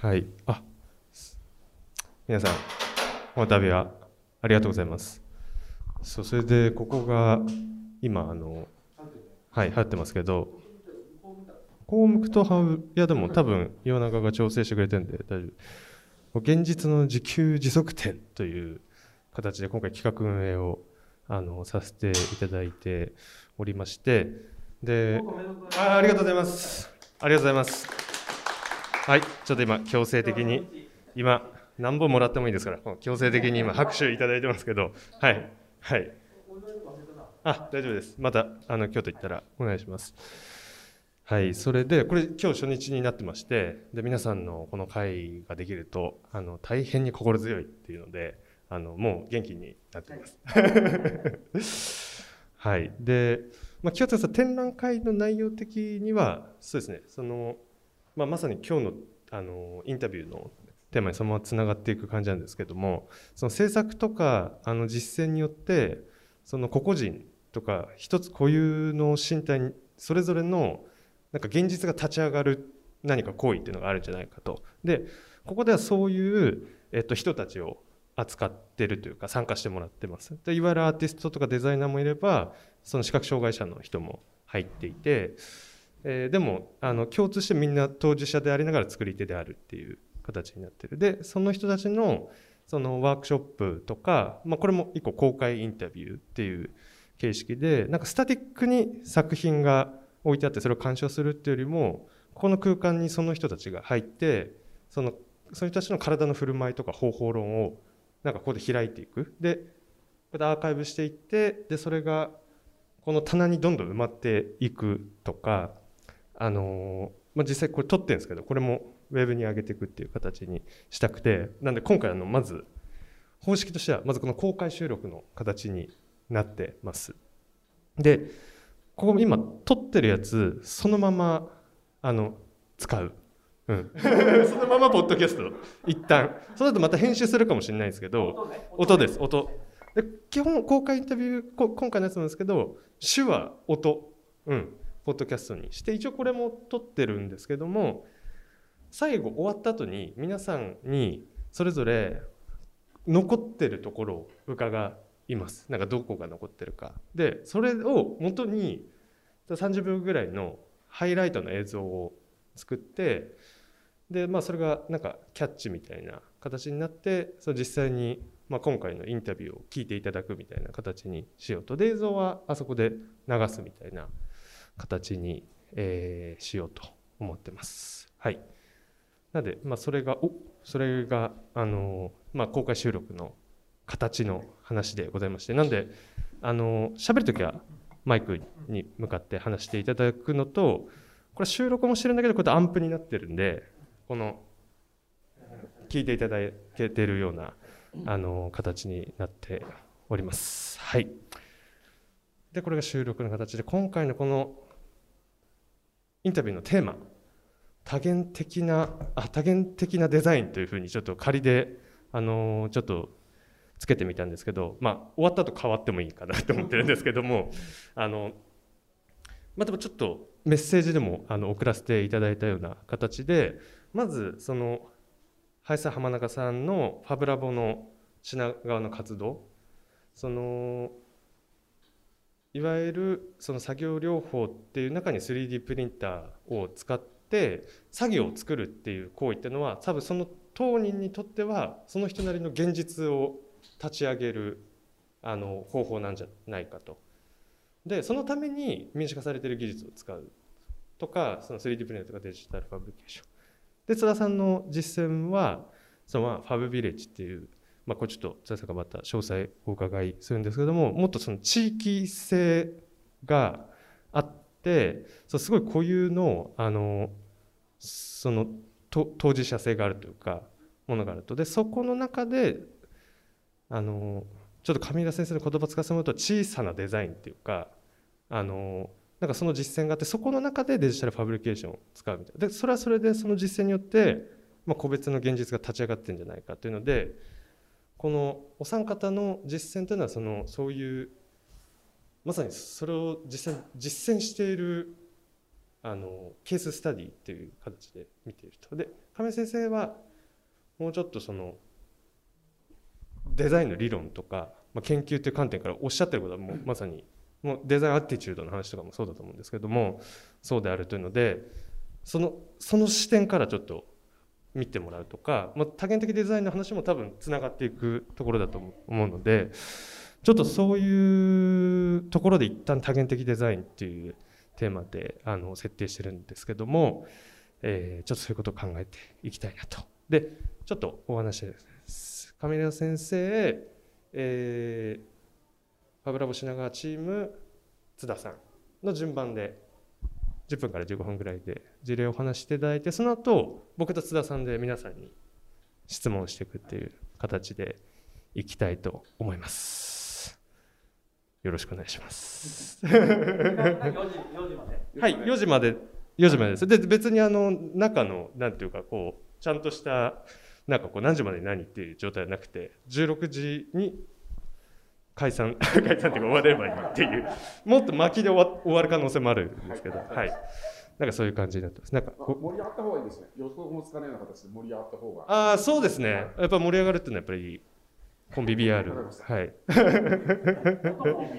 はい。あ、皆さん、この度はありがとうございます。そう、それで、ここが、今、あの、はい、入ってますけど、こう向くと、はいや、でも多分、岩永が調整してくれてるんで、大丈夫。現実の自給自足店という形で、今回企画運営を、あの、させていただいておりまして、で、あありがとうございます。ありがとうございます。はい、ちょっと今、強制的に、今、何本もらってもいいですから、この強制的に今、拍手いただいてますけど、はい、はい。あ、大丈夫です。また、あの、京都行ったらお願いします。はい、それで、これ、今日初日になってまして、で、皆さんのこの会ができると、あの、大変に心強いっていうので、あの、もう元気になっています。はい。で、まあ、清田さん、展覧会の内容的には、そうですね、その、まあ、まさに今日のあのインタビューのテーマにそのままつながっていく感じなんですけどもその制作とかあの実践によってその個々人とか一つ固有の身体にそれぞれのなんか現実が立ち上がる何か行為っていうのがあるんじゃないかと。でここではそういう、えっと、人たちを扱ってるというか参加してもらってます。でいわゆるアーティストとかデザイナーもいればその視覚障害者の人も入っていてえーでもあの共通してみんな当事者でありながら作り手であるっていう形になってる。でその人たちのそのワークショップとか、まあ、これも一個公開インタビューっていう形式でなんかスタティックに作品が置いてあってそれを鑑賞するっていうよりもこの空間にその人たちが入ってそのその人たちの体の振る舞いとか方法論をなんかここで開いていく。でこうやってアーカイブしていってでそれがこの棚にどんどん埋まっていくとかあのまあ、実際これ撮ってるんですけどこれもウェブに上げていくっていう形にしたくてなんで今回あのまず方式としてはまずこの公開収録の形になってます。でここ今撮ってるやつそのままあの使う、うん、そのままポッドキャスト？一旦。その後また編集するかもしれないですけど音です。音。で基本公開インタビューこ今回のやつなんですけど手話音。うんポッドキャストにして一応これも撮ってるんですけども最後終わった後に皆さんにそれぞれ残ってるところを伺います。なんかどこが残ってるか。でそれを元に30秒ぐらいのハイライトの映像を作ってでまあそれがなんかキャッチみたいな形になってその実際にまあ今回のインタビューを聞いていただくみたいな形にしようと。で映像はあそこで流すみたいな形に、えーしようと思ってます。はい。なので、まあ、それが、おそれが、あの、まあ、公開収録の形の話でございまして、なんで、あの、喋るときはマイクに向かって話していただくのと、これ収録もしてるんだけど、こうやってアンプになってるんで、この、聞いていただけてるような、あの、形になっております。はい。で、これが収録の形で、今回のこのインタビューのテーマ、多元的な、あ、多元的なデザインというふうにちょっと仮で、あのーちょっとつけてみたんですけど、まあ、終わった後変わってもいいかなと思ってるんですけども、あの、まあ、でもちょっとメッセージでもあの送らせていただいたような形で、まず、その、林さん浜中さんのファブラボの品川の活動、その、いわゆるその作業療法っていう中に 3D プリンターを使って作業を作るっていう行為っていうのは多分その当人にとってはその人なりの現実を立ち上げるあの方法なんじゃないかと。でそのために民主化されてる技術を使うとかその 3D プリンターとかデジタルファブリケーション。で津田さんの実践はそのファブビレッジっていうまあ、これちょっと津田さんがまた詳細お伺いするんですけどももっとその地域性があってそすごい固有のあのその当事者性があるというかものがあると。でそこの中であのちょっと上浦先生の言葉使わせてもらうと小さなデザインっていうかあのなんかその実践があってそこの中でデジタルファブリケーションを使うみたいな。でそれはそれでその実践によって、まあ、個別の現実が立ち上がってるんじゃないかというのでこのお三方の実践というのはそのそういうまさにそれを実践実践しているあのケーススタディっていう形で見ているとで亀井先生はもうちょっとそのデザインの理論とか、まあ、研究という観点からおっしゃってることはもうまさにもうデザインアティチュードの話とかもそうだと思うんですけどもそうであるというのでそのその視点からちょっと見てもらうとか、まあ、多元的デザインの話も多分つながっていくところだと思うのでちょっとそういうところで一旦多元的デザインっていうテーマであの設定してるんですけども、えー、ちょっとそういうことを考えていきたいなと。でちょっとお話です上村先生、えー、ファブラボ品川チーム津田さんの順番で10分から15分ぐらいで事例を話していただいてその後僕と津田さんで皆さんに質問していくっていう形でいきたいと思います。よろしくお願いします。はい、4時まで。4時までです。で、別にあの、中の、なんていうか、こう、ちゃんとした、なんかこう、何時まで何っていう状態じゃなくて、16時に解散 解散っていうか終わればいいっていうもっと巻きで終わ終わる可能性もあるんですけど、はい、はい、なんかそういう感じになってます。なんか盛り上がった方がいいですね。予想もつかないような形で盛り上がった方が。ああ、そうですね。やっぱ盛り上がるっていうのはやっぱりコンビ BR。はい。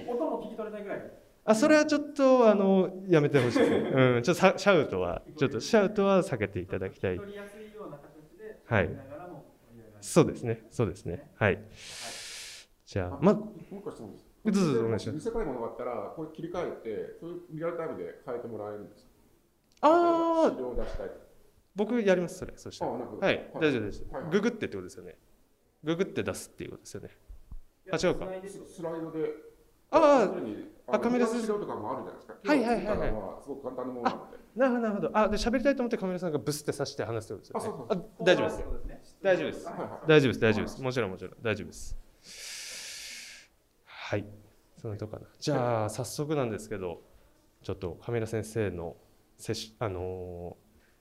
音も聞き取れないぐらい。あそれはちょっとあのやめてほしいです、うん、ちょっとシャウトはちょっとシャウトは避けていただきたい。はい。そうですね。そうですね。はい。はいじゃあ、ま、もう一回質問です。どうぞお願いします。見せたいものがあったら、これ切り替えて、そういうリアルタイムで変えてもらえるんですああ。僕やります、それ。そしたら。はい、大丈夫です。ググってってことですよね。ググって出すっていうことですよね。あ、違うか。スライドで。ああ、あ、カメラス。とかもあるじゃないですか。はいはいはいはい。すごく簡単なものなので。なるほど、なるほど。あ、で、喋りたいと思ってカメラさんがブスってさして話すってことですよね。あ、そうそう大丈夫です。大丈夫です。大丈夫です。大丈夫です。もちろんもちろん。大丈夫です。はい。そのとこかな。じゃあ早速なんですけどちょっとカメラ先生のせしあの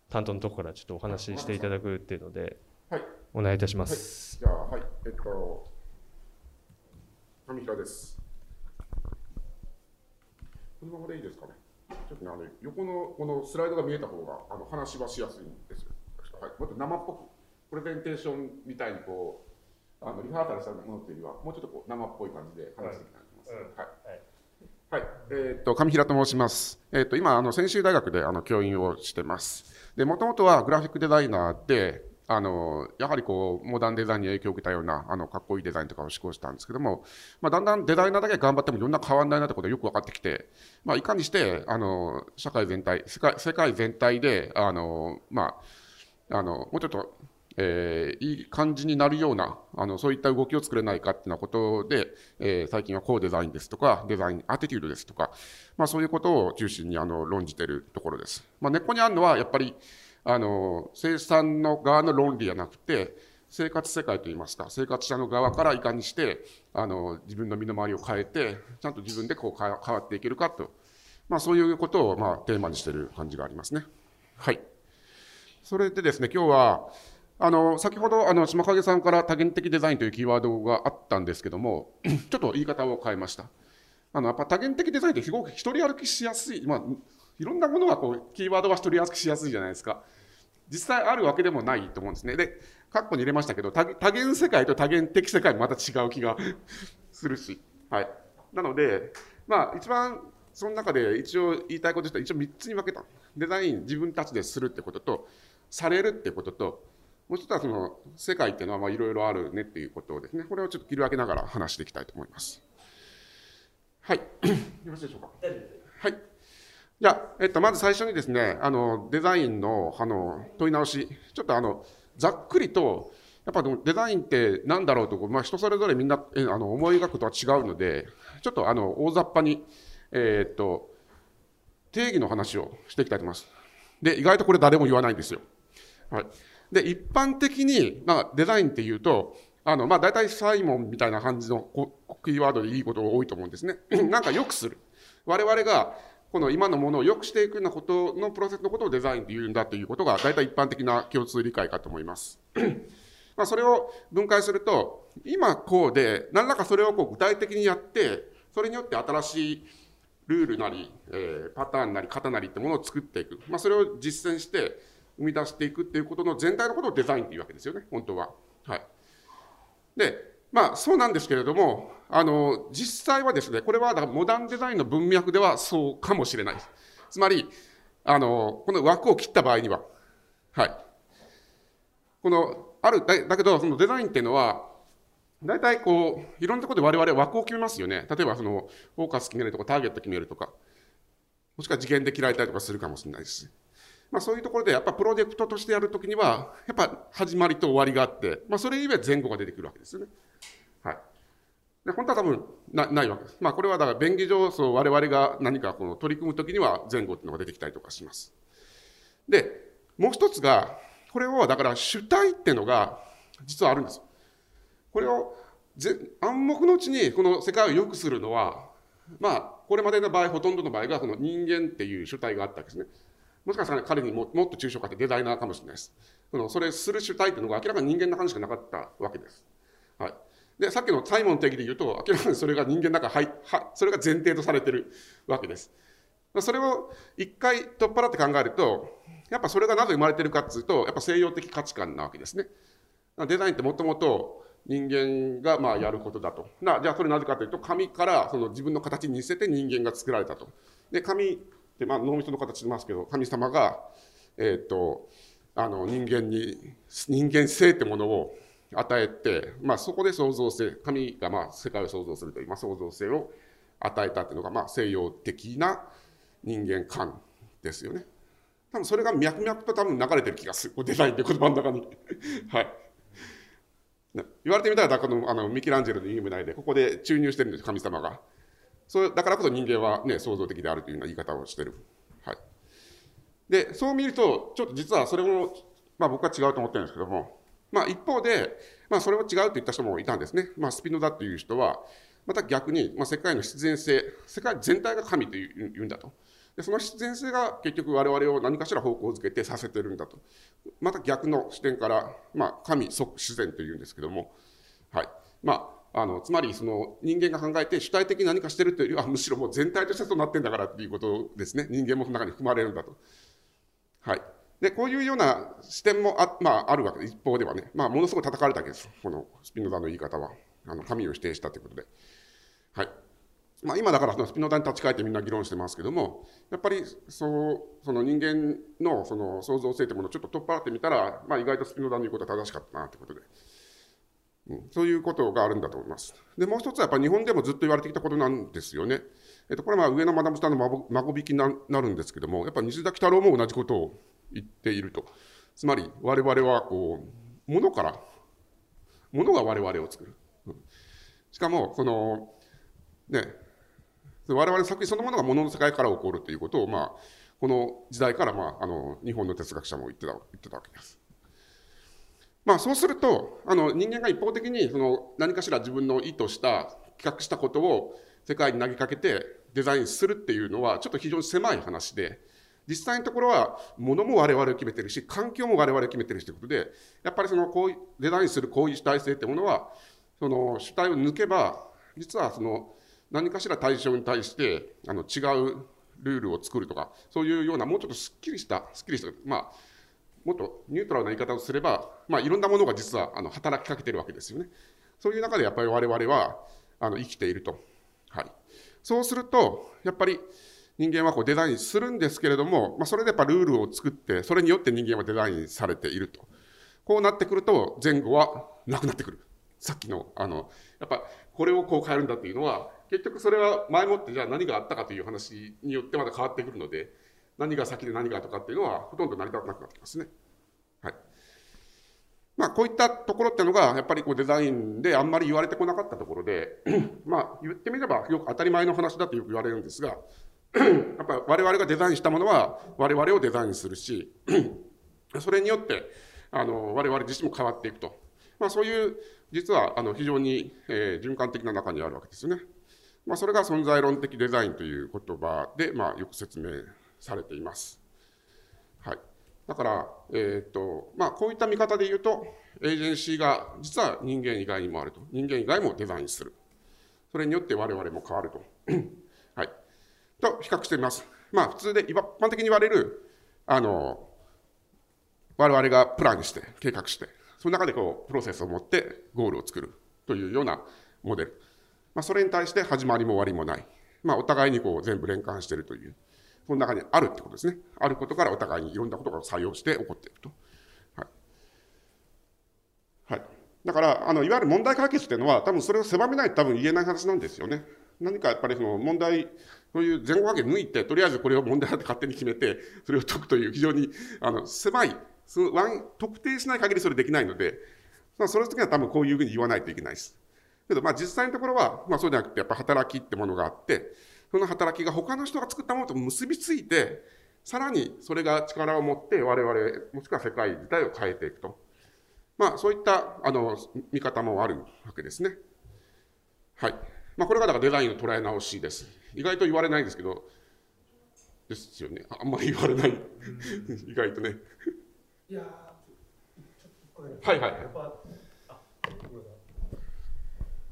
ー、担当のところからちょっとお話ししていただくっていうので、はい、お願いいたします、はい、じゃあはい。えっと上平です。このままでいいですかね。ちょっとねあの横のこのスライドが見えた方があの話はしやすいんですよ、はい、もっと生っぽくプレゼンテーションみたいにこうあのリハーサルしたものっていうよりは、もうちょっとこう生っぽい感じで話していきたいと思います。はい。はい、えー、っと上平と申します。えー、っと今あの専修大学であの教員をしてます。で、もともとはグラフィックデザイナーで、あのやはりこうモダンデザインに影響を受けたようなあのかっこいいデザインとかを試行したんですけども、まあ、だんだんデザイナーだけ頑張ってもいろんな変わらないなってことがよく分かってきて、まあ、いかにしてあの社会全体世界世界全体であの、まあ、あのもうちょっとえー、いい感じになるようなあのそういった動きを作れないかっていうなことで、えー、最近はコーデザインですとかデザインアティテュードですとか、まあ、そういうことを中心にあの論じているところです。まあ、根っこにあるのはやっぱりあの生産の側の論理じゃなくて生活世界といいますか生活者の側からいかにしてあの自分の身の回りを変えてちゃんと自分でこう変わっていけるかと、まあ、そういうことをまあテーマにしている感じがありますね。はい。それでですね今日はあの先ほどあの島影さんから多元的デザインというキーワードがあったんですけども、ちょっと言い方を変えました。あのやっぱ多元的デザインってすごく一人歩きしやすい、まあ、いろんなものがこうキーワードが一人歩きしやすいじゃないですか。実際あるわけでもないと思うんですね。で、括弧に入れましたけど、多元世界と多元的世界また違う気が するし。はい。なので、まあ一番その中で一応言いたいこととしては一応3つに分けた。デザイン自分たちでするってことと、されるってことと、もう一つはその世界っていうのはいろいろあるねっていうことをですね、これをちょっと切り分けながら話していきたいと思います。はい。よろしいでしょうか？はい。じゃあ、えっと、まず最初にですね、あの、デザインの、あの、問い直し、ちょっとあの、ざっくりと、やっぱデザインって何だろうと、まあ、人それぞれみんなえあの思い描くとは違うので、ちょっとあの大雑把に、えー、っと、定義の話をしていきたいと思います。で、意外とこれ誰も言わないんですよ。はい。で、一般的に、まあ、デザインっていうと、あの、まあ、大体サイモンみたいな感じのキーワードでいいことが多いと思うんですね。なんか良くする。我々が、この今のものを良くしていくようなことのプロセスのことをデザインって言うんだということが、大体一般的な共通理解かと思います。まあ、それを分解すると、今こうで、何らかそれをこう具体的にやって、それによって新しいルールなり、えー、パターンなり型なりってものを作っていく、まあ、それを実践して生み出していくっていうことの全体のことをデザインっていうわけですよね本当は。はい、でまあそうなんですけれどもあの実際はですねこれはモダンデザインの文脈ではそうかもしれないです。つまりあのこの枠を切った場合には、はい、このあるだけどそのデザインっていうのは大体こういろんなところで我々枠を決めますよね例えばそのフォーカス決めるとかターゲット決めるとかもしくは次元で切られたりとかするかもしれないですまあ、そういうところでやっぱプロジェクトとしてやるときにはやっぱ始まりと終わりがあって、まあ、それ以外前後が出てくるわけですよね。はい、で本当は多分なないわけです。まあ、これはだから便宜上そう我々が何かこの取り組むときには前後っていうのが出てきたりとかします。でもう一つがこれをだから主体っていうのが実はあるんです。これを暗黙のうちにこの世界を良くするのは、まあ、これまでの場合、ほとんどの場合がこの人間っていう主体があったわけですね。もしかしたら彼にももっと抽象化ってデザイナーかもしれないです。そのそれする主体っていうのが明らかに人間の話しかなかったわけです。はい。で、さっきのサイモン定義で言うと、明らかにそれが人間の中、はい、は、それが前提とされてるわけです。それを一回取っ払って考えると、やっぱそれがなぜ生まれてるかっていうと、やっぱ西洋的価値観なわけですね。デザインってもともと人間がまあやることだと。なじゃあそれなぜかというと、紙からその自分の形に似せて人間が作られたと。で、紙ってまあ脳みその形しますけど、神様が、えっ、ー、と、あの人間に、人間性ってものを与えて、まあそこで創造性、神がまあ世界を創造するという、まあ、創造性を与えたっていうのがまあ西洋的な人間観ですよね。多分それが脈々と多分流れてる気がする。デザインって言葉の中に。はい。言われてみたら、だからあのミキランジェロの夢内で、ここで注入してるんです、神様が。それだからこそ人間は、ね、創造的であるというような言い方をしてる。はい。で、そう見ると、ちょっと実はそれも、まあ僕は違うと思ってるんですけども、まあ一方で、まあそれも違うと言った人もいたんですね。まあスピノダっていう人は、また逆に、まあ、世界の必然性、世界全体が神というんだと。でその必然性が結局我々を何かしら方向づけてさせてるんだと。また逆の視点から、まあ、神即自然というんですけども、はい。まあ、あの、つまりその人間が考えて主体的に何かしてるというよりは、むしろもう全体としてそうなってんだからっていうことですね。人間もその中に含まれるんだと。はい。で、こういうような視点もあ,、まあ、あるわけで、一方ではね、まあ、ものすごい叩かれたわけです。このスピノザの言い方は。あの、神を否定したということで。はい。まあ、今だからそのスピノザに立ち返ってみんな議論してますけども、やっぱりそうその人間のその創造性というものをちょっと取っ払ってみたら、まあ、意外とスピノザの言うことは正しかったなということで、そういうことがあるんだと思います。で、もう一つはやっぱ日本でもずっと言われてきたことなんですよね。えっと、これはまあ上のマダムスターの孫引きになるんですけども、やっぱ西崎太郎も同じことを言っていると。つまり、我々はこう、ものから、ものが我々を作る。しかも、その、ね、我々の作品そのものが物の世界から起こるということを、まあ、この時代から、まあ、あの日本の哲学者も言ってた言ってたわけです。まあ、そうするとあの人間が一方的にその何かしら自分の意図した企画したことを世界に投げかけてデザインするっていうのはちょっと非常に狭い話で実際のところは物も我々を決めてるし環境も我々を決めてるしということでやっぱりそのこうデザインするこういう主体性ってものはその主体を抜けば実はその何かしら対象に対してあの違うルールを作るとか、そういうようなもうちょっとすっきりした、すっきりした、まあ、もっとニュートラルな言い方をすれば、まあ、いろんなものが実はあの働きかけてるわけですよね。そういう中でやっぱり我々はあの生きていると。はい。そうすると、やっぱり人間はこうデザインするんですけれども、まあ、それでやっぱルールを作って、それによって人間はデザインされていると。こうなってくると、前後はなくなってくる。さっきの、あの、やっぱこれをこう変えるんだっていうのは、結局それは前もってじゃあ何があったかという話によってまた変わってくるので、何が先で何がとかっていうのはほとんど成り立たなくなってますね。はい。まあこういったところっていうのがやっぱりこうデザインであんまり言われてこなかったところで、まあ言ってみればよく当たり前の話だとよく言われるんですが、やっぱり我々がデザインしたものは我々をデザインするし、それによってあの我々自身も変わっていくと。まあそういう実はあの非常に、えー、循環的な中にあるわけですよね。まあ、それが存在論的デザインという言葉で、まあ、よく説明されています。はい、だから、えーとまあ、こういった見方で言うと、エージェンシーが実は人間以外にもあると。人間以外もデザインする。それによって我々も変わると。はい、と比較してみます。まあ、普通で一般的に言われる、あの、我々がプランして、計画して、その中でこう、プロセスを持ってゴールを作るというようなモデル。まあ、それに対して始まりも終わりもない。まあ、お互いにこう、全部連関しているという、この中にあるってことですね。あることからお互いにいろんなことが採用して起こっていると。はい。はい。だから、あの、いわゆる問題解決っていうのは、多分それを狭めないと多分言えない話なんですよね。何かやっぱりその問題、そういう前後関係抜いて、とりあえずこれを問題だって勝手に決めて、それを解くという非常にあの狭い、そのワン特定しない限りそれできないので、まあ、その時は多分こういうふうに言わないといけないです。けど、まあ実際のところは、まあそうじゃなくて、やっぱ働きってものがあって、その働きが他の人が作ったものと結びついて、さらにそれが力を持って我々、もしくは世界自体を変えていくと。まあそういったあの見方もあるわけですね。はい。まあこれがだからデザインの捉え直しです。意外と言われないんですけど、ですよね。あんまり言われない。意外とね。いやはいはい。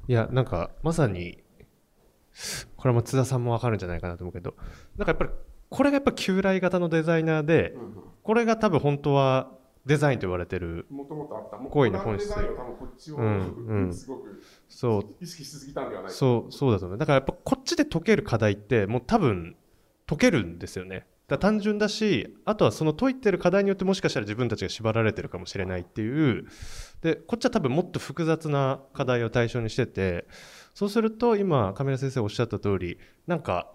いや、なんか、まさに、これは松田さんもわかるんじゃないかなと思うけど、なんかやっぱり、これがやっぱ旧来型のデザイナーで、これが多分本当はデザインと言われてる行為の本質。うん、そう。意識しすぎたんではないそうそうだと思う。だからやっぱこっちで解ける課題ってもう多分解けるんですよね。だ単純だしあとはその解いてる課題によってもしかしたら自分たちが縛られてるかもしれないっていう。でこっちは多分もっと複雑な課題を対象にしててそうすると今亀田先生おっしゃった通りなんか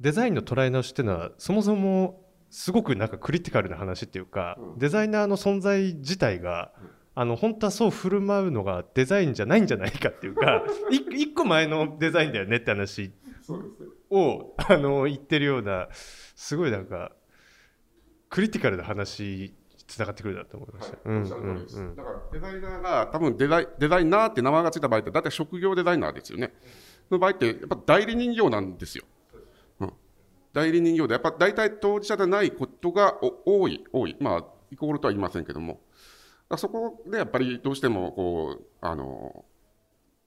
デザインの捉え直しっていうのはそもそもすごくなんかクリティカルな話っていうか、デザイナーの存在自体が、あの本当はそう振る舞うのがデザインじゃないんじゃないかっていうか 一個前のデザインだよねって話をあの言ってるようなすごいなんかクリティカルな話つながってくるなと思いました。だからデザイナーが多分デザイデザイナーって名前がついた場合って大体職業デザイナーですよね。その場合ってやっぱ代理人形なんですよ。うん、代理人形でやっぱ大体当事者でないことが多い多いまあイコールとは言いませんけども。そこでやっぱりどうしてもこうあの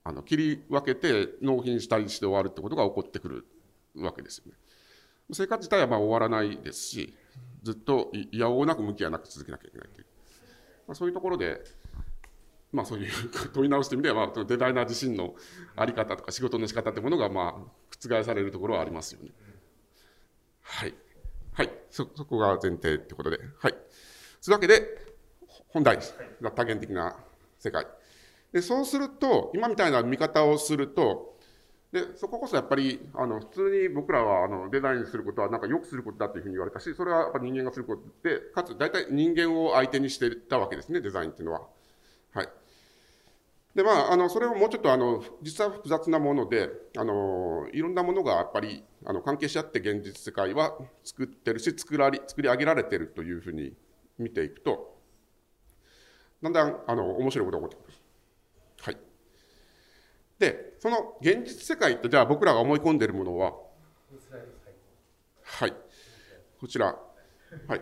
あの切り分けて納品したりして終わるってことが起こってくるわけですよね。生活自体はまあ終わらないですしずっといやおうなく向き合わなく続けなきゃいけないという、まあ、そういうところで、まあ、そういう 問い直してみれば、まあ、デザイナー自身の在り方とか仕事の仕方ってものがまあ覆されるところはありますよね。はい、はい、そそこが前提ということで。はい、というわけで本来が多元的な世界。でそうすると、今みたいな見方をすると、でそここそやっぱりあの普通に僕らはあのデザインすることはなんかよくすることだというふうに言われたし、それはやっぱ人間がすることで、かつ大体人間を相手にしてたわけですね、デザインっていうのは。はい。でまあ、あのそれをもうちょっとあの実は複雑なものであのいろんなものがやっぱりあの関係し合って現実世界は作ってるし作らり作り上げられてるというふうに見ていくとだんだんあの面白いことが起こってくる。はい。で、その現実世界とじゃあ僕らが思い込んでいるものは、はい。こちら。はい。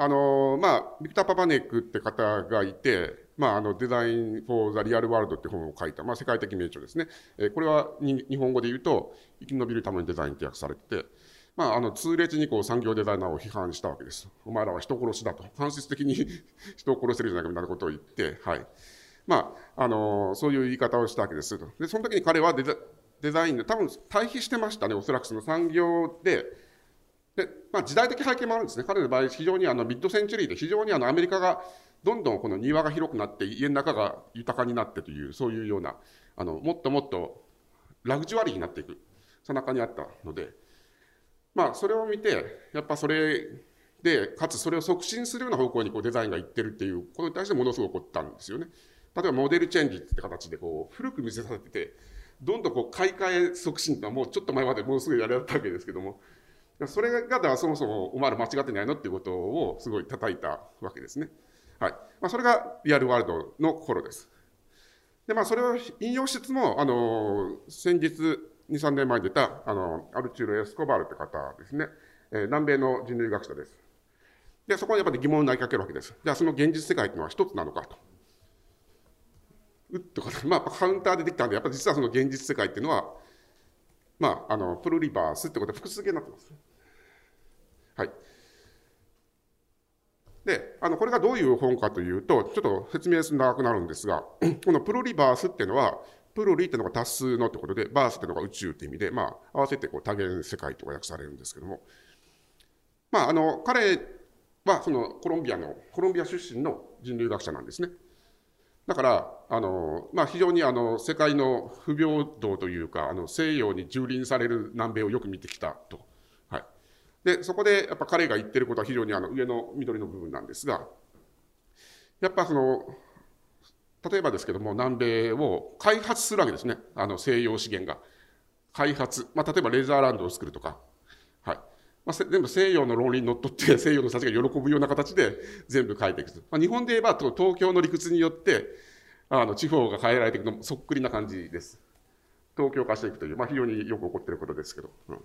あのまあ、ビクター・パパネックって方がいて、まあ、あのデザイン・フォー・ザ・リアル・ワールドって本を書いた、まあ、世界的名著ですね。えー、これは日本語で言うと、生き延びるためのデザインって訳されてて、まあ、あの痛烈にこう産業デザイナーを批判したわけです。お前らは人殺しだと。間接的に 人を殺してるじゃないかみたいなことを言って、はい。まあ、あのそういう言い方をしたわけです。で、その時に彼はデザデザインで、多分対比してましたね、おそらくその産業で、でまあ、時代的背景もあるんですね。彼の場合、非常にあのミッドセンチュリーで、非常にあのアメリカがどんどんこの庭が広くなって、家の中が豊かになってという、そういうような、あのもっともっとラグジュアリーになっていく、さなかにあったので、まあ、それを見て、やっぱそれで、かつそれを促進するような方向にこうデザインがいってるっていうことに対してものすごく起こったんですよね。例えばモデルチェンジって形でこう古く見せさせてて、どんどんこう買い替え促進ってのはもうちょっと前までものすごいやられたわけですけども、それがだそもそもお前ら間違ってないのっていうことをすごい叩いたわけですね。はい。まあ、それがリアルワールドの頃です。で、まあ、それを引用しつつも、あの、先日、2、3年前に出た、あの、アルチュール・エスコバールって方ですね。えー、南米の人類学者です。で、そこにやっぱり疑問を投げかけるわけです。じゃあ、その現実世界というのは一つなのかと。うっと、まあ、カウンターでできたんで、やっぱり実はその現実世界っていうのは、まあ、あのプルリバースってことは複数形になってます。はい。で、あのこれがどういう本かというと、ちょっと説明する長くなるんですが、このプルリバースっていうのは、プルリっていうのが多数のってことで、バースっていうのが宇宙って意味で、まあ、合わせてこう多元世界とか訳されるんですけども、まあ、あの彼はそのコロンビアの、コロンビア出身の人類学者なんですね。だから、あのまあ、非常にあの世界の不平等というか、あの西洋に蹂躙される南米をよく見てきたと。はい、でそこでやっぱ彼が言ってることは非常にあの上の緑の部分なんですが、やっぱその、例えばですけども、南米を開発するわけですね、あの西洋資源が。開発、まあ、例えばレーザーランドを作るとか、まあ、全部西洋の論理にのっとって 西洋の人たちが喜ぶような形で全部変えていくと、まあ、日本で言えば東京の理屈によってあの地方が変えられていくのもそっくりな感じです。東京化していくという、まあ、非常によく起こっていることですけど。うん、だ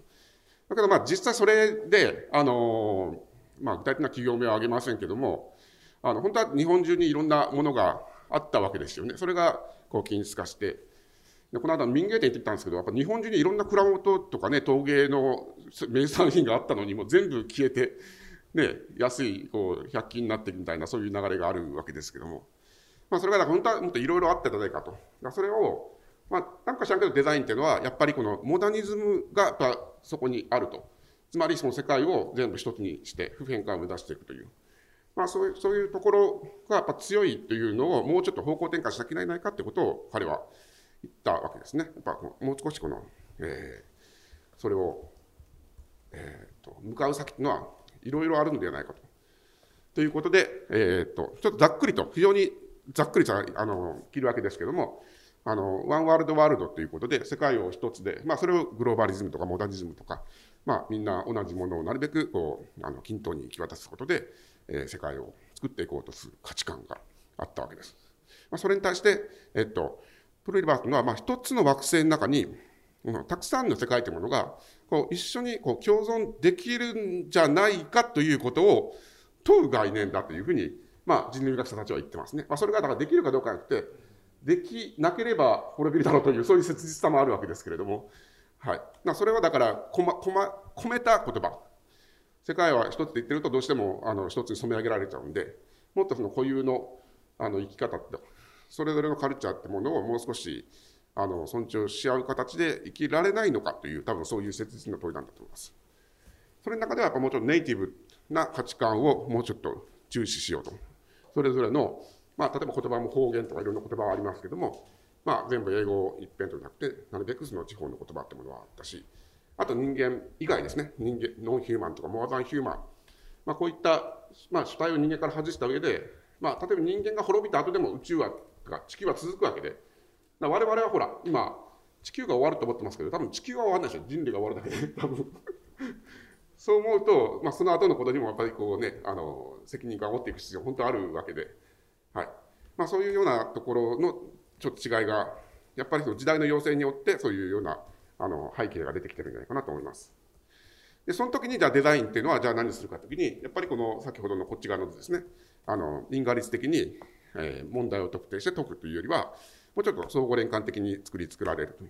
けどまあ実際それで、あのまあ、具体的な企業名は挙げませんけども、あの本当は日本中にいろんなものがあったわけですよね。それがこう均一化して、でこの間民芸店行ってきたんですけど、やっぱ日本中にいろんな蔵元とかね、陶芸の名産品があったのに、も全部消えて、ね、安いこう百均になっていくみたいな、そういう流れがあるわけですけども、まあ、それが本当はもっといろいろあってたじゃないかと。それを、まあ、なんか知らんけどデザインっていうのは、やっぱりこのモダニズムがやっぱそこにあると。つまりその世界を全部一つにして不変化を目指していくという。まあ、そういうそういうところがやっぱ強いというのをもうちょっと方向転換しなきゃいけないかということを彼は言ったわけですね。やっぱもう少しこの、えー、それを、えーと、向かう先というのはいろいろあるのではないかと。ということで、えーと、ちょっとざっくりと、非常にざっくりとあの切るわけですけども、あのワンワールドワールドということで、世界を一つで、まあ、それをグローバリズムとかモダニズムとか、まあ、みんな同じものをなるべくこうあの均等に行き渡すことで、えー、世界を作っていこうとする価値観があったわけです。まあ、それに対して、えっと、プロリバーというのは、まあ、一つの惑星の中に、たくさんの世界というものが、こう一緒にこう共存できるんじゃないかということを問う概念だというふうに、まあ、人類学者たちは言ってますね。まあ、それがだからできるかどうかじゃなくて、できなければ滅びるだろうという、そういう切実さもあるわけですけれども、はい。それはだから、こま、こま、込めた言葉。世界は一つで言ってると、どうしてもあの一つに染め上げられちゃうんで、もっとその固有のあの生き方って、それぞれのカルチャーってものをもう少しあの尊重し合う形で生きられないのかという、多分そういう切実な問いなんだと思います。それの中ではやっぱもうちょっとネイティブな価値観をもうちょっと重視しようと。それぞれの、まあ、例えば言葉も方言とかいろんな言葉がありますけども、まあ、全部英語一辺とじゃなくて、なるべくその地方の言葉ってものはあったし、あと人間以外ですね、人間、ノンヒューマンとかモアザンヒューマン、まあ、こういった、まあ、主体を人間から外した上で、まあ、例えば人間が滅びた後でも宇宙は地球は続くわけで、我々はほら、今、地球が終わると思ってますけど、多分地球は終わらないでしょ、人類が終わるだけで、多分。そう思うと、まあ、その後のことにもやっぱりこうね、あの責任感を負っていく必要、本当あるわけで、はい。まあ、そういうようなところのちょっと違いが、やっぱりその時代の要請によって、そういうようなあの背景が出てきてるんじゃないかなと思います。で、その時に、じゃあデザインっていうのは、じゃあ何するかというときに、やっぱりこの先ほどのこっち側のですね、あの因果率的に問題を特定して解くというよりは、もうちょっと相互連関的に作り作られるという。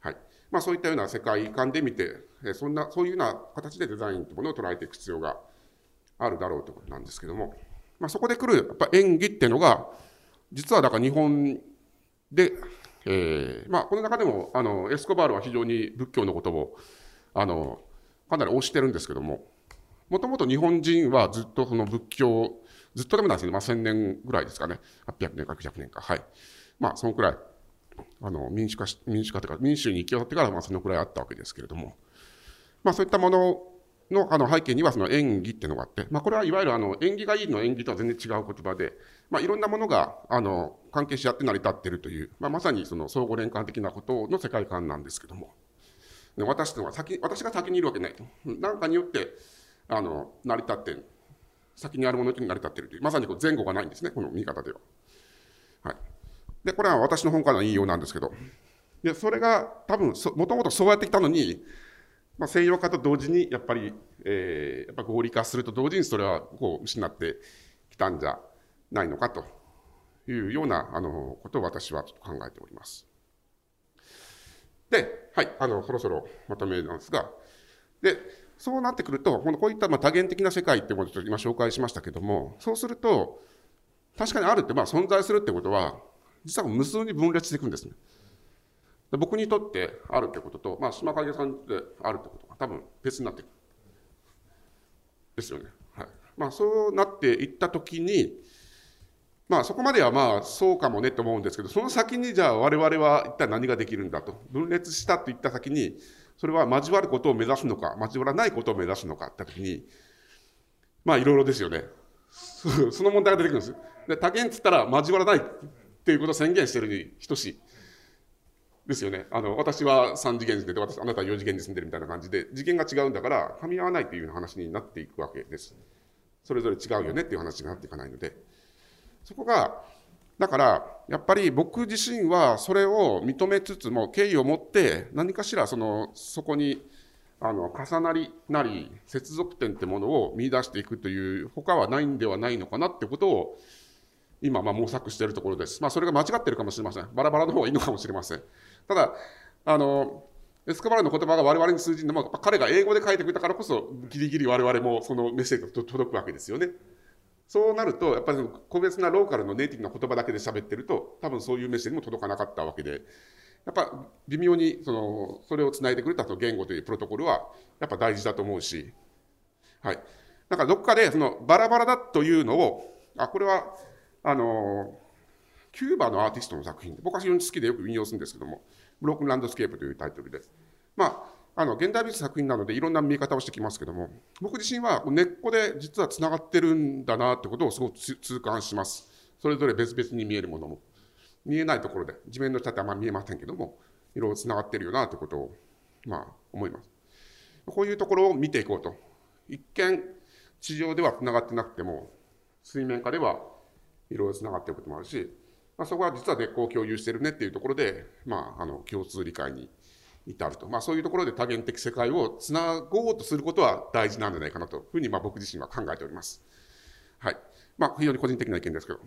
はい。まあ、そういったような世界観で見て、そんな、そういうような形でデザインというものを捉えていく必要があるだろうということなんですけども、まあ、そこで来るやっぱ演技っていうのが、実はだから日本で、えーまあ、この中でもあのエスコバールは非常に仏教のことをあのかなり推してるんですけども、もともと日本人はずっとその仏教ずっとでもなんですね、まあ、1000年ぐらいですかね、800年か900年か、はい。まあ、そのくらい、あの民主化し、民主化というか、民主に行き渡ってから、まあ、そのくらいあったわけですけれども、まあ、そういったもののあの背景にはその演技っていうのがあって、まあ、これはいわゆるあの縁起がいいの演技とは全然違う言葉で、まあ、いろんなものがあの関係し合って成り立っているという、まあ、まさにその相互連関的なことの世界観なんですけども、で私とは先私が先にいるわけないと。何かによってあの成り立って先にあるものに成り立っているという、まさにこう前後がないんですね、この見方では。で、これは私の本からの引用なんですけど、でそれが多分もともとそうやってきたのに、まあ、西洋化と同時にやっぱり、えー、やっぱ合理化すると同時にそれはこう失ってきたんじゃないのかというようなあのことを私は考えております。で、はい、あの、そろそろまとめなんですが、で、そうなってくると、このこういったまあ多元的な世界っていうものを今紹介しましたけども、そうすると、確かにあるって、まあ存在するってことは、実は無数に分裂していくんですね。で僕にとってあるってことと、まあ、島影さんであるってことが多分別になっていく。ですよね。はい。まあ、そうなっていったときに、まあ、そこまではまあ、そうかもねと思うんですけど、その先にじゃあ我々は一体何ができるんだと。分裂したといった先に、それは交わることを目指すのか、交わらないことを目指すのかってときに、まあ、いろいろですよね。その問題が出てくるんです。で、多元っつったら交わらないっていうことを宣言してるに等しい。ですよね。あの、私は3次元住んでて、私、あなたは4次元に住んでるみたいな感じで、次元が違うんだから、噛み合わないっていう話になっていくわけです。それぞれ違うよねっていう話になっていかないので。そこが、だから、やっぱり僕自身はそれを認めつつも、敬意を持って、何かしらその、そこに、あの、重なりなり、接続点ってものを見出していくという、他はないんではないのかなってことを、今、まあ、模索しているところです。まあ、それが間違ってるかもしれません。バラバラの方がいいのかもしれません。ただ、あの、エスカバルの言葉が我々に通じるのは、彼が英語で書いてくれたからこそ、ギリギリ我々もそのメッセージが届くわけですよね。そうなると、やっぱり個別なローカルのネイティブな言葉だけで喋ってると、多分そういうメッセージも届かなかったわけで、やっぱ微妙にそのそれをつないでくれたと言語というプロトコルは、やっぱ大事だと思うし、はい。だかどっかでそのバラバラだというのを、あ、これは、あの、キューバのアーティストの作品で、僕は非常に好きでよく引用するんですけども、ブロークンランドスケープというタイトルで。まあ、あの、現代美術作品なのでいろんな見え方をしてきますけども、僕自身は根っこで実は繋がってるんだなってことをすごく痛感します。それぞれ別々に見えるものも。見えないところで、地面の下ってあんまり見えませんけども、いろいろ繋がってるよなということを、まあ、思います。こういうところを見ていこうと。一見、地上では繋がってなくても、水面下ではいろいろ繋がっていることもあるし、まあ、そこは実は根っこを共有してるねっていうところで、まあ、あの共通理解に至ると、まあ、そういうところで多元的世界をつなごうとすることは大事なんじゃないかなというふうに、まあ、僕自身は考えております。はい。まあ、非常に個人的な意見ですけど。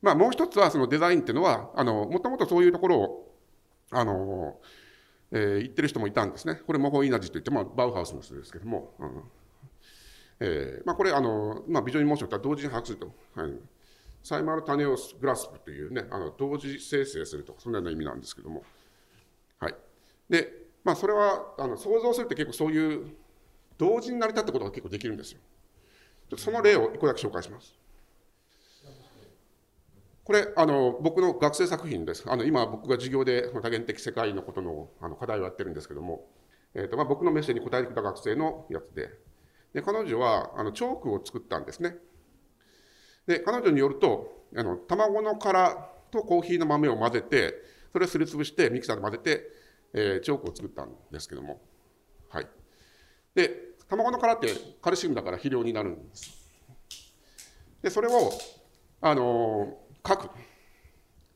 まあ、もう一つは、そのデザインっていうのは、あの、もともとそういうところを、あの、えー、言ってる人もいたんですね。これ、モホイナジといって、まあ、バウハウスの人ですけども、うん、えー、まあ、これ、あの、まあ、ビジョンモーションとは同時に把握すると。はいサイマルタネオスグラスプというね、あの同時生成するとか、そんなような意味なんですけども。はい。で、まあ、それは、あの想像するって結構そういう、同時に成り立ったことが結構できるんですよ。その例を一個だけ紹介します。これ、あの、僕の学生作品です。あの、今僕が授業で多元的世界のことのあの課題をやってるんですけども、え、ー、と、まあ、僕のメッセージに答えてくれた学生のやつで、で、彼女は、あの、チョークを作ったんですね。で、彼女によると、あの、卵の殻とコーヒーの豆を混ぜて、それをすりつぶしてミキサーで混ぜて、えー、チョークを作ったんですけども。はい。で、卵の殻ってカルシウムだから肥料になるんです。で、それを、あのー、書く。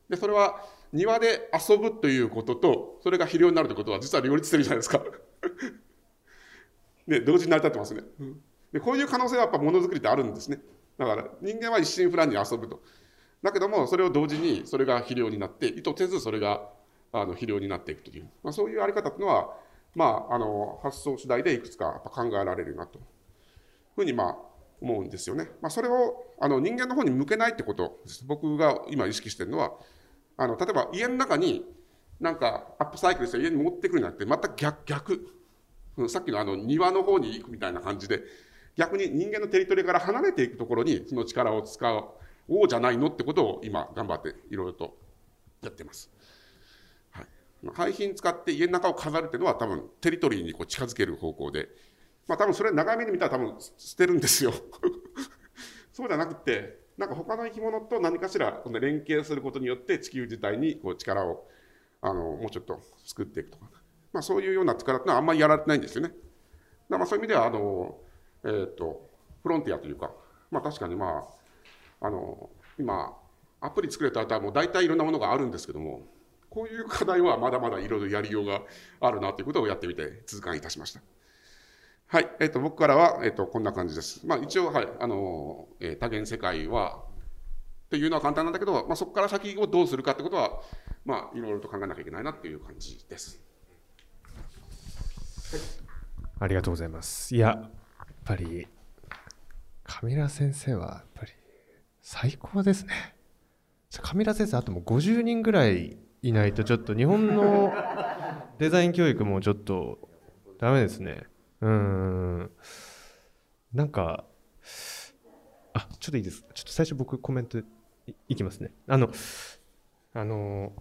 で、それは庭で遊ぶということと、それが肥料になるということは実は両立してるじゃないですか。で、同時に成り立ってますね。で、こういう可能性はやっぱものづくりってあるんですね。だから人間は一心不乱に遊ぶと。だけども、それを同時にそれが肥料になって、意図せずそれがあの肥料になっていくという、まあ、そういうあり方というのは、まあ、あの発想次第でいくつか考えられるなというふうに、まあ、思うんですよね。まあ、それをあの人間の方に向けないってことです。僕が今意識してるのは、あの例えば家の中になんかアップサイクルして家に持ってくるんじゃなくて、また逆、逆。さっきのあの庭の方に行くみたいな感じで、逆に人間のテリトリーから離れていくところにその力を使おうじゃないのってことを今頑張っていろいろとやってます。はい。廃品使って家の中を飾るっていうのは多分テリトリーにこう近づける方向で、まあ多分それ長い目で見たら多分捨てるんですよ。そうじゃなくて、なんか他の生き物と何かしら連携することによって地球自体にこう力をあのもうちょっと作っていくとか、まあ、そういうような力ってのはあんまりやられてないんですよね。だまあそういう意味ではあのえーと、フロンティアというか、まあ、確かに、まあ、あの今、アプリ作れた後はもう大体いろんなものがあるんですけども、こういう課題はまだまだいろいろやりようがあるなということをやってみて痛感いたしました。はい、えーと、僕からは、えーと、こんな感じです。まあ、一応、はいあのえー、多元世界はっていうのは簡単なんだけど、まあ、そこから先をどうするかってことは、まあ、いろいろと考えなきゃいけないなっていう感じです。はいありがとうございます。いや、ぱり、カミラ先生はやっぱり最高ですね。カミラ先生、あともう50人ぐらいいないと、ちょっと日本の デザイン教育もちょっとダメですね。うーん。なんか、あ、ちょっといいですか。ちょっと最初僕コメントいいきますね。あの、あの、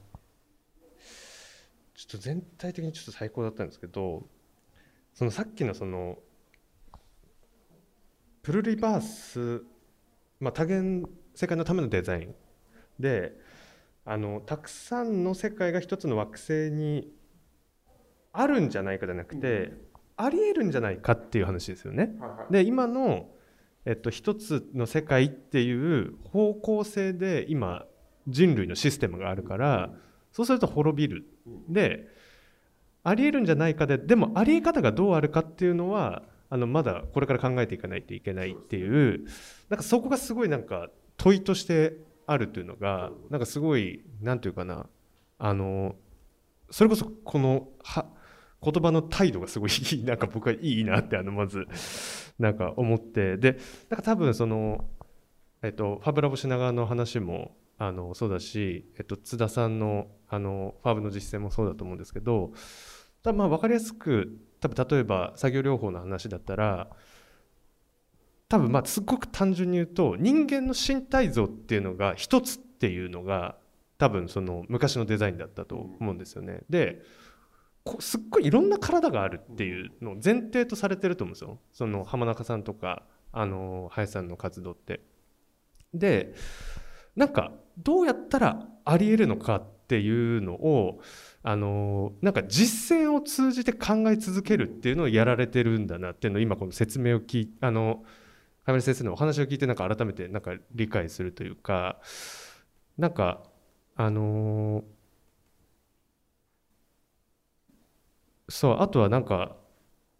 ちょっと全体的にちょっと最高だったんですけど、そのさっきのその、プルリバース、まあ、多元世界のためのデザインであのたくさんの世界が一つの惑星にあるんじゃないかじゃなくて、ありえるんじゃないかっていう話ですよね。はいはい。で今の、えっと、一つの世界っていう方向性で今人類のシステムがあるからそうすると滅びる。でありえるんじゃないかででもありえ方がどうあるかっていうのはあのまだこれから考えていかないといけないっていうなんかそこがすごいなんか問いとしてあるっていうのがなんかすごいなんていうかなあのそれこそこのは言葉の態度がすごいなんか僕はいいなってあのまずなんか思ってでなんか多分その、えっと、ファブラボ品川の話もあのそうだし、えっと、津田さんのあのファブの実践もそうだと思うんですけど多分まあ分かりやすく多分例えば作業療法の話だったら多分まあすごく単純に言うと人間の身体像っていうのが一つっていうのが多分その昔のデザインだったと思うんですよね。ですっごいいろんな体があるっていうのを前提とされてると思うんですよその浜中さんとかあの林さんの活動って。でなんかどうやったらありえるのかっていうのをあのなんか実践を通じて考え続けるっていうのをやられてるんだなっていうのを今この説明を聞いあの亀梨先生のお話を聞いてなんか改めてなんか理解するというかなんかあのそうあとはなんか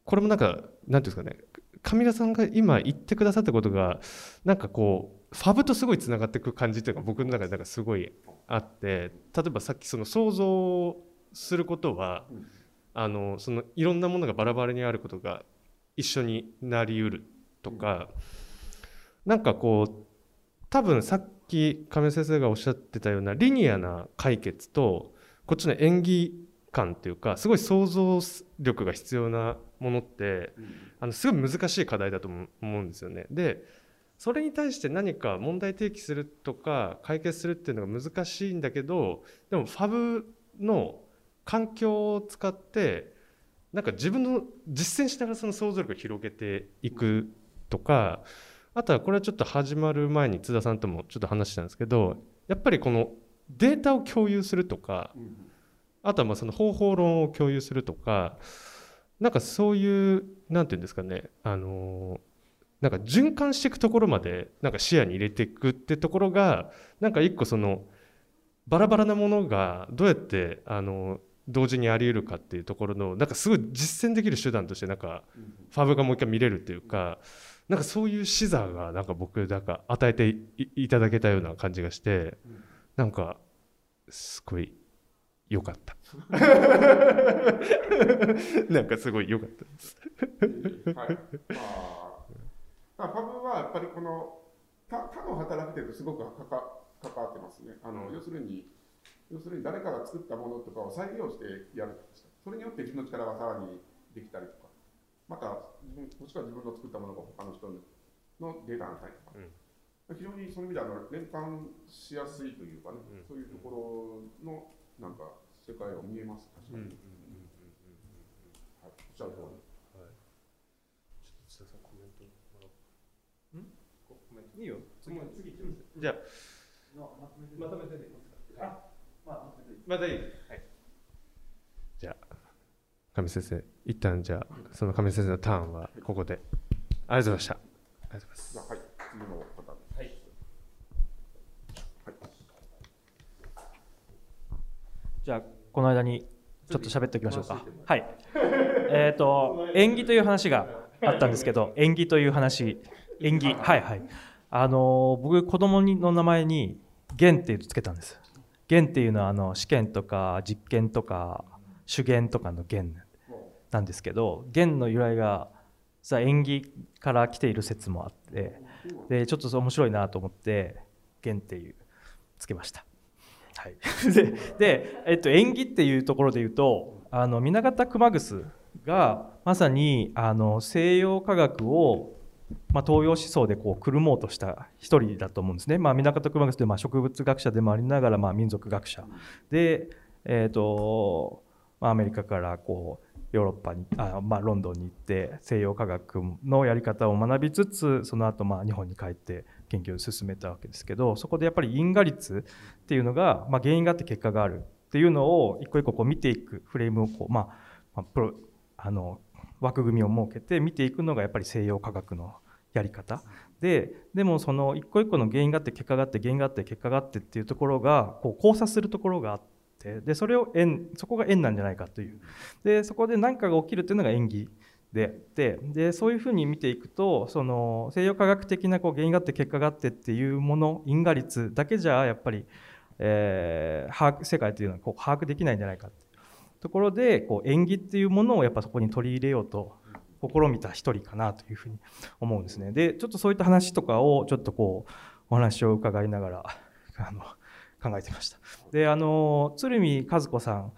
これもなんかなんていうんですかね上田さんが今言ってくださったことがなんかこうファブとすごいつながっていく感じというか僕の中でなんかすごいあって例えばさっきその想像することはあのそのいろんなものがバラバラにあることが一緒になりうるとかなんかこう多分さっき亀井先生がおっしゃってたようなリニアな解決とこっちの演技感っていうかすごい想像力が必要なものってあのすごい難しい課題だと思うんですよね。でそれに対して何か問題提起するとか解決するっていうのが難しいんだけどでもファブの環境を使ってなんか自分の実践しながらその想像力を広げていくとかあとはこれはちょっと始まる前に津田さんともちょっと話したんですけどやっぱりこのデータを共有するとかあとはまあその方法論を共有するとかなんかそういうなんていうんですかねあのなんか循環していくところまでなんか視野に入れていくってところがなんか一個そのバラバラなものがどうやってあの同時にあり得るかっていうところのなんかすごい実践できる手段としてなんかファブがもう一回見れるっていうかなんかそういう視座がなんか僕なんか与えていいただけたような感じがしてなんかすごい良かった なんかすごい良かったですはい。まあ、ファブはやっぱりこの他他の働き手とすごくかか関わってますね。あの要するに要するに誰かが作ったものとかを再利用してやるそれによって自分の力がさらにできたりとか、また自分もしくは自分の作ったものが他の人のデータになったりとか、非常にそういう意味ではあの連関しやすいというかね、うん。そういうところのなんか世界を見えます。確かに。はい、おっしゃる通り。い。いよ。次。次じゃあ。まとめてでいいですか？またいいはいじゃあ上先生一旦じゃあその上先生のターンはここでありがとうございましたありがとうございますじゃあはい、次の方。はいじゃあこの間にちょっと喋っておきましょうか。はい。えっ、と縁起という話があったんですけど、縁起という話、縁起、はいはい。あの僕子供の名前に元っていうつけたんです。元っていうのはあの試験とか実験とか主言とかの元。なんですけど弦の由来がさ縁起から来ている説もあってでちょっと面白いなと思って弦っていうつけました。はい、でで、えっと、縁起っていうところで言うとあの南方熊楠がまさにあの西洋科学をまあ、東洋思想でこうくるもうとした一人だと思うんですね。まあ、南方熊楠というまあ植物学者でもありながらまあ民族学者で、えーとまあ、アメリカからこうヨーロッパにあ、まあ、ロンドンに行って西洋科学のやり方を学びつつその後まあ日本に帰って研究を進めたわけですけどそこでやっぱり因果率っていうのが、まあ、原因があって結果があるっていうのを一個一個こう見ていくフレームをこう、まあ、まあ、プロあの枠組みを設けて見ていくのがやっぱり西洋科学のやり方。ででもその一個一個の原因があって結果があって原因があって結果があってっていうところがこう交差するところがあってでそれを縁そこが縁なんじゃないかという。でそこで何かが起きるっていうのが縁起であってでそういうふうに見ていくとその西洋科学的なこう原因があって結果があってっていうもの因果率だけじゃやっぱり、えー、把握世界というのはこう把握できないんじゃないかってところでこう縁起っていうものをやっぱそこに取り入れようと試みた一人かなというふうに思うんですね。でちょっとそういった話とかをちょっとこうお話を伺いながら あの考えてました。であの鶴見和子さん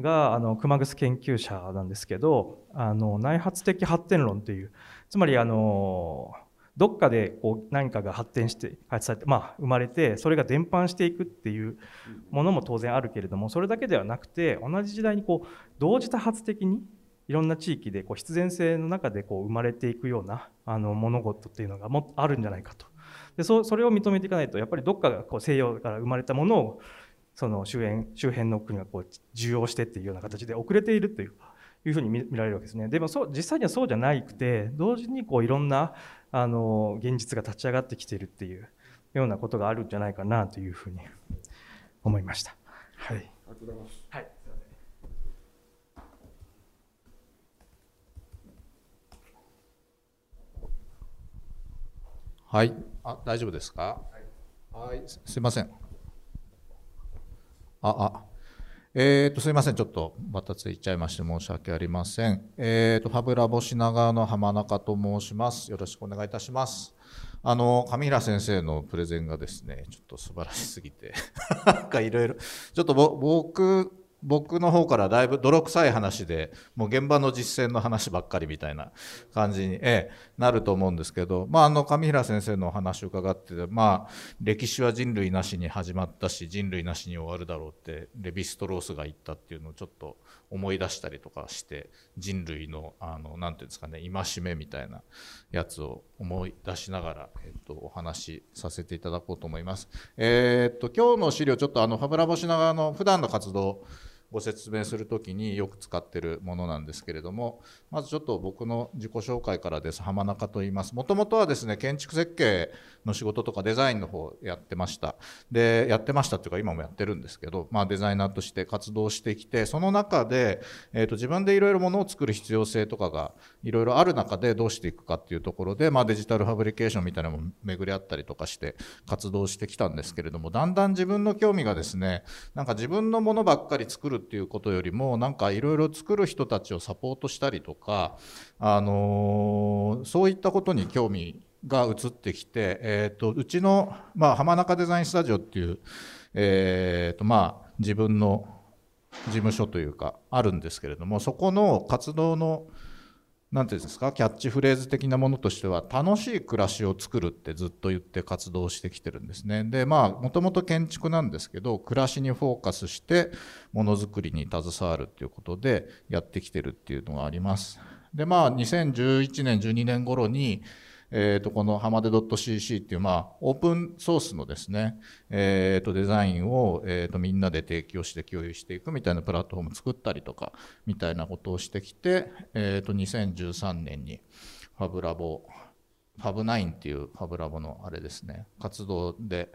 があの熊楠研究者なんですけどあの内発的発展論というつまりあのどっかでこう何かが発展して開発されて、まあ、生まれてそれが伝播していくっていうものも当然あるけれどもそれだけではなくて同じ時代にこう同時多発的にいろんな地域でこう必然性の中でこう生まれていくようなあの物事っていうのがもあるんじゃないかとでそそれを認めていかないとやっぱりどっかがこう西洋から生まれたものをその周辺周辺の国がこう受容してっていうような形で遅れているといういうふうに見られるわけですね。でもそう実際にはそうじゃなくて同時にこういろんなあの現実が立ち上がってきているっていうようなことがあるんじゃないかなというふうに思いました。はい。ありがとうございます。はい。はい。あ、大丈夫ですか？はい。すいません。あ、あ。えー、とすいません、ちょっとバタついちゃいまして申し訳ありません。えー、とファブラボ品川の浜中と申します。よろしくお願いいたします。あの上平先生のプレゼンがですね、ちょっと素晴らしすぎて、なんかいろいろ、ちょっと僕僕の方からだいぶ泥臭い話でもう現場の実践の話ばっかりみたいな感じに、え、なると思うんですけど、まあ、あの上平先生のお話を伺ってまあ、歴史は人類なしに始まったし人類なしに終わるだろうってレヴィストロースが言ったっていうのをちょっと思い出したりとかして人類のあのなんていうんですかね戒めみたいなやつを思い出しながら、えっと、お話しさせていただこうと思います。えー、っと今日の資料ちょっとあのファブラボシナガの普段の活動ご説明するときによく使ってるものなんですけれどもまずちょっと僕の自己紹介からです。浜中と言います。もともとはですね建築設計の仕事とかデザインの方やってました。でやってましたっていうか今もやってるんですけど、まあ、デザイナーとして活動してきてその中で、えー、と自分でいろいろものを作る必要性とかがいろいろある中でどうしていくかっていうところで、まあ、デジタルファブリケーションみたいなのも巡り合ったりとかして活動してきたんですけれどもだんだん自分の興味がですねなんか自分のものばっかり作るっていうことよりもなんかいろいろ作る人たちをサポートしたりとか、あのー、そういったことに興味が移ってきて、えーと、うちの、まあ、浜中デザインスタジオっていう、えーとまあ、自分の事務所というかあるんですけれどもそこの活動の何て言うんですか？キャッチフレーズ的なものとしては楽しい暮らしを作るってずっと言って活動してきてるんですね。でまあもともと建築なんですけど暮らしにフォーカスしてものづくりに携わるっていうことでやってきてるっていうのがあります。でまあ2011年12年頃にえー、とこのハマデ .cc っていう、まあ、オープンソースのですね、えー、とデザインを、えっ、とみんなで提供して共有していくみたいなプラットフォーム作ったりとかみたいなことをしてきて、えっ、と2013年にファブラボファブナインっていうファブラボのあれですね活動で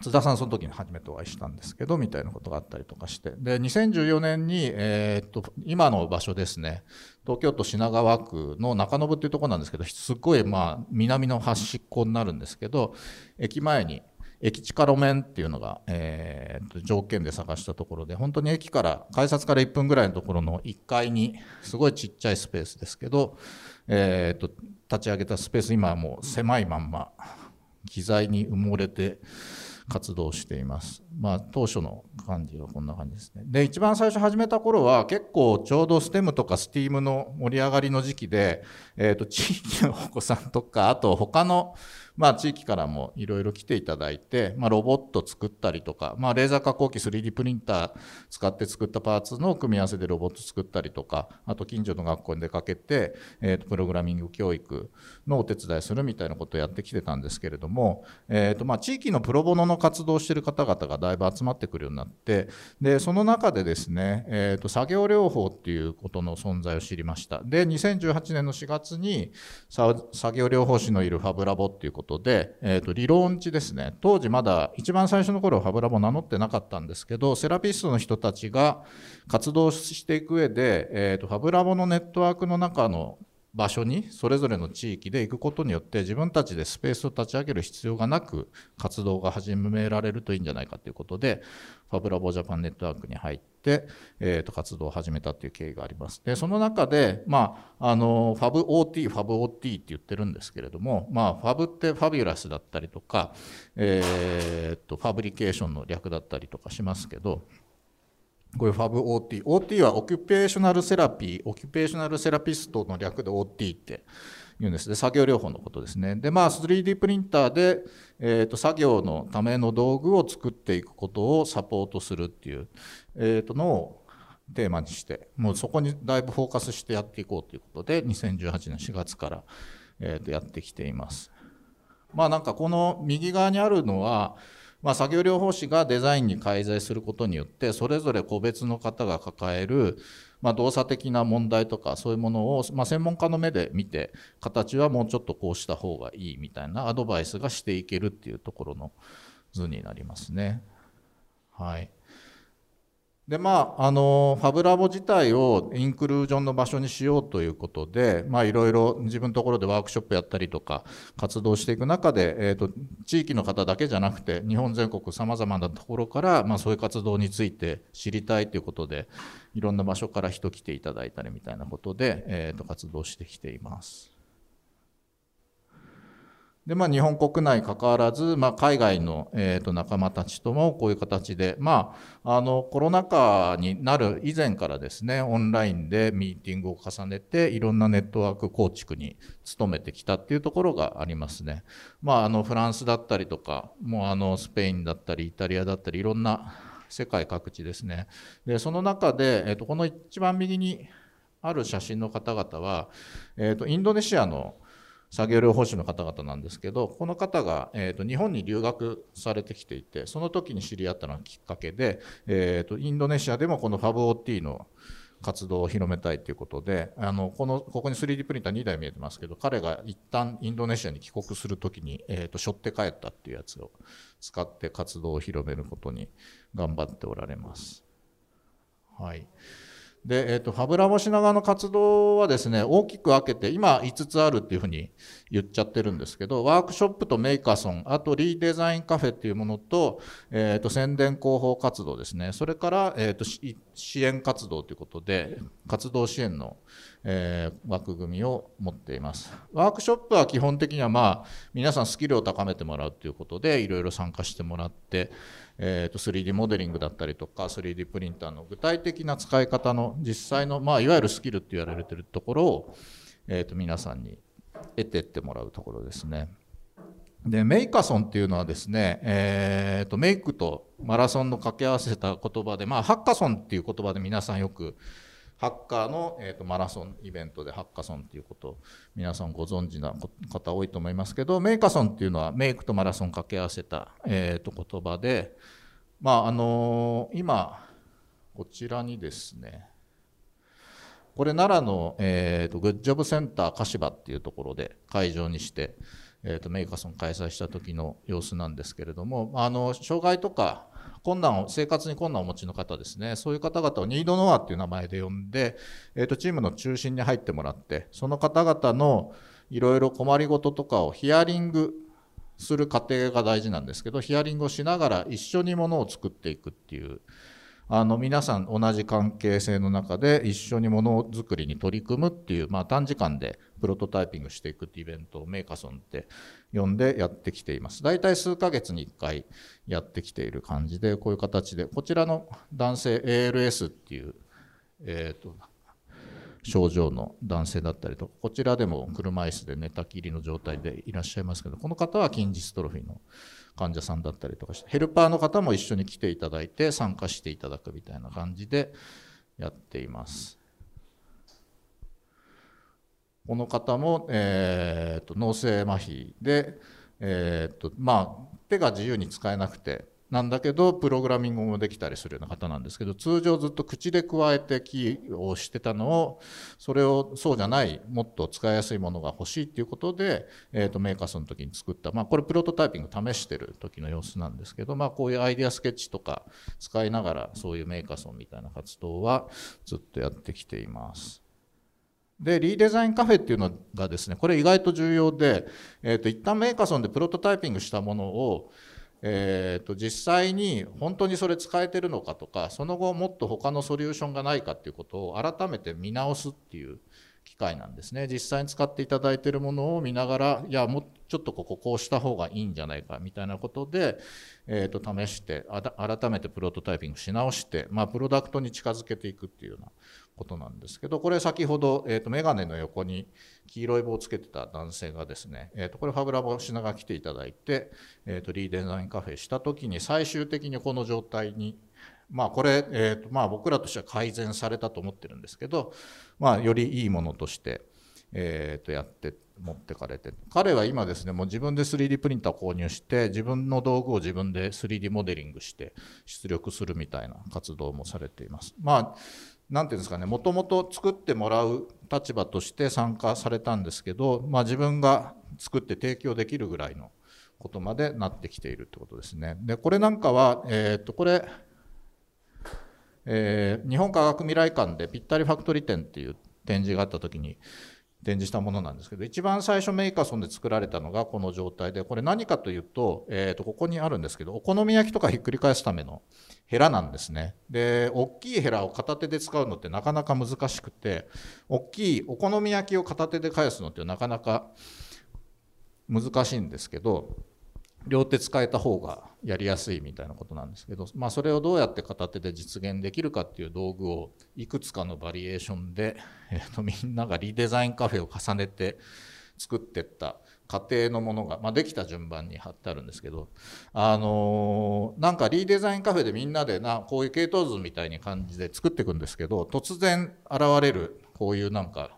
津田さんその時に初めてお会いしたんですけどみたいなことがあったりとかして。で2014年に、えー、っと今の場所ですね。東京都品川区の中延っていうとこなんですけどすっごいまあ南の端っこになるんですけど駅前に駅地下路面っていうのが、えー、条件で探したところで、本当に駅から、改札から1分ぐらいのところの1階に、すごいちっちゃいスペースですけど、えー、と立ち上げたスペース、今はもう狭いまんま、機材に埋もれて、活動しています。まあ、当初の感じはこんな感じですね。で、一番最初始めた頃は結構ちょうど STEM とか STEAM の盛り上がりの時期で、えっ、ー、と、地域のお子さんとか、あと他のまあ、地域からもいろいろ来ていただいて、まあ、ロボット作ったりとか、まあ、レーザー加工機 3D プリンター使って作ったパーツの組み合わせでロボット作ったりとか、あと近所の学校に出かけて、えー、とプログラミング教育のお手伝いするみたいなことをやってきてたんですけれども、えーとまあ、地域のプロボノの活動をしている方々がだいぶ集まってくるようになって、でその中でですね、えー、と作業療法っていうことの存在を知りました。で、2018年の4月に作業療法士のいるファブラボっていうことで、えー、と理論値ですね。当時まだ一番最初の頃ファブラボ名乗ってなかったんですけどセラピストの人たちが活動していく上で、えー、とファブラボのネットワークの中の場所にそれぞれの地域で行くことによって自分たちでスペースを立ち上げる必要がなく活動が始められるといいんじゃないかということでファブラボジャパンネットワークに入って、えー、と活動を始めたという経緯があります。でその中で、まあ、あのファブ OT ファブ OT って言ってるんですけれども、まあ、ファブってファビュラスだったりとか、えー、とファブリケーションの略だったりとかしますけどこういう FABOT。OT は occupational therapy、occupational therapist の略で OT って言うんですで、作業療法のことですね。で、まあ 3D プリンターで、えー、と作業のための道具を作っていくことをサポートするっていう、えー、とのをテーマにして、もうそこにだいぶフォーカスしてやっていこうということで、2018年4月から、えー、とやってきています。まあなんかこの右側にあるのは、まあ、作業療法士がデザインに介在することによってそれぞれ個別の方が抱える、ま、動作的な問題とかそういうものを、ま、専門家の目で見て形はもうちょっとこうした方がいいみたいなアドバイスがしていけるっていうところの図になりますね。はいでまあ、あのファブラボ自体をインクルージョンの場所にしようということで、ま、いろいろ自分のところでワークショップやったりとか活動していく中で、えーと、地域の方だけじゃなくて日本全国さまざまなところから、まあ、そういう活動について知りたいということでいろんな場所から人来ていただいたりみたいなことで、えーと活動してきています。で、まあ、日本国内関わらず、まあ、海外の、えー、と仲間たちともこういう形で、まあ、あの、コロナ禍になる以前からですね、オンラインでミーティングを重ねて、いろんなネットワーク構築に努めてきたっていうところがありますね。まあ、あの、フランスだったりとか、もうあの、スペインだったり、イタリアだったり、いろんな世界各地ですね。で、その中で、え、ー、と、この一番右にある写真の方々は、え、ー、と、インドネシアの作業療法士の方々なんですけどこの方が、えーと、日本に留学されてきていてその時に知り合ったのがきっかけで、えーと、インドネシアでもこの FABOT の活動を広めたいということであのこのここに 3D プリンター2台見えてますけど彼が一旦インドネシアに帰国する時に、えーと、と背負って帰ったっていうやつを使って活動を広めることに頑張っておられます。はいで、えっ、ー、と、ファブラボ品川の活動はですね、大きく分けて、今5つあるっていうふうに言っちゃってるんですけど、ワークショップとメーカーソン、あとリーデザインカフェっていうものと、えっ、ー、と、宣伝広報活動ですね。それから、えっ、ー、と、支援活動ということで、活動支援の、えー、枠組みを持っています。ワークショップは基本的にはまあ、皆さんスキルを高めてもらうということで、いろいろ参加してもらって、えー、と 3D モデリングだったりとか 3D プリンターの具体的な使い方の実際の、まあ、いわゆるスキルって言われてるところを、えー、と皆さんに得てってもらうところですね。でメイカソンっていうのはですね、えー、とメイクとマラソンの掛け合わせた言葉で、まあ、ハッカソンっていう言葉で皆さんよくハッカーの、えーと、マラソンイベントでハッカソンっていうことを皆さんご存知な方多いと思いますけどメイカソンっていうのはメイクとマラソン掛け合わせた、えーと、言葉で、まああのー、今こちらにですねこれ奈良の、えーと、グッジョブセンター柏っていうところで会場にして、えー、とメイカソン開催した時の様子なんですけれどもあの障害とか困難を、生活に困難をお持ちの方ですね、そういう方々をニードノアっていう名前で呼んで、えっ、ー、と、チームの中心に入ってもらって、その方々のいろいろ困りごととかをヒアリングする過程が大事なんですけどヒアリングをしながら一緒にものを作っていくっていうあの皆さん同じ関係性の中で一緒にものづくりに取り組むっていう、まあ、短時間でプロトタイピングしていくっていうイベントをメーカソンって呼んでやってきています。大体数ヶ月に1回やってきている感じでこういう形でこちらの男性 ALS っていう、えーと症状の男性だったりとこちらでも車椅子で寝たきりの状態でいらっしゃいますけどこの方は筋ジストロフィーの患者さんだったりとかしてヘルパーの方も一緒に来ていただいて参加していただくみたいな感じでやっています。この方も、えーと、脳性麻痺で、えーとまあ、手が自由に使えなくてなんだけどプログラミングもできたりするような方なんですけど通常ずっと口で加えてキーをしてたのをそれをそうじゃないもっと使いやすいものが欲しいっていうことで、えー、とメーカースの時に作った、まあ、これプロトタイピング試してる時の様子なんですけど、まあ、こういうアイデアスケッチとか使いながらそういうメーカーソンみたいな活動はずっとやってきています。で、リーデザインカフェっていうのがですね、これ意外と重要で、えっ、ー、と、一旦メーカーソンでプロトタイピングしたものを、えー、と実際に本当にそれ使えてるのかとかその後もっと他のソリューションがないかっていうことを改めて見直すっていう機会なんですね。実際に使っていただいてるものを見ながらいやもうちょっとこここうした方がいいんじゃないかみたいなことで、えー、と試して改めてプロトタイピングし直して、まあ、プロダクトに近づけていくっていうようなことなんですけどこれ先ほど、えー、とメガネの横に黄色い棒をつけてた男性がですね、えー、とこれファブラボ品が来ていただいて、えー、とリーデザインカフェした時に最終的にこの状態にまあこれ、えーとまあ、僕らとしては改善されたと思ってるんですけど、まあ、よりいいものとして、えー、とやって持ってかれて彼は今ですねもう自分で 3D プリンター購入して自分の道具を自分で 3D モデリングして出力するみたいな活動もされています。まあ何て言うんですかねもともと作ってもらう立場として参加されたんですけど、まあ、自分が作って提供できるぐらいのことまでなってきているってことですね。でこれなんかは、えー、とこれ、えー、日本科学未来館でぴったりファクトリー展っていう展示があった時に展示したものなんですけど一番最初メーカーソンで作られたのがこの状態でこれ何かというと,、えー、とここにあるんですけどお好み焼きとかひっくり返すためのヘラなんですね。で大きいヘラを片手で使うのってなかなか難しくて大きいお好み焼きを片手で返すのってなかなか難しいんですけど両手使えた方がやりやすいみたいなことなんですけど、まあ、それをどうやって片手で実現できるかっていう道具をいくつかのバリエーションで、えー、とみんながリデザインカフェを重ねて作ってった過程のものが、まあ、できた順番に貼ってあるんですけど、あのー、なんかリーデザインカフェでみんなでなこういう系統図みたいな感じで作っていくんですけど突然現れるこういうなんか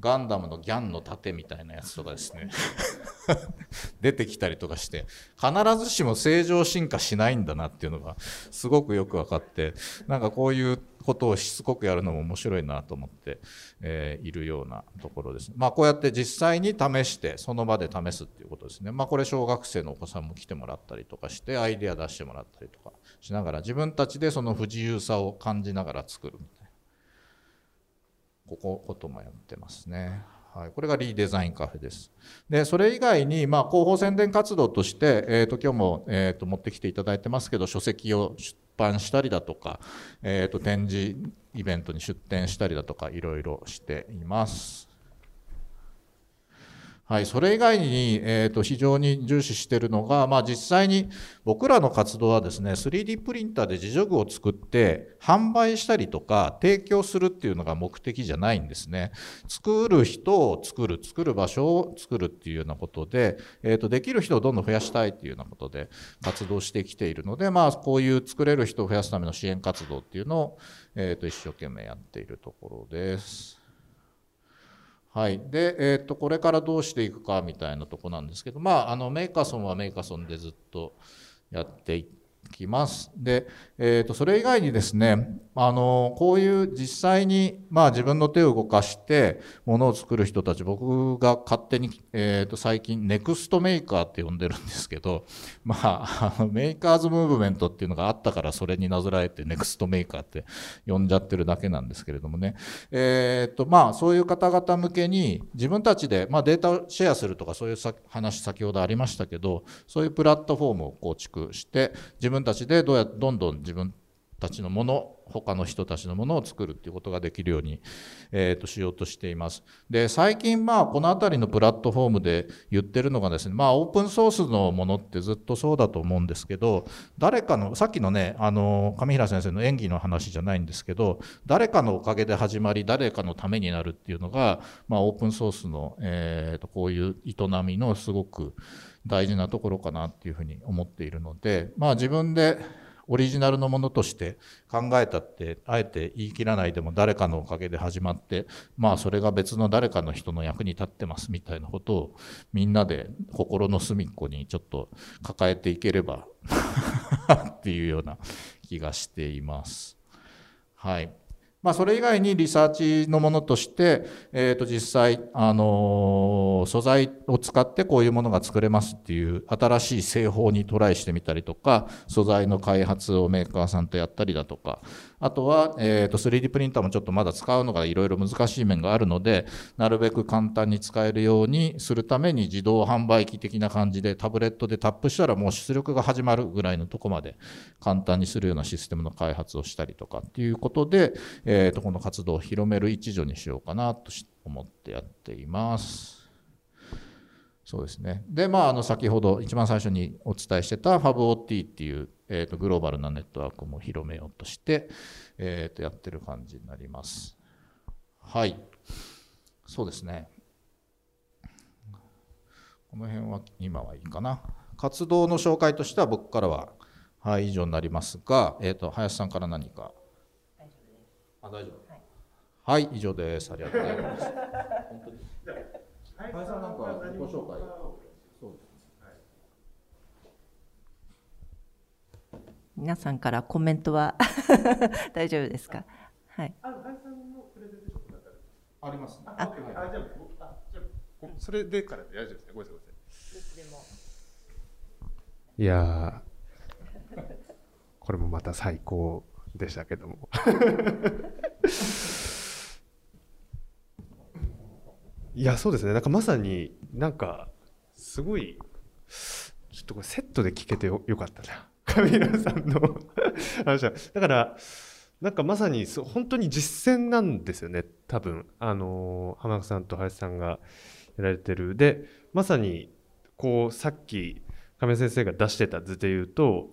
ガンダムのギャンの盾みたいなやつとかですね 出てきたりとかして必ずしも正常進化しないんだなっていうのがすごくよく分かってなんかこういうことをしつこくやるのも面白いなと思って、えー、いるようなところです。まあこうやって実際に試してその場で試すっていうことですね。まあこれ小学生のお子さんも来てもらったりとかしてアイデア出してもらったりとかしながら自分たちでその不自由さを感じながら作るみたいな。こここともやってますね。はい、これがリーデザインカフェです。で、それ以外に、まあ、広報宣伝活動として、えっ、ー、と、今日も、えっ、ー、と、持ってきていただいてますけど、書籍を出版したりだとか、えっ、ー、と、展示イベントに出展したりだとか、いろいろしています。はい、それ以外に、えーと、非常に重視しているのが、まあ、実際に僕らの活動はですね 3D プリンターで自助具を作って販売したりとか提供するっていうのが目的じゃないんですね作る人を作る作る場所を作るっていうようなことで、えーと、できる人をどんどん増やしたいっていうようなことで活動してきているので、まあ、こういう作れる人を増やすための支援活動っていうのを、えーと一生懸命やっているところです。はい、で、えー、とこれからどうしていくかみたいなとこなんですけど、まあ、あのメーカーソンはメーカーソンでずっとやっていてきます。で、えー、とそれ以外にですねあのこういう実際に、まあ、自分の手を動かしてものを作る人たち僕が勝手に、えー、と最近 next maker って呼んでるんですけど、まあ、 makers movement っていうのがあったからそれになぞらえて next maker って呼んじゃってるだけなんですけれどもね、えーとまあ、そういう方々向けに自分たちで、まあ、データをシェアするとかそういう話先ほどありましたけどそういうプラットフォームを構築して自分分たちでどうやどんどん自分たちのもの他の人たちのものを作るっていうことができるように、えー、としようとしています。で最近まあこの辺りのプラットフォームで言ってるのがですねまあオープンソースのものってずっとそうだと思うんですけど誰かのさっきのねあの上平先生の演技の話じゃないんですけど誰かのおかげで始まり誰かのためになるっていうのが、まあ、オープンソースの、えー、とこういう営みのすごく大事なところかなっていうふうに思っているのでまあ自分でオリジナルのものとして考えたってあえて言い切らないでも誰かのおかげで始まってまあそれが別の誰かの人の役に立ってますみたいなことをみんなで心の隅っこにちょっと抱えていければ っていうような気がしています。はい。まあ、それ以外にリサーチのものとして、えー、と実際、あの素材を使ってこういうものが作れますっていう新しい製法にトライしてみたりとか素材の開発をメーカーさんとやったりだとかあとは、えー、と 3D プリンターもちょっとまだ使うのがいろいろ難しい面があるのでなるべく簡単に使えるようにするために自動販売機的な感じでタブレットでタップしたらもう出力が始まるぐらいのとこまで簡単にするようなシステムの開発をしたりとかっていうことで、えー、とこの活動を広める一助にしようかなと思ってやっています。そうですね。で、まあ、あの先ほど一番最初にお伝えしてた FabOT っていうえーと、グローバルなネットワークも広めようとして、えー、とやってる感じになります。はい。そうですね。この辺は今はいいかな。活動の紹介としては僕からは、はい、以上になりますが、えーと、林さんから何か？大丈夫です。あ、大丈夫。はい、はい、以上です。ありがとうございます。本当に。林さんなんか自己紹介。そうです。皆さんからコメントは 大丈夫ですか？はい。あります、ね。あ、あじゃあ、それでから大丈夫ですね。ごめんなさい。いやこれもまた最高でしたけどもいやそうですね。なんかまさになんかすごいちょっとこれセットで聞けてよよかったな。上村さんの 話は。だからなんかまさにそ本当に実践なんですよね多分。あの浜中さんと林さんがやられてる。でまさにこうさっき亀井先生が出してた図で言うと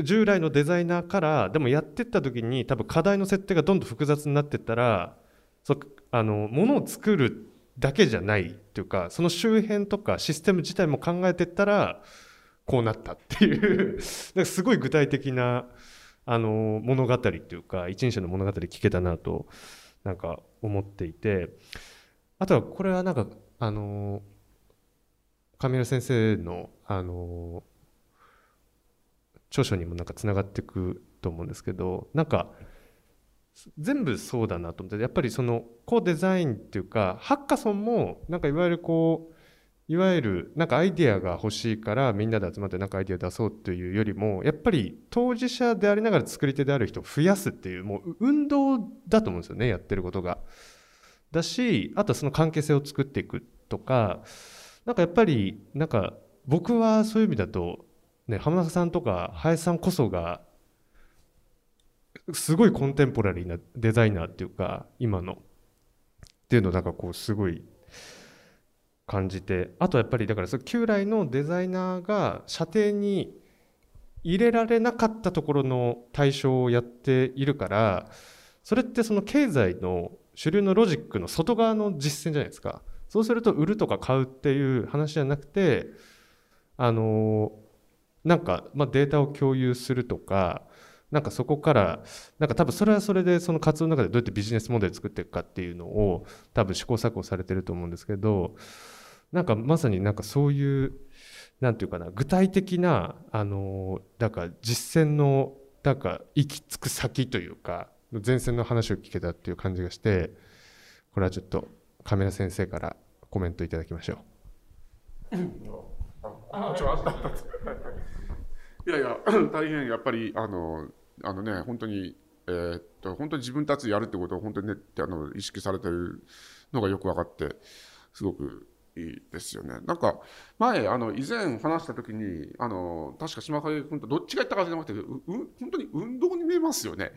従来のデザイナーからでもやってった時に多分課題の設定がどんどん複雑になってったらそあのものを作るだけじゃないっていうかその周辺とかシステム自体も考えてったらこうなったっていう なんかすごい具体的なあの物語っていうか一人称の物語聞けたなとなんか思っていてあとはこれはなんかあの上村先生のあの著書にもなんかつながっていくと思うんですけどなんか全部そうだなと思ってやっぱりそのコーデザインっていうかハッカソンもなんかいわゆるこういわゆるなんかアイデアが欲しいからみんなで集まってなんかアイデア出そうというよりもやっぱり当事者でありながら作り手である人を増やすっていうもう運動だと思うんですよねやってることが。だしあとはその関係性を作っていくとかなんかやっぱりなんか僕はそういう意味だと、ね、浜中さんとか林さんこそがすごいコンテンポラリーなデザイナーっていうか今の。っていうのをなんかこうすごい感じて。あとやっぱりだからそ旧来のデザイナーが射程に入れられなかったところの対象をやっているからそれってその経済の主流のロジックの外側の実践じゃないですか。そうすると売るとか買うっていう話じゃなくてあのなんか、まあ、データを共有するとかなんかそこからなんか多分それはそれでその活動の中でどうやってビジネスモデル作っていくかっていうのを多分試行錯誤されてると思うんですけどなんかまさになんかそういうなんていうかな具体的なあのだから実践のなんか行き着く先というか前線の話を聞けたっていう感じがしてこれはちょっとカメラ先生からコメントいただきましょう。いやいや、大変やっぱり、あの、あのね、本当に、えー、っと、本当に自分たちでやるってことを本当にね、あの、意識されてるのがよく分かって、すごくいいですよね。なんか、前、あの、以前話した時に、あの、確か島影君とどっちが言ったかじゃなくて、う、本当に運動に見えますよね。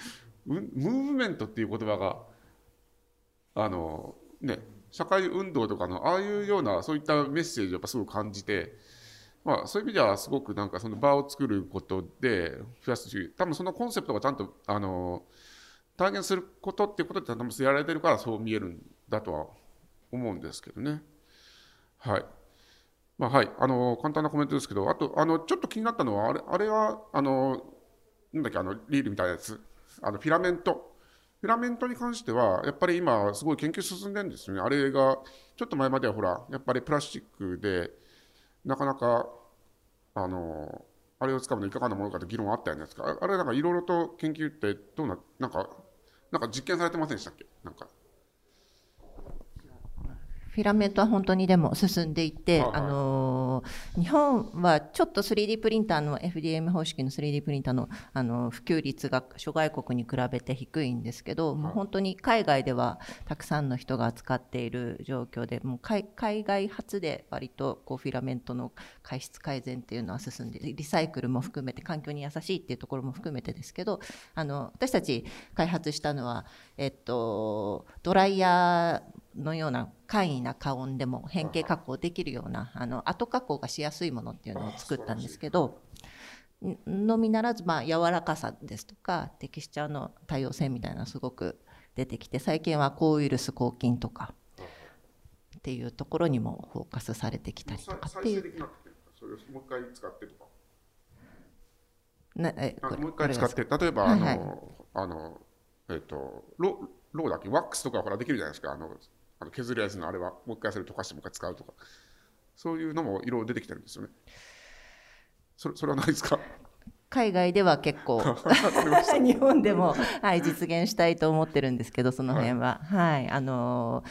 ムーブメントっていう言葉が、あの、ね、社会運動とかの、ああいうような、そういったメッセージをやっぱすごく感じて、まあ、そういう意味ではすごくなんかその場を作ることで増やすし、多分そのコンセプトがちゃんと、あの、体現することっていうことで多分やられてるからそう見えるんだとは思うんですけどね。はい。まあ、はい。あの、簡単なコメントですけど、あと、あの、ちょっと気になったのは、あれ、あれは、あの、なんだっけ、あの、リールみたいなやつ。あの、フィラメント。フィラメントに関しては、やっぱり今、すごい研究進んでるんですよね。あれが、ちょっと前まではほら、やっぱりプラスチックで、なかなか、あの、あれを使うのいかがなものかと議論あったじゃないですか。あれなんかいろいろと研究ってどうな、なんか、なんか実験されてませんでしたっけ？なんか。フィラメントは本当にでも進んでいて、あの日本はちょっと 3D プリンターの FDM 方式の 3D プリンターのあの普及率が諸外国に比べて低いんですけど、もう本当に海外ではたくさんの人が扱っている状況でもう海外発で割とこうフィラメントの排出改善っていうのは進んでリサイクルも含めて環境に優しいっていうところも含めてですけどあの私たち開発したのは、えっと、ドライヤーのような簡易な加温でも変形加工できるようなあの後加工がしやすいものっていうのを作ったんですけどのみならずまあ柔らかさですとかテキスチャーの多様性みたいなすごく出てきて最近は抗ウイルス抗菌とかっていうところにもフォーカスされてきたりとかっていう。もう一回使ってとか。なえもう一回使って。例えば、はいはい、あのあのえっ、ー、とロローだけ？ワックスとかほらできるじゃないですか。あのあの削るやつのあれはもう一回それ溶かしてもう一回使うとか。そういうのも色出てきてるんですよね。それそれはないですか？海外では結構。日本でも、はい、実現したいと思ってるんですけどその辺は、はい、はい、あの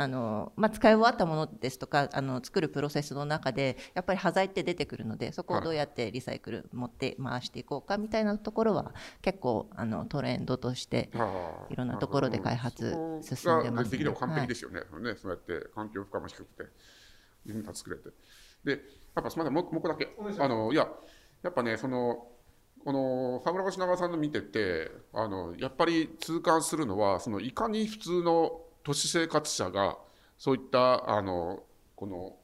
あのまあ、使い終わったものですとかあの作るプロセスの中でやっぱり端材って出てくるのでそこをどうやってリサイクル持って回していこうかみたいなところは結構あのトレンドとしていろんなところで開発進んでます、ね、で。きれば完璧ですよね。はい、ねそうやって環境負荷も低くて自分たち作れて。でやっぱませんもう個だけ。あのいややっぱねそのこの羽村越長さんの見ててあのやっぱり痛感するのはそのいかに普通の都市生活者がそういったあのこの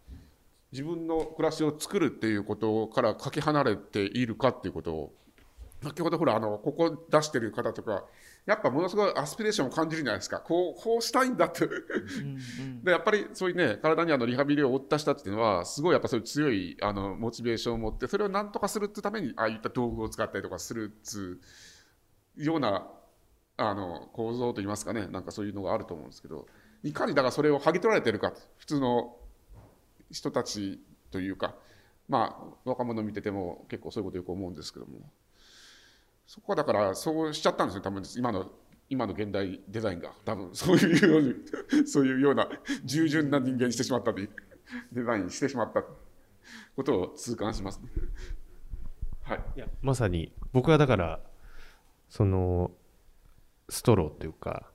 自分の暮らしを作るっていうことからかけ離れているかっていうことを先ほどほらあのここ出してる方とかやっぱものすごいアスピレーションを感じるじゃないですか。こうこうしたいんだって。でやっぱりそういうね体にあのリハビリを負った人っていうのはすごいやっぱそういう強いあのモチベーションを持ってそれを何とかするってためにああいった道具を使ったりとかするっつうようなあの構造といいますかねなんかそういうのがあると思うんですけどいかにだからそれを剥ぎ取られてるか普通の人たちというかまあ若者見てても結構そういうことよく思うんですけども。そこはだからそうしちゃったんですよ多分今の今の現代デザインが。多分そういうように そういうような従順な人間にしてしまったりデザインしてしまったことを痛感します、ね、はい、いやまさに僕はだからそのストローっていうか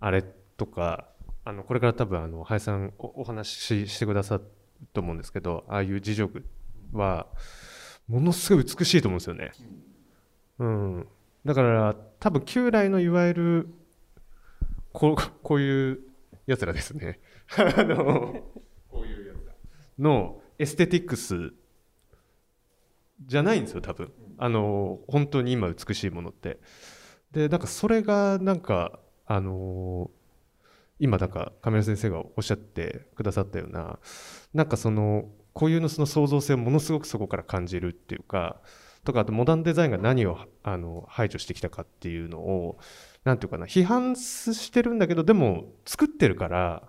あれとかあのこれから多分あの林さんおお話ししてくださると思うんですけどああいう自助具はものすごい美しいと思うんですよね。うん、だから多分旧来のいわゆるこうこういうやつらですねあのこういうやつらのエステティックスじゃないんですよ多分あの本当に今美しいものって。でなんかそれがなんかあのー、今なんか亀山先生がおっしゃってくださったようななんかその固有のその創造性をものすごくそこから感じるっていうかとかあとモダンデザインが何をあの排除してきたかっていうのを何て言うかな批判してるんだけどでも作ってるから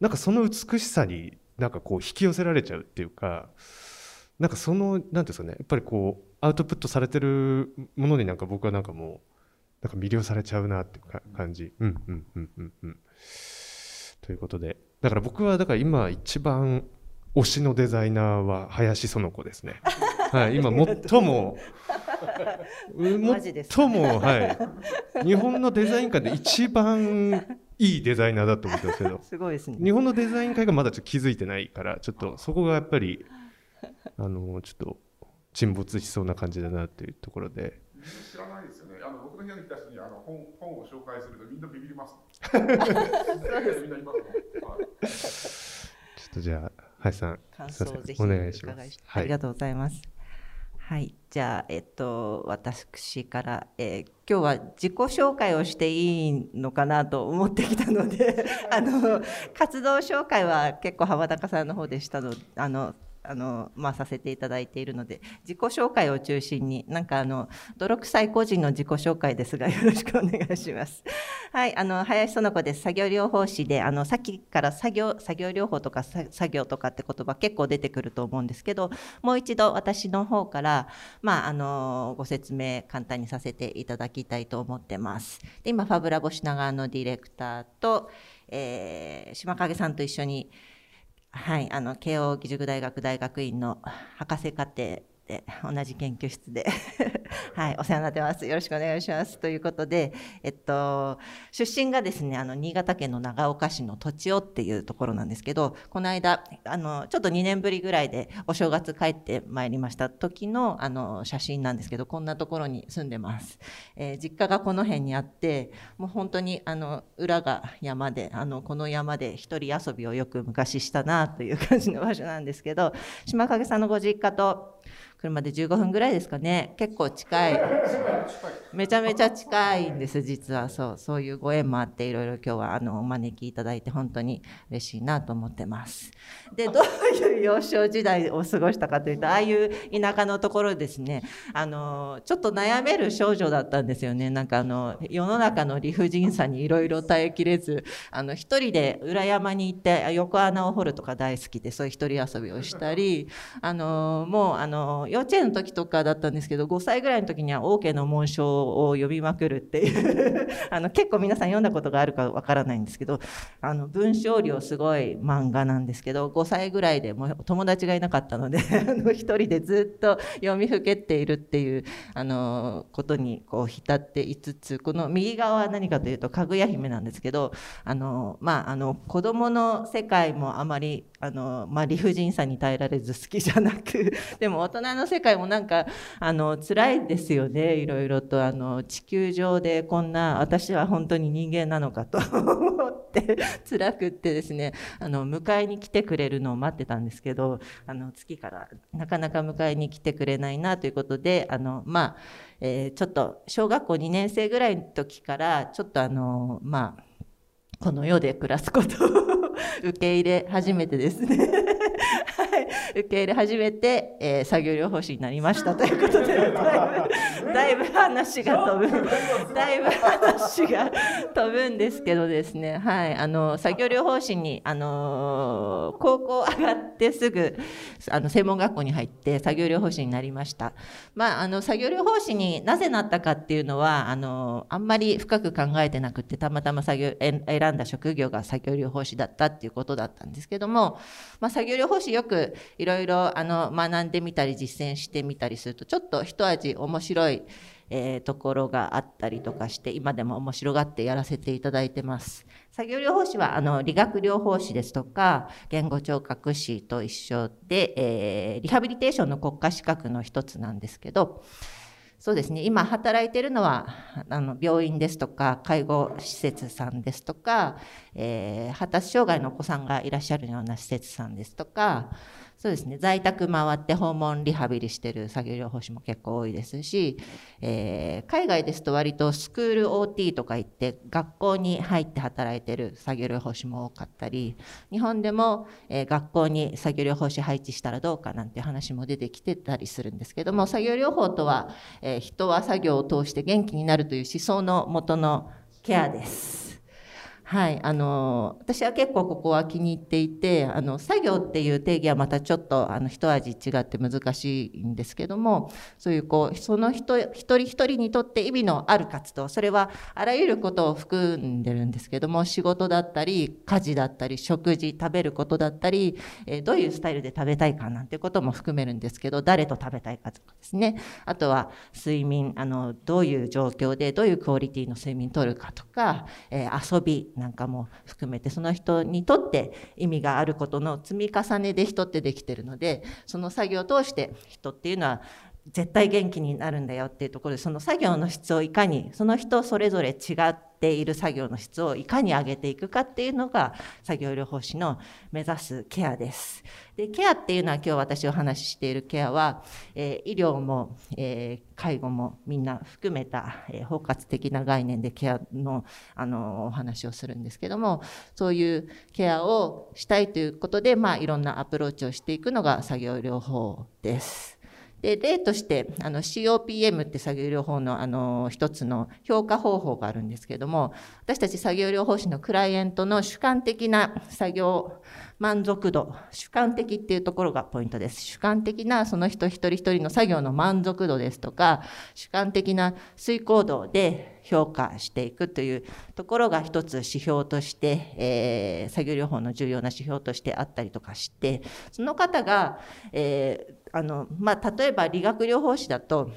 なんかその美しさになんかこう引き寄せられちゃうっていうかなんかそのなんていうんですかねやっぱりこうアウトプットされてるものになんか僕はなんかもうなんか魅了されちゃうなっていうか感じ。うんうんうんうんうん。ということでだから僕はだから今一番推しのデザイナーは林園子ですね。はい、今最も マジですか最もはい日本のデザイン界で一番いいデザイナーだと思ってますけど すごいですね。日本のデザイン界がまだちょっと気づいてないからちょっとそこがやっぱりあのちょっと沈没しそうな感じだなっていうところで知らないですよの部屋に来た人にあの本本を紹介するとみんなビビります。みんな言いますもん。はいちょっとじゃあ林さん感想をぜひお願いします。はいありがとうございます。はい、じゃあ、えっと、私から、えー今日は自己紹介をしていいのかなと思ってきたので、あの、活動紹介は結構浜中さんの方でしたの、あの、あの、まあ、させていただいているので、自己紹介を中心に、なんかあの、泥臭い個人の自己紹介ですが、よろしくお願いします。はい、あの、林園子です。作業療法士で、あの、さっきから作業、作業療法とか作業とかって言葉結構出てくると思うんですけど、もう一度私の方から、まあ、あの、ご説明簡単にさせていただきたいと思ってます。で今、ファブラボ品川のディレクターと、えー島影さんと一緒に、はい、あの、慶応義塾大学大学院の博士課程で、同じ研究室で、はい、お世話になってます。よろしくお願いします。ということで、えっと、出身がですね、あの、新潟県の長岡市の栃尾っていうところなんですけど、この間、あの、ちょっと2年ぶりぐらいでお正月帰ってまいりました時の、あの、写真なんですけど、こんなところに住んでます。えー実家がこの辺にあって、もう本当に、あの、裏が山で、あの、この山で一人遊びをよく昔したなという感じの場所なんですけど、島影さんのご実家と、車で15分ぐらいですかね。結構近い。めちゃめちゃ近いんです、実は。そう、そういうご縁もあって、いろいろ今日は、あの、お招きいただいて、本当に嬉しいなと思ってます。で、どういう幼少時代を過ごしたかというと、ああいう田舎のところですね、あの、ちょっと悩める少女だったんですよね。なんかあの、世の中の理不尽さにいろいろ耐えきれず、あの、一人で裏山に行って、横穴を掘るとか大好きで、そういう一人遊びをしたり、あの、もう、あの、幼稚園の時とかだったんですけど、5歳ぐらいの時には、王家の紋章を読みまくるっていう、あの、結構皆さん読んだことがあるかわからないんですけど、あの、文章量すごい漫画なんですけど、5歳ぐらいでもう友達がいなかったので、あの、一人でずっと読みふけっているっていう、あの、ことにこう浸っていつつ、この右側は何かというと、かぐや姫なんですけど、あの、まあ、あの、子供の世界もあまり、あの、まあ、理不尽さに耐えられず好きじゃなく、でも大人の世界もなんか、あの、辛いですよね、いろいろと、あの、地球上でこんな、私は本当に人間なのかと 思って、辛くってですね、あの、迎えに来てくれるのを待ってたんですけど、あの、月からなかなか迎えに来てくれないなということで、あの、まあ、えーちょっと小学校2年生ぐらいの時から、ちょっとあの、まあ、この世で暮らすこと受け入れ初めてですね。はい、受け入れ始めて、えー作業療法士になりました。ということで、だいぶ、話が飛ぶ、だいぶ話が飛ぶんですけどですね、はい、あの、作業療法士に、あのー高校上がってすぐ、あの、専門学校に入って作業療法士になりました。まあ、あの、作業療法士になぜなったかっていうのは、あの、あんまり深く考えてなくて、たまたま作業、え選んだ職業が作業療法士だったっていうことだったんですけども、まあ、作業療法士よくいろいろ、あの、学んでみたり実践してみたりすると、ちょっと一味面白い、えーところがあったりとかして、今でも面白がってやらせていただいてます。作業療法士は、あの、理学療法士ですとか、言語聴覚士と一緒で、えーリハビリテーションの国家資格の一つなんですけど、そうですね。今働いてるのは、あの、病院ですとか、介護施設さんですとか、えー発達障害のお子さんがいらっしゃるような施設さんですとか、そうですね。在宅回って訪問リハビリしてる作業療法士も結構多いですし、えー海外ですと割とスクール OT とか行って学校に入って働いてる作業療法士も多かったり、日本でも、えー学校に作業療法士配置したらどうかなんて話も出てきてたりするんですけども、作業療法とは、えー人は作業を通して元気になるという思想の元のケアです。はい、あの私は結構ここは気に入っていてあの作業っていう定義はまたちょっとあの一味違って難しいんですけどもそういうこうその人一人一人にとって意味のある活動それはあらゆることを含んでるんですけども仕事だったり家事だったり食事食べることだったり、えどういうスタイルで食べたいかなんてことも含めるんですけど誰と食べたいかとかですね。あとは睡眠あのどういう状況でどういうクオリティの睡眠とるかとか、え遊びなんかも含めてその人にとって意味があることの積み重ねで人ってできてるのでその作業を通して人っていうのは絶対元気になるんだよっていうところでその作業の質をいかにその人それぞれ違っている作業の質をいかに上げていくかっていうのが作業療法士の目指すケアです。でケアっていうのは今日私お話ししているケアは、えー、医療も、えー、介護もみんな含めた、えー、包括的な概念でケアのあのお話をするんですけどもそういうケアをしたいということで、まあ、いろんなアプローチをしていくのが作業療法です。で例としてあの COPM って作業療法のあの一つの評価方法があるんですけども私たち作業療法士のクライアントの主観的な作業満足度主観的っていうところがポイントです。主観的なその人一人一人の作業の満足度ですとか主観的な遂行度で評価していくというところが一つ指標として、えー、作業療法の重要な指標としてあったりとかしてその方が、えーあのまあ、例えば理学療法士だと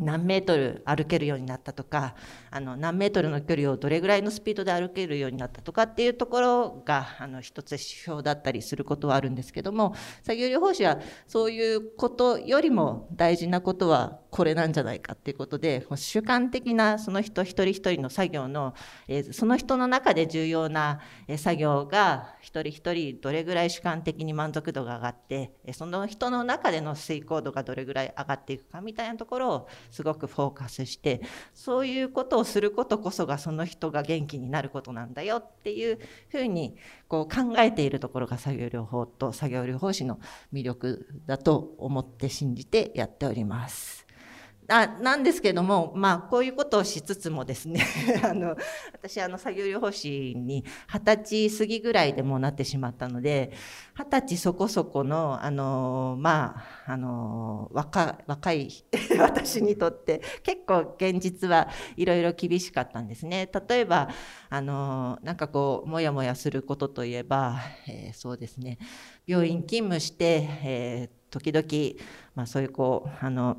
何メートル歩けるようになったとかあの何メートルの距離をどれぐらいのスピードで歩けるようになったとかっていうところがあの一つ指標だったりすることはあるんですけども作業療法士はそういうことよりも大事なことはこれなんじゃないかっていうことで主観的なその人一人一人の作業の、え、その人の中で重要な作業が一人一人どれぐらい主観的に満足度が上がってその人の中での遂行度がどれぐらい上がっていくかみたいなところをすごくフォーカスしてそういうことをすることこそがその人が元気になることなんだよっていうふうにこう考えているところが作業療法と作業療法士の魅力だと思って信じてやっております。あなんですけども、まあ、こういうことをしつつもですね あの私あの作業療法士に二十歳過ぎぐらいでもなってしまったので二十歳そこそこのあの、まあ、あの若若い 私にとって結構現実はいろいろ厳しかったんですね。例えばあのなんかこうモヤモヤすることといえば、えー、そうですね病院勤務して、えー、時々、まあ、そういうこうあの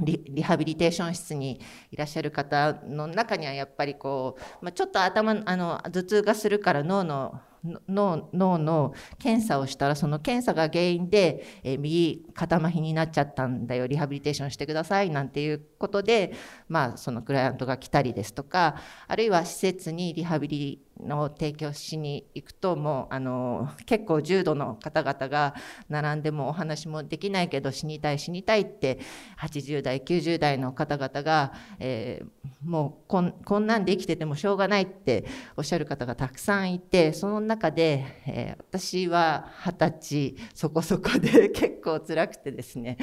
リハビリテーション室にいらっしゃる方の中にはやっぱりこう、まあ、ちょっと頭あの頭痛がするから脳の脳脳の検査をしたらその検査が原因で、えー、右肩麻痺になっちゃったんだよリハビリテーションしてくださいなんていうことで、まあ、そのクライアントが来たりですとかあるいは施設にリハビリの提供しに行くともうあの結構重度の方々が並んでもお話もできないけど死にたい死にたいって80代90代の方々が、えー、もうこんこんなんで生きててもしょうがないっておっしゃる方がたくさんいてその中で、えー、私は二十歳そこそこで結構辛くてですね。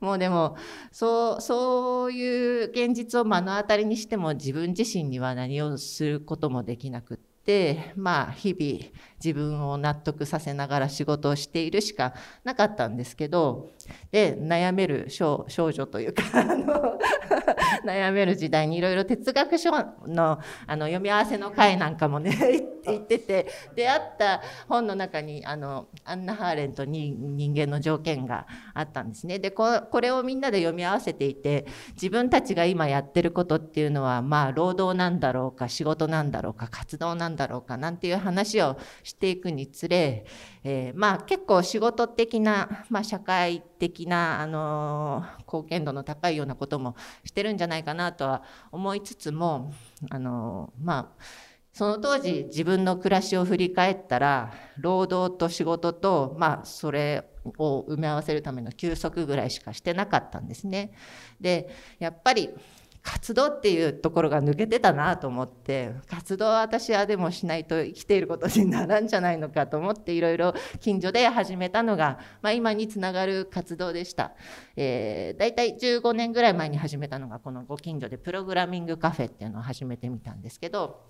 もうでもそうそういういう現実を目の当たりにしても自分自身には何をすることもできなくって。まあ、日々自分を納得させながら仕事をしているしかなかったんですけどで悩める少女というか 悩める時代にいろいろ哲学書のあの読み合わせの会なんかもね 行ってて出会った本の中にあのアンナ・ハーレントに人間の条件があったんですね。でこれをみんなで読み合わせていて自分たちが今やってることっていうのはまあ労働なんだろうか仕事なんだろうか活動なんだろうかなんていう話をししていくにつれ、えー、まあ結構仕事的な、まあ、社会的な、あの貢献度の高いようなこともしてるんじゃないかなとは思いつつも、あのまあその当時自分の暮らしを振り返ったら労働と仕事とまあそれを埋め合わせるための休息ぐらいしかしてなかったんですね。でやっぱり活動っていうところが抜けてたなと思って活動は私はでもしないと生きていることにならんじゃないのかと思っていろいろ近所で始めたのが、まあ、今につながる活動でした、えー、大体15年ぐらい前に始めたのがこのご近所でプログラミングカフェっていうのを始めてみたんですけど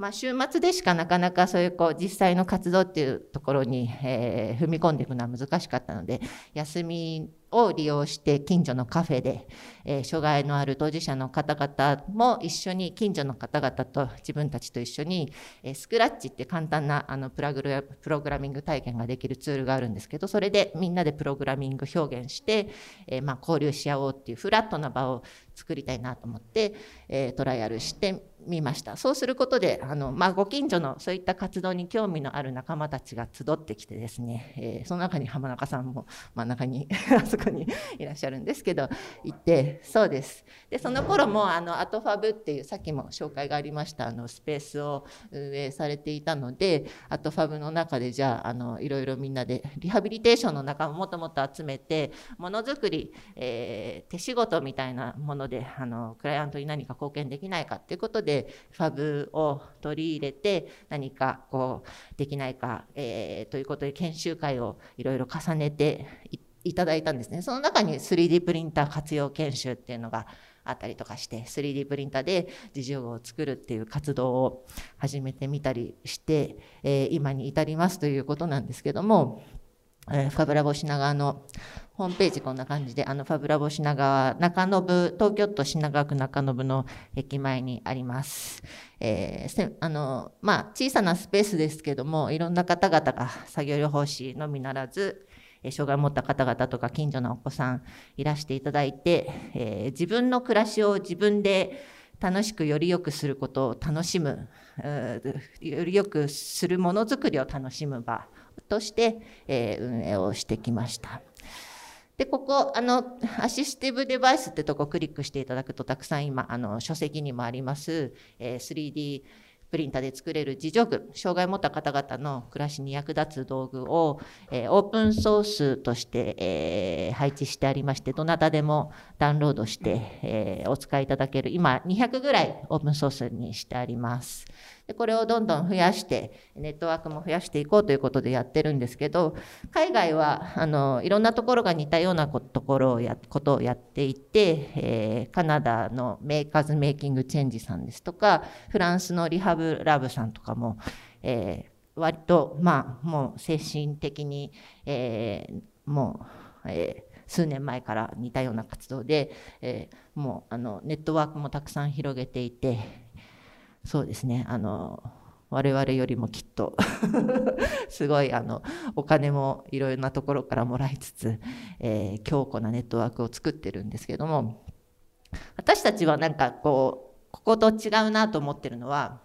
まあ、週末でしかなかなかそういうこう実際の活動っていうところに、えー、踏み込んでいくのは難しかったので休みを利用して近所のカフェで、え、障害のある当事者の方々も一緒に近所の方々と自分たちと一緒に、え、スクラッチって簡単なあのプラグプログラミング体験ができるツールがあるんですけどそれでみんなでプログラミング表現して、え、ま、交流し合おうっていうフラットな場を作りたいなと思って、えトライアルしてみました。そうすることであの、まあ、ご近所のそういった活動に興味のある仲間たちが集ってきてですね、えー、その中に浜中さんも真ん中に あそこにいらっしゃるんですけど行ってそうです。でその頃もあのアトファブっていうさっきも紹介がありましたあのスペースを運営されていたのでアトファブの中でじゃああのいろいろみんなでリハビリテーションの仲間もともと集めてものづくり、えー、手仕事みたいなものであのクライアントに何か貢献できないかっていうことででファブを取り入れて何かこうできないか、えー、ということで研修会をいろいろ重ねていただいたんですね。その中に 3D プリンター活用研修っていうのがあったりとかして 3D プリンターで自助具を作るっていう活動を始めてみたりして、えー、今に至りますということなんですけども、えー、ファブラボ品川のホームページこんな感じで、あの、ファブラボ品川、中延、東京都品川区中延の駅前にあります。えー、あの、まあ、小さなスペースですけども、いろんな方々が作業療法士のみならず、障害を持った方々とか近所のお子さんいらしていただいて、えー、自分の暮らしを自分で楽しくより良くすることを楽しむ、より良くするものづくりを楽しむ場として、えー、運営をしてきました。で、ここ、あの、アシスティブデバイスってとこクリックしていただくと、たくさん今、あの、書籍にもあります、えー、3D プリンターで作れる自助具、障害を持った方々の暮らしに役立つ道具を、えー、オープンソースとして、えー、配置してありまして、どなたでもダウンロードして、えー、お使いいただける、今200ぐらいオープンソースにしてあります。でこれをどんどん増やして、ネットワークも増やしていこうということでやってるんですけど、海外はあのいろんなところが似たようなところをやことをやっていて、えー、カナダの Makers Making Change さんですとか、フランスの Rehab Lab さんとかも、えー、割と、まあ、もう先進的に、えー、もう、えー、数年前から似たような活動で、えー、もうあのネットワークもたくさん広げていて、そうですね。あの我々よりもきっと すごいあのお金もいろいろなところからもらいつつ、えー、強固なネットワークを作ってるんですけども私たちはなんかこうここと違うなと思ってるのは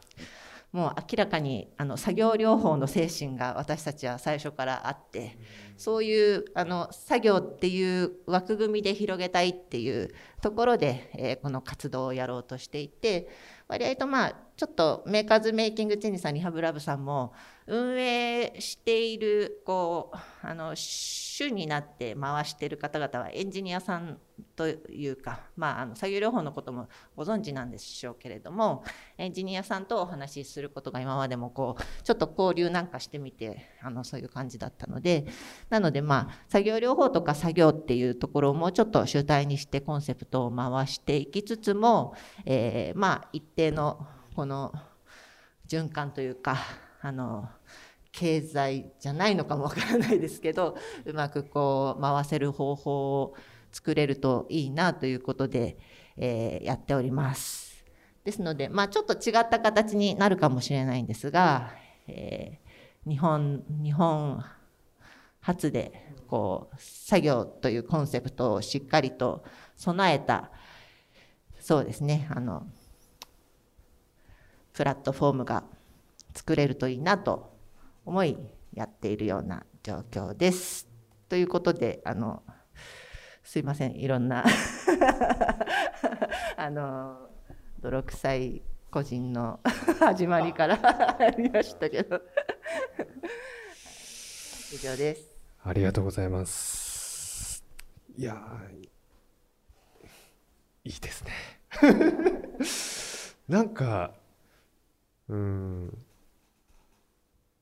もう明らかにあの作業療法の精神が私たちは最初からあってそういうあの作業っていう枠組みで広げたいっていうところで、えー、この活動をやろうとしていて割合とまあちょっと Makers Making Change さん Rehab Lab さんも運営しているこうあの主になって回してる方々はエンジニアさんというか、まあ、あの作業療法のこともご存知なんでしょうけれどもエンジニアさんとお話しすることが今までもこうちょっと交流なんかしてみてあのそういう感じだったのでなのでまあ作業療法とか作業っていうところをもうちょっと主体にしてコンセプトを回していきつつも、えー、まあ一定のこの循環というかあの経済じゃないのかもわからないですけどうまくこう回せる方法を作れるといいなということで、えー、やっております。ですので、まあ、ちょっと違った形になるかもしれないんですが、えー、日本日本初でこう作業というコンセプトをしっかりと備えたそうですねあのプラットフォームが作れるといいなと思いやっているような状況です。ということであのすいませんいろんな あの泥臭い個人の始まりからありましたけど以上です。ありがとうございます。いやいいですね。なんかうん。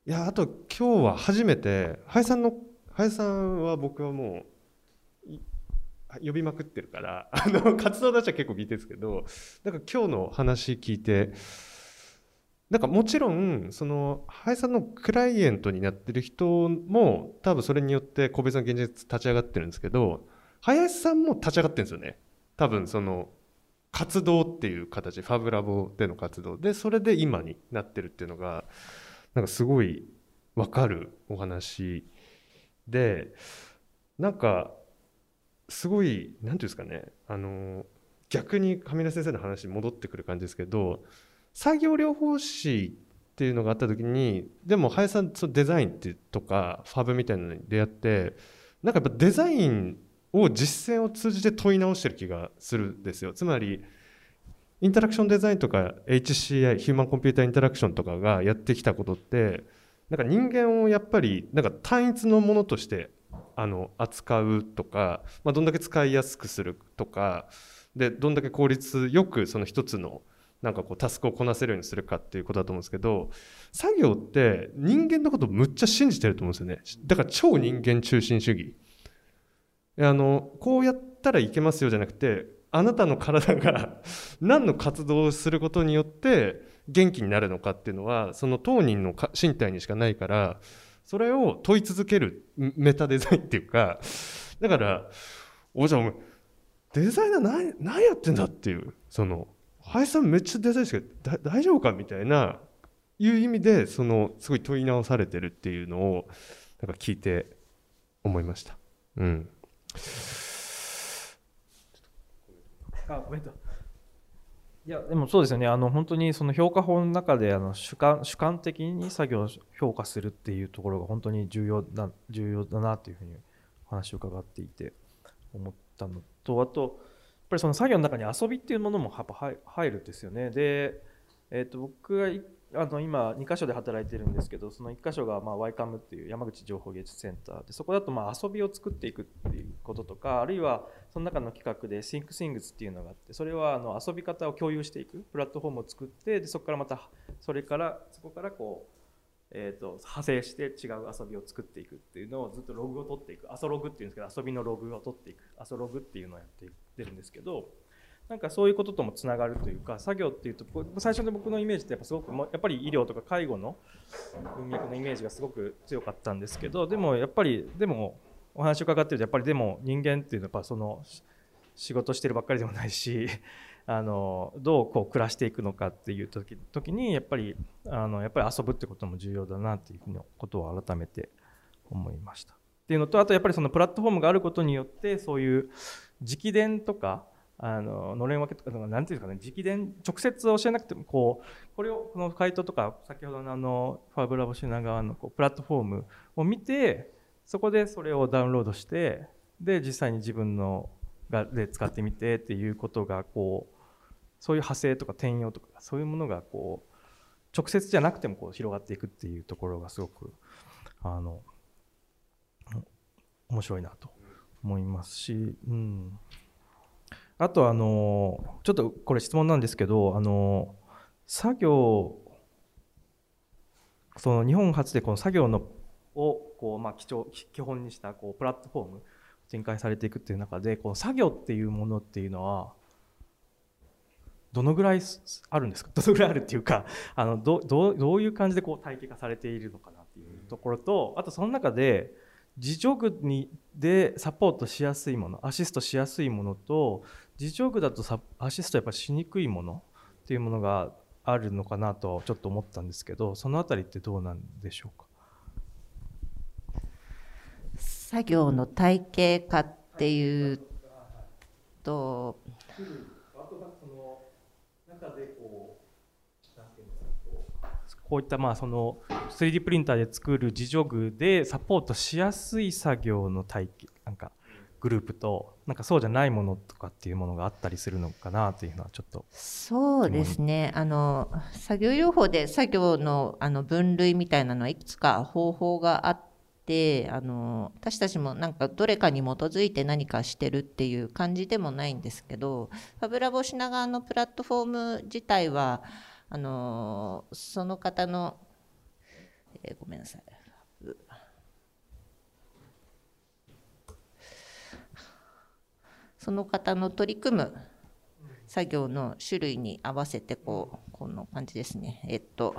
いやあと今日は初めて林さんの林さんは僕はもう呼びまくってるから あの活動出しは結構聞いてるんですけどなんか今日の話聞いてなんかもちろんその林さんのクライエントになってる人も多分それによって個別の現実立ち上がってるんですけど林さんも立ち上がってるんですよね。多分その活動っていう形ファブラボでの活動でそれで今になってるっていうのがなんかすごい分かるお話でなんかすごい何ていうんですかねあの逆に上田先生の話に戻ってくる感じですけど作業療法士っていうのがあった時にでも林さんそのデザインってとかファブみたいなのに出会ってなんかやっぱデザインを実践を通じて問い直してる気がするんですよ。つまりインタラクションデザインとか HCI ヒューマンコンピューターインタラクションとかがやってきたことってなんか人間をやっぱりなんか単一のものとしてあの扱うとか、まあ、どんだけ使いやすくするとかでどんだけ効率よくその一つのなんかこうタスクをこなせるようにするかっていうことだと思うんですけど作業って人間のことをむっちゃ信じてると思うんですよね。だから超人間中心主義。あのこうやったらいけますよじゃなくてあなたの体が 何の活動をすることによって元気になるのかっていうのはその当人の身体にしかないからそれを問い続けるメタデザインっていうかだからおじゃお前デザイナー何何やってんだっていうその林さんめっちゃデザインして大丈夫かみたいないう意味でそのすごい問い直されてるっていうのをなんか聞いて思いました。うん。あごめんとい。やでもそうですよね。あの本当にその評価法の中であの主観主観的に作業を評価するっていうところが本当に重要だ重要だなというふうに話を伺っていて思ったのとあとやっぱりその作業の中に遊びっていうものもやっぱ入るんですよね。で、えー、と僕があの今2箇所で働いてるんですけどその1箇所がまあ YCAM っていう山口情報芸術センターでそこだとまあ遊びを作っていくっていうこととかあるいはその中の企画で ThinkSings っていうのがあってそれはあの遊び方を共有していくプラットフォームを作ってでそこからまたそれからそこからこうえーと、派生して違う遊びを作っていくっていうのをずっとログを取っていく。遊ログっていうんですけど遊びのログを取っていく。遊ログっていうのをやってるんですけどなんかそういうことともつながるというか作業っていうと最初の僕のイメージってやっぱすごくやっぱり医療とか介護の文脈のイメージがすごく強かったんですけどでもやっぱりでもお話を伺ってるとやっぱりでも人間っていうのはやっぱその仕事してるばっかりでもないし あのどうこう暮らしていくのかっていう時時にやっぱりあのやっぱり遊ぶってことも重要だなっていうふうにことを改めて思いました。っていうのとあとやっぱりそのプラットフォームがあることによってそういう直伝とかあののれん分けとかなんていうんですかね直伝直接教えなくてもこうこれをこの回答とか先ほどのあのファブラボシナ側のこうプラットフォームを見てそこでそれをダウンロードしてで実際に自分のがで使ってみてっていうことがこうそういう派生とか転用とかそういうものがこう直接じゃなくてもこう広がっていくっていうところがすごくあの面白いなと思いますし、うん、あとあのちょっとこれ質問なんですけどあの作業その日本初でこの作業のをこうまあ基調基本にしたこうプラットフォーム展開されていくっていう中でこの作業っていうものっていうのはどのぐらいあるんですか？どのぐらいあるっていうかあのどどどういう感じでこう体系化されているのかなっていうところとあとその中で自助具にでサポートしやすいものアシストしやすいものと自助具だとアシストやっぱしにくいものっていうものがあるのかなとちょっと思ったんですけどそのあたりってどうなんでしょうか？作業の体系化っていうとこういったまあその 3D プリンターで作る自助具でサポートしやすい作業の体系なんかグループとなんかそうじゃないものとかっていうものがあったりするのかなというのはちょっとそうですね。あの作業療法で作業のあの分類みたいなのはいくつか方法があってあの私たちもなんかどれかに基づいて何かしてるっていう感じでもないんですけどファブラボ品川のプラットフォーム自体はあのその方の、えー、ごめんなさい。その方の取り組む作業の種類に合わせてこうこの感じですね。えっと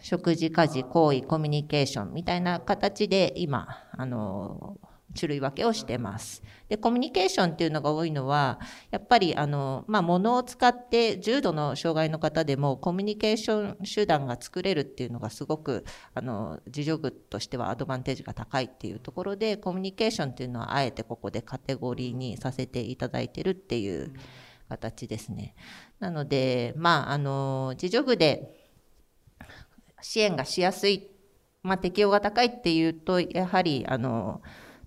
食事家事行為コミュニケーションみたいな形で今あの種類分けをしてます。でコミュニケーションっていうのが多いのはやっぱりあの、まあ、物を使って重度の障害の方でもコミュニケーション手段が作れるっていうのがすごくあの自助具としてはアドバンテージが高いっていうところでコミュニケーションっていうのはあえてここでカテゴリーにさせていただいてるっていう形ですね。なのでまああの自助具で支援がしやすい、まあ、適用が高いっていうとやはりあの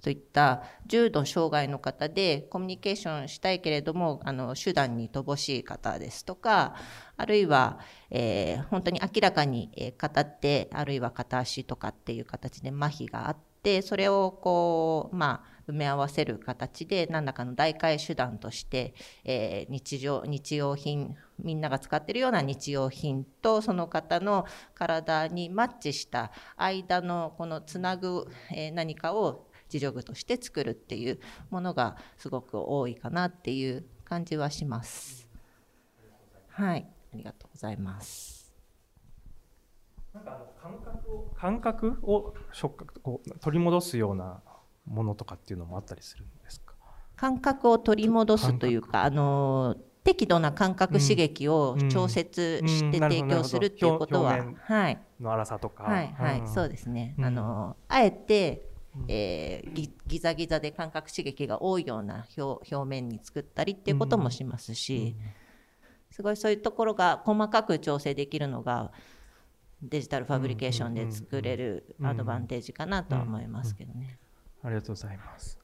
そういった重度障害の方でコミュニケーションしたいけれどもあの手段に乏しい方ですとかあるいは、えー、本当に明らかに、片手あるいは片足とかっていう形で麻痺があってそれをこうまあ埋め合わせる形で何らかの代替手段として、えー、日常日用品みんなが使ってるような日用品とその方の体にマッチした間のこのつなぐ、えー、何かを自助具として作るっていうものがすごく多いかなっていう感じはします。はい、ありがとうございます。なんかあの感覚を感覚を触覚こう取り戻すようなものとかっていうのもあったりするんですか？感覚を取り戻すというか、あの適度な感覚刺激を調節して提供するっていうことは、はい、の粗さとか、はい。はい、そうですね。あのあえてえー、ギギザギザで感覚刺激が多いような表表面に作ったりっていうこともしますし、すごいそういうところが細かく調整できるのがデジタルファブリケーションで作れるアドバンテージかなとは思いますけどね。ありがとうございます。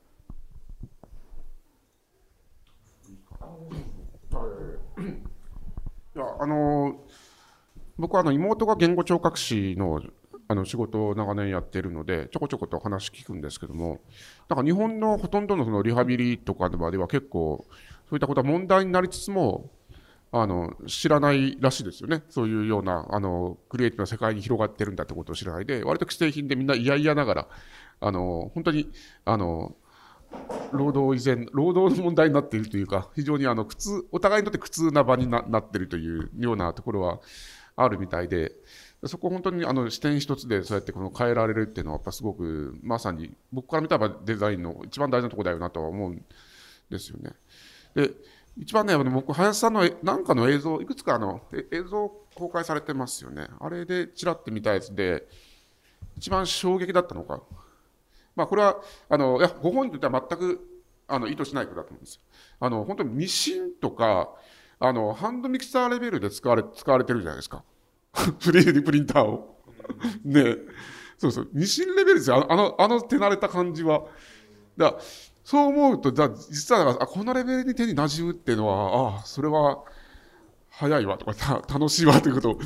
い。やあの僕はあの妹が言語聴覚士のあの仕事を長年やっているので、ちょこちょこと話聞くんですけども、なんか日本のほとんどのそのリハビリとかの場では結構、そういったことは問題になりつつも、あの知らないらしいですよね、そういうようなあのクリエイティブな世界に広がってるんだってことを知らないで、割と既製品でみんな嫌々ながら、あの本当にあの労働以前、労働の問題になっているというか、非常にあの苦痛お互いにとって苦痛な場にななっているというようなところはあるみたいで、そこ本当にあの視点一つでそうやってこの変えられるっていうのはやっぱすごくまさに僕から見たらデザインの一番大事なところだよなとは思うんですよね。で一番ね僕林さんのなんかの映像いくつかあの映像公開されてますよね。あれでちらって見たやつで一番衝撃だったのか。まあこれはあのいやご本人とっては全くあの意図しないことだと思うんですよ。あの本当にミシンとかあのハンドミキサーレベルで使われ使われてるじゃないですか。フレープリンターを。ねそうそう。ミシンレベルですよ。あの、あの手慣れた感じは。だそう思うと、だ実はあこのレベルに手に馴染むっていうのは、ああ、それは早いわとか、た楽しいわということ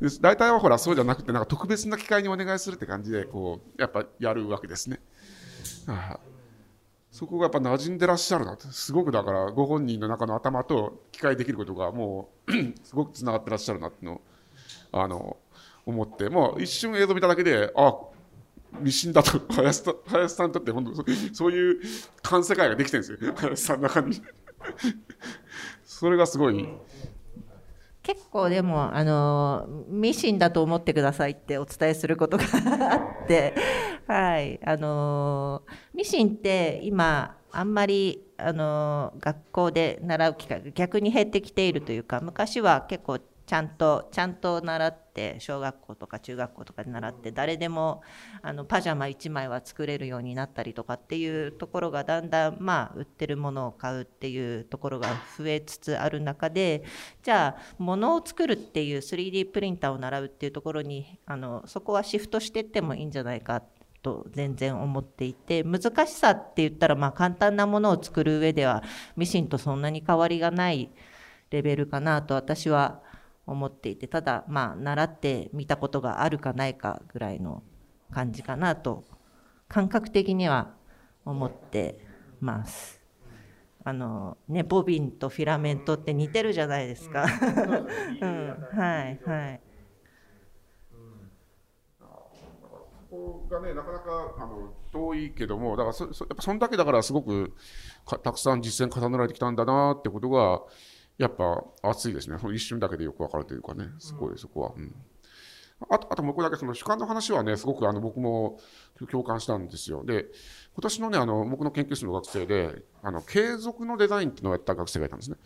で大体はほら、そうじゃなくて、なんか特別な機会にお願いするって感じで、こう、やっぱやるわけですね。あそこがやっぱ馴染んでらっしゃるなとすごくだから、ご本人の中の頭と機械できることがもう すごくつながってらっしゃるなっていうのをあの思ってもう一瞬映像見ただけであミシンだと。林林さんにとって本当そういう感世界ができてるんですよ。林さんの中に。それがすごい。結構でもあのミシンだと思ってくださいってお伝えすることがあってはい。あのミシンって今あんまりあの学校で習う機会が逆に減ってきているというか昔は結構ちゃんとちゃんと習って小学校とか中学校とかで習って誰でもあのパジャマ1枚は作れるようになったりとかっていうところがだんだんまあ売ってるものを買うっていうところが増えつつある中でじゃあ物を作るっていう 3D プリンターを習うっていうところにあのそこはシフトしていってもいいんじゃないかと全然思っていて難しさって言ったらまあ簡単なものを作る上ではミシンとそんなに変わりがないレベルかなと私は思っていてただまあ習ってみたことがあるかないかぐらいの感じかなと感覚的には思ってます。あのね、ボビンとフィラメントって似てるじゃないですか。うん、はいはい。こがねなかなかあの遠いけどもだからそそやっぱそんだけだからすごくたくさん実践重ねられてきたんだなってことがやっぱ熱いですね。その一瞬だけでよくわかるというかね、すごいそこは。うんあと、あともう一個だけその主観の話はね、すごくあの僕も共感したんですよ。で、今年のね、あの僕の研究室の学生で、あの継続のデザインっていうのをやった学生がいたんですね。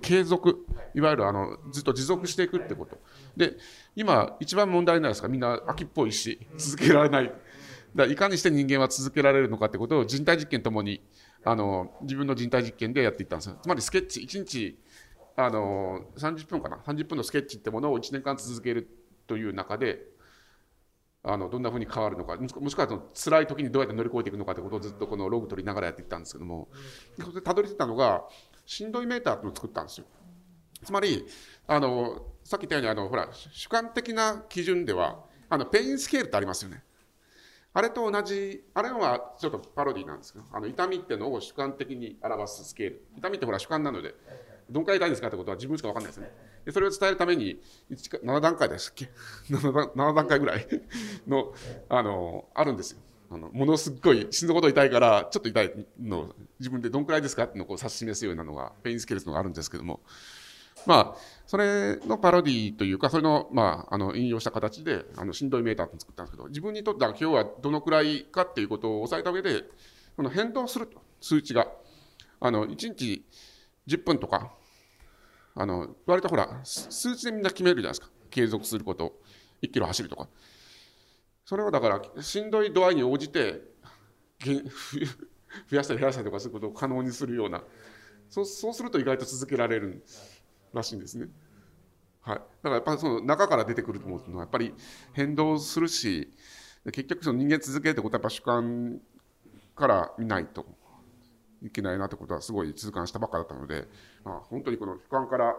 継続、いわゆるあのずっと持続していくってこと。で、今、一番問題ないですか、みんな秋っぽいし、続けられない。だいかにして人間は続けられるのかってことを人体実験ともにあの自分の人体実験でやっていったんです。つまりスケッチ、1日あの30分かな、30分のスケッチってものを1年間続けるという中で、あのどんなふうに変わるのか、もしくはその辛い時にどうやって乗り越えていくのかということをずっとこのログ取りながらやっていったんですけども、それでたどり着いたのが、しんどいメーターというのを作ったんですよ。つまり、あのさっき言ったようにあのほら、主観的な基準では、あの pain scale ってありますよね。あれと同じ、あれはちょっとパロディなんですけど、あの痛みってのを主観的に表すスケール。痛みってほら主観なので、どんくらい痛いですかってことは自分しか分かんないですね。でそれを伝えるために7段階ですっけ？7, 7段階ぐらいのあのあるんですよ。あのものすごい死ぬほど痛いからちょっと痛いの自分でどんくらいですかっていうのをこう指し示すようなのが pain scale のがあるんですけどもまあそれのパロディというかそれの,、まあ、あの引用した形であのしんどいメーターって作ったんですけど自分にとっては今日はどのくらいかっていうことを押さえた上でこの変動すると数値があの1日10分とかあの割とほら数値でみんな決めるじゃないですか。継続すること。1キロ走るとか。それをだからしんどい度合いに応じて 増やしたり減らしたりとかすることを可能にするような。そうそうすると意外と続けられるらしいんですね。はい、だからやっぱりその中から出てくると思うのはやっぱり変動するし結局人間続けるってことはやっぱ主観から見ないと。いけないなってことはすごい痛感したばっかだったので、まあ、本当にこの俯瞰からっ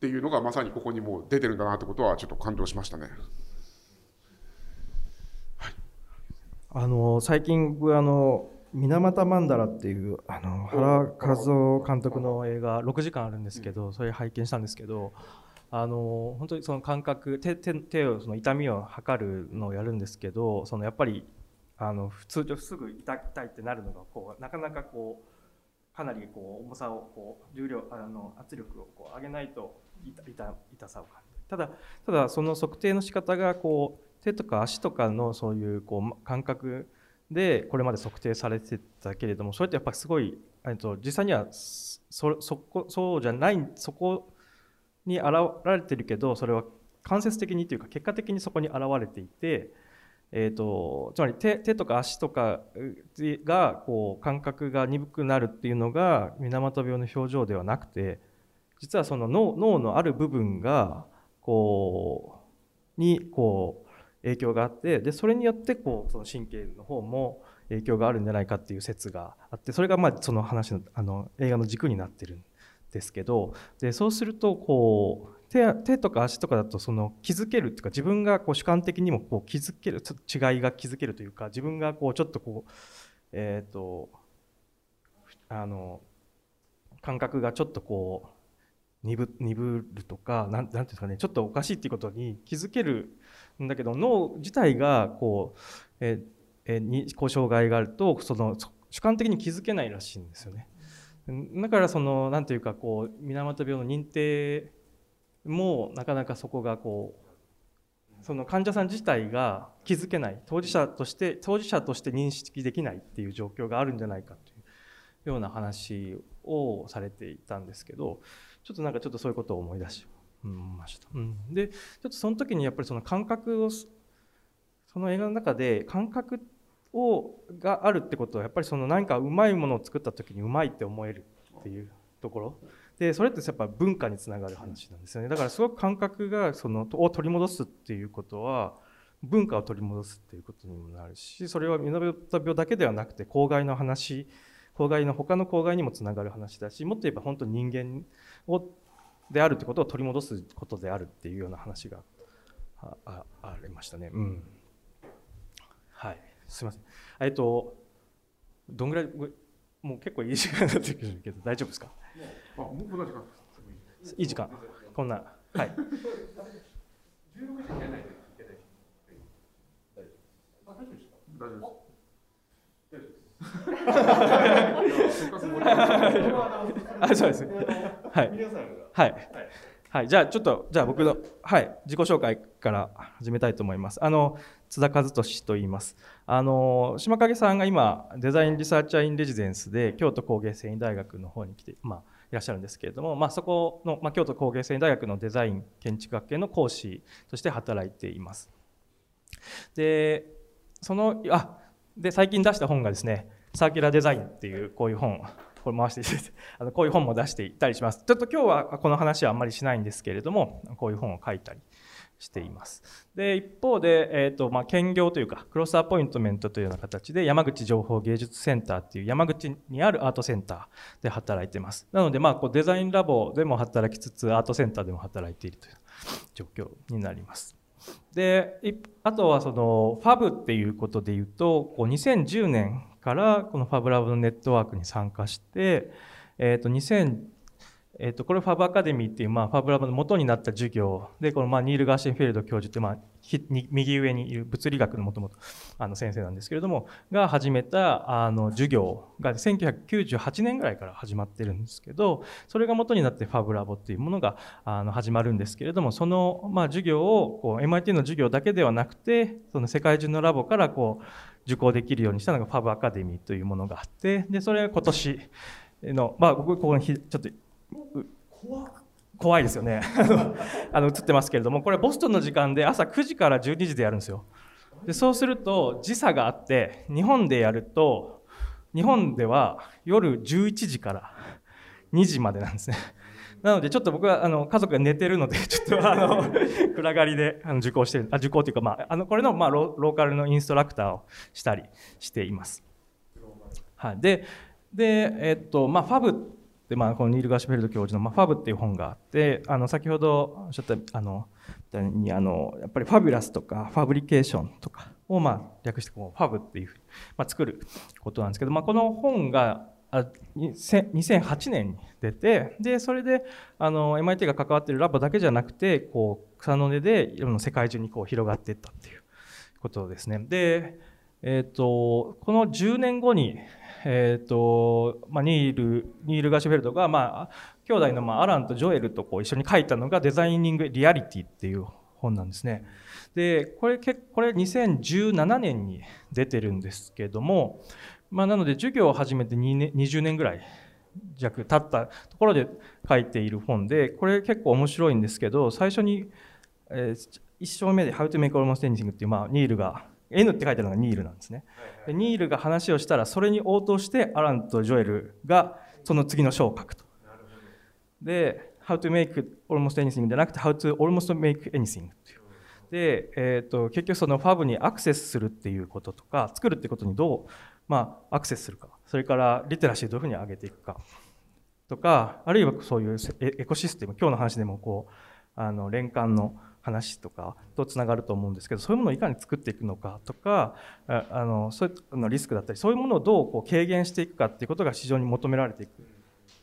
ていうのがまさにここにもう出てるんだなってことはちょっと感動しましたね。はい、あの最近僕あの水俣マンダラっていうあの原和夫監督の映画6時間あるんですけどそれ拝見したんですけどあの本当にその感覚手手手をその痛みを測るのをやるんですけどそのやっぱりあの普通常すぐ痛いってなるのがこうなかなかこうかなりこう重さをこう重量あの圧力をこう上げないと痛痛痛さを感じるただただその測定の仕方がこう手とか足とかのそういうこう感覚でこれまで測定されてたけれどもそれってやっぱすごいと実際にはそそこそうじゃないそこに現れてるけどそれは間接的にというか結果的にそこに現れていてえーと、つまり手手とか足とかがこう感覚が鈍くなるっていうのが水俣病の症状ではなくて実はその脳脳のある部分がこうにこう影響があってでそれによってこうその神経の方も影響があるんじゃないかっていう説があってそれがまあその話のあの映画の軸になってるんですけどでそうするとこう手手とか足とかだとその気づけるっていうか自分がこう主観的にもこう気づけるちょっと違いが気づけるというか自分がこうちょっとこうえっ、ー、とあの感覚がちょっとこう鈍鈍るとかなんなんていうんですかねちょっとおかしいっていうことに気づけるんだけど脳自体がこう、えー、にこう障害があるとその主観的に気づけないらしいんですよね。だからそのなんていうかこう水俣病の認定もうなかなかそこがこうその患者さん自体が気づけない当事者として当事者として認識できないっていう状況があるんじゃないかというような話をされていたんですけどちょっとなんかちょっとそういうことを思い出しました。うん、でちょっとその時にやっぱりその感覚をその映画の中で感覚をがあるってことはやっぱりその何かうまいものを作った時にうまいって思えるっていうところでそれってやっぱ文化につながる話なんですよねだからすごく感覚がそのを取り戻すっていうことは文化を取り戻すっていうことにもなるしそれは水俣病だけではなくて公害の話公害の他の公害にもつながる話だしもっと言えば本当に人間をであるってことを取り戻すことであるっていうような話がああありましたね。うん、はいすみません。えっとどんぐらいもう結構いい時間になってくるけど大丈夫ですか？あ、もうこんな時間いい時間。こんな。はい。16時にやらないといけない。大丈夫です。大丈夫です。あそうです。はいはいはい、じゃあちょっとじゃあ僕の、はい、自己紹介から始めたいと思います。あの津田和俊と言います。あの島影さんが今デザインリサーチャーインレジデンスで京都工芸繊維大学の方に来て、まあ、らっしゃるんですけれども、まあ、そこの、まあ、京都工芸繊維大学のデザイン建築学系の講師として働いています。でそのあで最近出した本がですね「サーキュラーデザイン」っていうこういう本これ回していただいて あのこういう本も出していたりしますちょっと今日はこの話はあんまりしないんですけれどもこういう本を書いたりしています。で一方で、えーとまあ、兼業というかクロスアポイントメントというような形で山口情報芸術センターっていう山口にあるアートセンターで働いてます。なので、まあ、こうデザインラボでも働きつつアートセンターでも働いているという状況になります。であとはそのファブっていうことでいうとこう2010年からこのファブラブのネットワークに参加して、えー、と2000えー、とこれファブアカデミーっていう、まあ、ファブラブの元になった授業でこの、まあ、ニール・ガーシンフェルド教授って、まあ、右上にいる物理学のもともとあの先生なんですけれどもが始めたあの授業が1998年ぐらいから始まってるんですけどそれが元になってファブラボっていうものがあの始まるんですけれどもその、まあ、授業をこう MIT の授業だけではなくてその世界中のラボからこう受講できるようにしたのがファブアカデミーというものがあってでそれが今年の、まあ、僕ここにちょっと怖いですよね。あの映ってますけれどもこれボストンの時間で朝9時から12時でやるんですよ。でそうすると時差があって日本でやると日本では夜11時から2時までなんですね。なのでちょっと僕はあの家族が寝てるので ちょっとあの暗がりであの受講してる。あ受講というか、まあ、あのこれの、まあ、ローカルのインストラクターをしたりしています。はい、でで、えっとまあ、ファブって、まあ、このニール・ガーシュフェルド教授の、まあ、ファブっていう本があってあの先ほどおっしゃったあのにあのやっぱりファビュラスとかファブリケーションとかを、まあ、略してこうファブっていうふうに、まあ、作ることなんですけど、まあ、この本が2008年に出てでそれであの MIT が関わっているラボだけじゃなくてこう草の根で世界中にこう広がっていったっていうことですね。で、えーと、この10年後に、えーとまあ、ニールニール・ガシュフェルドが、まあ、兄弟の、まあ、アランとジョエルとこう一緒に書いたのが「デザイニング・リアリティ」っていう本なんですね。でこれこれ2017年に出てるんですけどもまあ、なので授業を始めて年20年ぐらい弱経ったところで書いている本でこれ結構面白いんですけど最初に、えー、1章目で「How to make almost anything」っていう、まあ、ニールが N って書いてあるのがニールなんですね。でニールが話をしたらそれに応答してアランとジョエルがその次の章を書くと。で「How to make almost anything」じゃなくて「How to almost make anything」っていう。で、えーと、結局そのファブにアクセスするっていうこととか作るってことにどうまあ、アクセスするかそれからリテラシーどういうふうに上げていくかとかあるいはそういうエコシステム今日の話でもこうあの連関の話とかとつながると思うんですけどそういうものをいかに作っていくのかとかあのそういうのリスクだったりそういうものをどうこう軽減していくかっていうことが市場に求められていく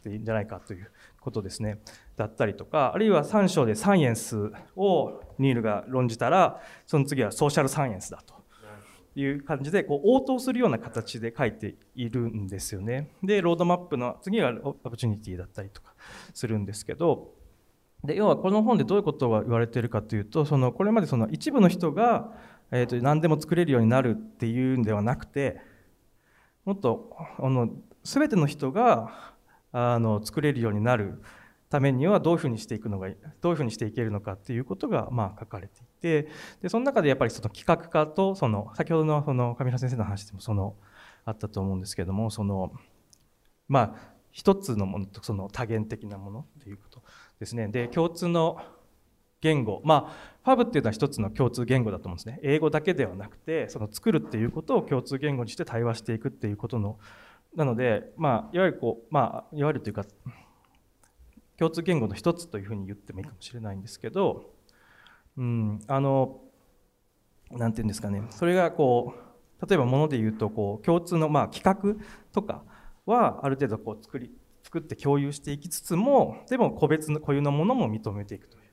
っていいんじゃないかということですねだったりとかあるいは3章でサイエンスをニールが論じたらその次はソーシャルサイエンスだという感じでこう応答するような形で書いているんですよね。でロードマップの次はオプチュニティだったりとかするんですけどで要はこの本でどういうことが言われているかというとそのこれまでその一部の人が、えー、と何でも作れるようになるっていうんではなくてもっとあの全ての人があの作れるようになるためにはどういうふうにしていくのがどういうふうにしていけるのかっていうことがまあ書かれていてでその中でやっぱりその企画家とその先ほどのその上原先生の話でもそのあったと思うんですけどもそのまあ一つのものとその多元的なものっていうこと。ですね。で共通の言語。まあファブっていうのは一つの共通言語だと思うんですね。英語だけではなくてその作るっていうことを共通言語にして対話していくっていうことのなのでまあいわゆるこうまあいわゆるというか共通言語の一つというふうに言ってもいいかもしれないんですけど、うん、あの何て言うんですかね。それがこう例えばもので言うとこう共通のまあ企画とかはある程度こう作り作って共有していきつつもでも個別の固有のものも認めていくという。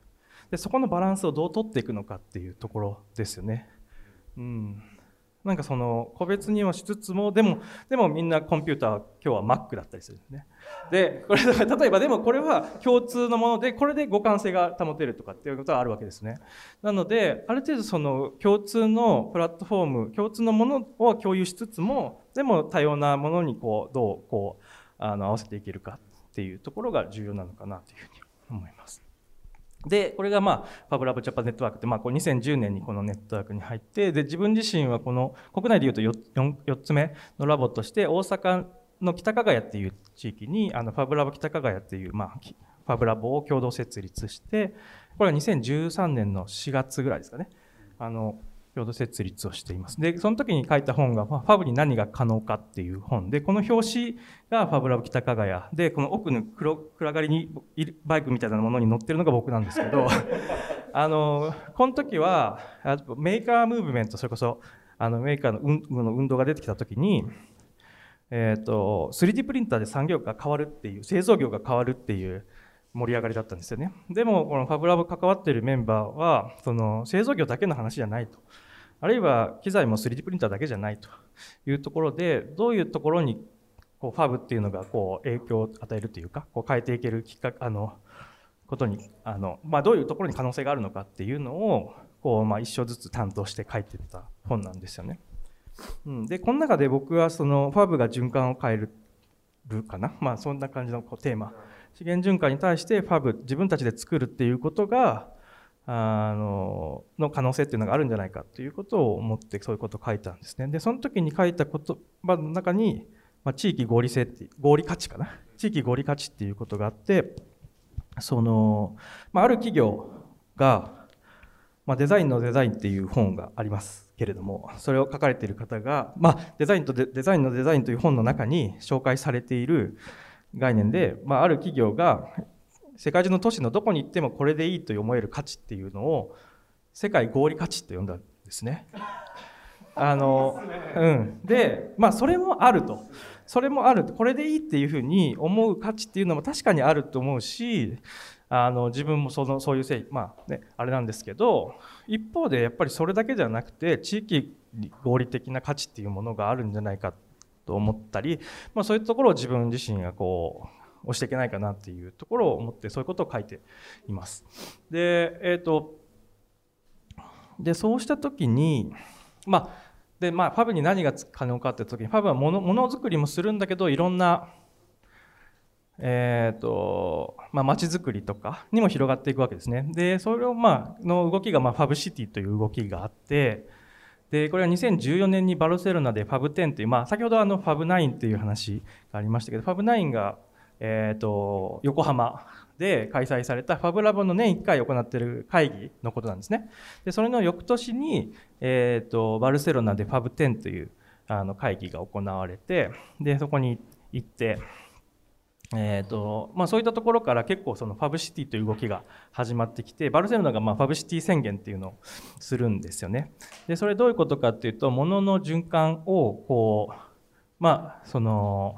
でそこのバランスをどう取っていくのかっていうところですよね。うん、なんかその個別にはしつつもでもでもみんなコンピューター今日は Mac だったりするんでね。でこれ例えばでもこれは共通のものでこれで互換性が保てるとかっていうことがあるわけですね。なのである程度その共通のプラットフォーム共通のものを共有しつつもでも多様なものにこうどうこうあの合わせていけるかっていうところが重要なのかなというふうに思いますで、これがまあ、ファブラブジャパネットワークって、まあ、こう2010年にこのネットワークに入って、で、自分自身はこの、国内でいうと 4, 4, つ目のラボとして、大阪の北加賀谷っていう地域に、あの、ファブラボ北加賀谷っていう、まあ、ファブラボを共同設立して、これは2013年の4月ぐらいですかね。あの、共同設立をしています。で、その時に書いた本が、ファブに何が可能かっていう本で、この表紙がファブラブ北加賀谷で、この奥の黒暗がりにバイクみたいなものに乗ってるのが僕なんですけど、あの、この時は、メーカームーブメント、それこそ、あのメーカーの運動が出てきた時に、えっ、ー、と、3D プリンターで産業が変わるっていう、製造業が変わるっていう盛り上がりだったんですよね。でも、このファブラブ関わっているメンバーは、その製造業だけの話じゃないと。あるいは機材も 3D プリンターだけじゃないというところで、どういうところにこうファブっていうのがこう影響を与えるというか、こう変えていけるきっかけ、あの、ことに、あの、まあ、どういうところに可能性があるのかっていうのを、こう、まあ、一章ずつ担当して書いてた本なんですよね。うん、で、この中で僕はそのファブが循環を変えるかな。まあ、そんな感じのこうテーマ。資源循環に対してファブ、自分たちで作るっていうことが、あのの可能性っていうのがあるんじゃないかということを思ってそういうことを書いたんですね。で、その時に書いた言葉の中に、まあ、地域合理性って合理価値かな？地域合理価値っていうことがあって、その、まあ、ある企業が、まあ、デザインのデザインっていう本がありますけれども、それを書かれている方が、まあ、デザインとデザインのデザインという本の中に紹介されている概念で、まあ、ある企業が世界中の都市のどこに行ってもこれでいいと思える価値っていうのを世界合理価値って呼んだんですね。あの、うん。で、まあそれもあると。それもある。これでいいっていうふうに思う価値っていうのも確かにあると思うし、あの自分もそのそういうせい、まあね、あれなんですけど、一方でやっぱりそれだけじゃなくて、地域合理的な価値っていうものがあるんじゃないかと思ったり、まあそういうところを自分自身がこう、押していけないかなっていうところを思ってそういうことを書いています。で、えっ、ー、と、で、そうしたときに、まあ、で、まあ、ファブに何が可能かって時に、ファブはものものづくりもするんだけど、いろんな、えっ、ー、と、まあ、街づくりとかにも広がっていくわけですね。で、それを、まあ、の動きが、まあ、ファブシティという動きがあって、で、これは2014年にバルセロナでファブ10という、まあ、先ほどあのファブ9という話がありましたけど、ファブ9がえーと、横浜で開催されたファブラボの年1回行っている会議のことなんですね。でそれの翌年に、えーと、バルセロナでファブ10というあの会議が行われてでそこに行って、えーとまあ、そういったところから結構そのファブシティという動きが始まってきてバルセロナがまあファブシティ宣言っていうのをするんですよね。でそれどういうことかっていうと物の循環をこうまあその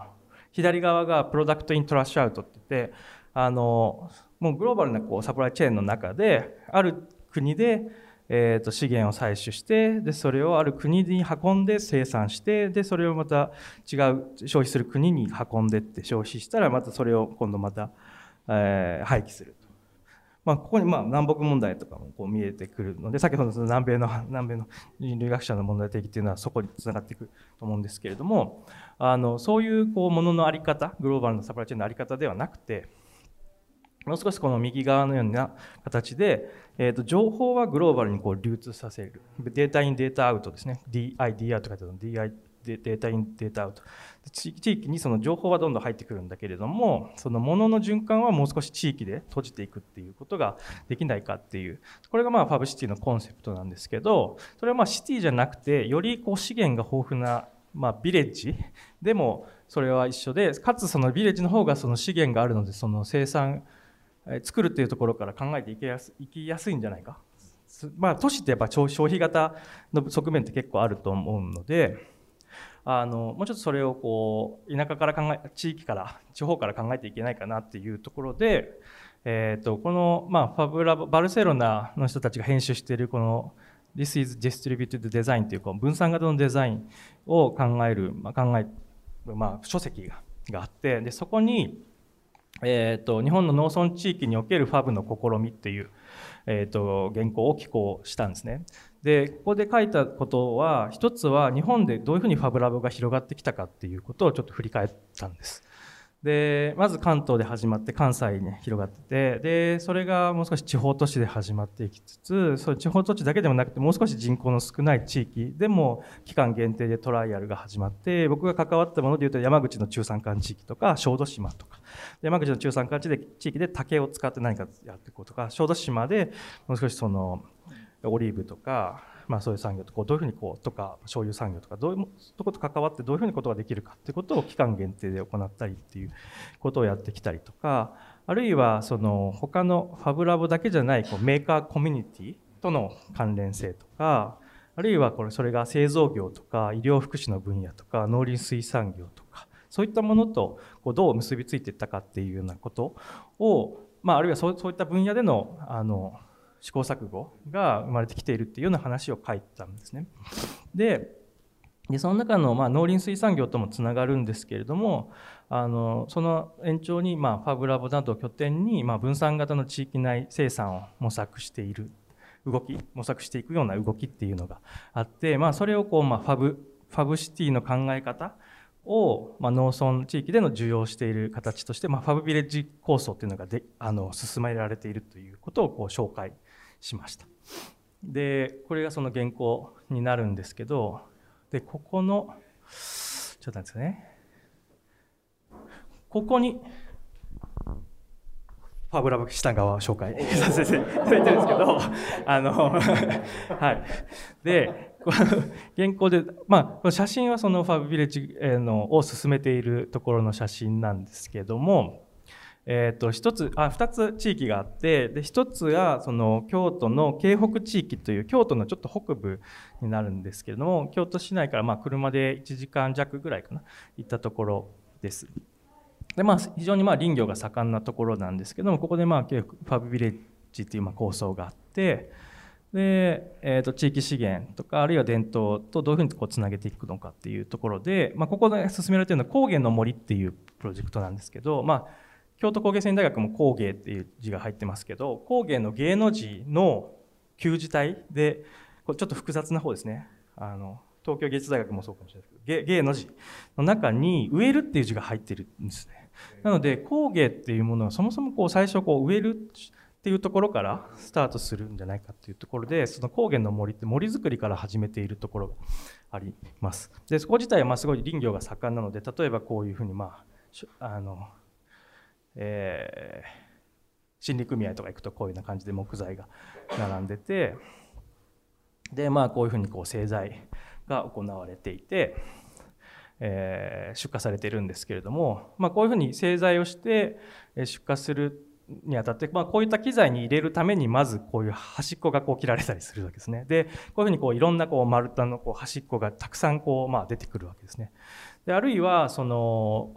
左側がプロダクトイントラッシュアウトって言って、あの、もうグローバルなこうサプライチェーンの中で、ある国で、えー、と資源を採取してでそれをある国に運んで生産してでそれをまた違う消費する国に運んでって消費したらまたそれを今度また、えー、廃棄する。まあ、ここにまあ南北問題とかもこう見えてくるので先ほどの南米の南米の人類学者の問題的っていうのはそこにつながっていくと思うんですけれどもあのそういうこうものの在り方グローバルなサプライチェーンの在り方ではなくてもう少しこの右側のような形で、えー、と情報はグローバルにこう流通させる。データインデータアウトですね。DIDR と書いてあるの。DI データインデータアウト。地域にその情報はどんどん入ってくるんだけれどもそのものの循環はもう少し地域で閉じていくっていうことができないかっていう。これがまあファブシティのコンセプトなんですけどそれはまあシティじゃなくてよりこう資源が豊富なまあビレッジでもそれは一緒でかつそのビレッジの方がその資源があるのでその生産作るっていうところから考えていけやすいきやすいんじゃないか。まあ都市ってやっぱ消費型の側面って結構あると思うのであのもうちょっとそれをこう田舎から考え地域から 地方から考えていけないかなっていうところで、えーと、この、まあ、ファブラバルセロナの人たちが編集しているこの This is Distributed Design というこう分散型のデザインを考える、まあ、考えまあ、書籍ががあってでそこに、えーと、日本の農村地域におけるファブの試みっていう、えーと、原稿を寄稿したんですね。でここで書いたことは一つは日本でどういうふうにファブラブが広がってきたかっていうことをちょっと振り返ったんです。でまず関東で始まって関西に広がっててでそれがもう少し地方都市で始まっていきつつそう地方都市だけでもなくてもう少し人口の少ない地域でも期間限定でトライアルが始まって僕が関わったものでいうと山口の中山間地域とか小豆島とか。山口の中山間地域で竹を使って何かやっていこうとか小豆島でもう少しそのオリーブとかまあ、そういう産業とこうどういうふうにこうとか醤油産業とかどういうとこと関わってどういうふうにことができるかっていうことを期間限定で行ったりっていうことをやってきたりとかあるいはその他のファブラボだけじゃないこうメーカーコミュニティとの関連性とかあるいはこれそれが製造業とか医療福祉の分野とか農林水産業とかそういったものとこうどう結びついていったかっていうようなことを、まあ、あるいはそういった分野でのあの試行錯誤が生まれてきているっていうような話を書いたんですね。ででその中の、まあ、農林水産業ともつながるんですけれどもあのその延長に、まあ、ファブラボなどを拠点に、まあ、分散型の地域内生産を模索している動き模索していくような動きっていうのがあって、まあ、それをこう、まあ、ファブファブシティの考え方を、まあ、農村地域での需要している形として、まあ、ファブビレッジ構想っていうのがであの進められているということをこう紹介しました。でこれがその原稿になるんですけどでここのちょっとなんですねここにファブラブ下側を紹介させていただいてるんですけどあの はいで 原稿でまあこの写真はそのファブビレッジのを進めているところの写真なんですけどもえー、と1つあ2つ地域があってで1つがその京都の京北地域という京都のちょっと北部になるんですけれども京都市内からま車で1時間弱ぐらいかな行ったところです。でまあ、非常にまあ林業が盛んなところなんですけどもここでまあファブビレッジというま構想があってで、えー、と地域資源とかあるいは伝統とどういうふうにこうつなげていくのかっていうところで、まあ、ここで進められているのは高原の森っていうプロジェクトなんですけど、まあ、京都工芸繊維大学も工芸っていう字が入ってますけど工芸の芸の字の旧字体でこれちょっと複雑な方ですね。あの東京芸術大学もそうかもしれないですけど芸の字の中に植えるっていう字が入ってるんですね。なので工芸っていうものはそもそもこう最初こう植えるっていうところからスタートするんじゃないかっていうところでその高原の森って森づくりから始めているところがあります。でそこ自体はまあすごい林業が盛んなので例えばこういうふうにまああのえー、森林組合とか行くとこういうような感じで木材が並んでてでまあこういうふうにこう製材が行われていて、えー、出荷されているんですけれども、まあ、こういうふうに製材をして出荷するにあたって、まあ、こういった機材に入れるためにまずこういう端っこがこう切られたりするわけですねでこういうふうにこういろんなこう丸太のこう端っこがたくさんこうまあ出てくるわけですねであるいはその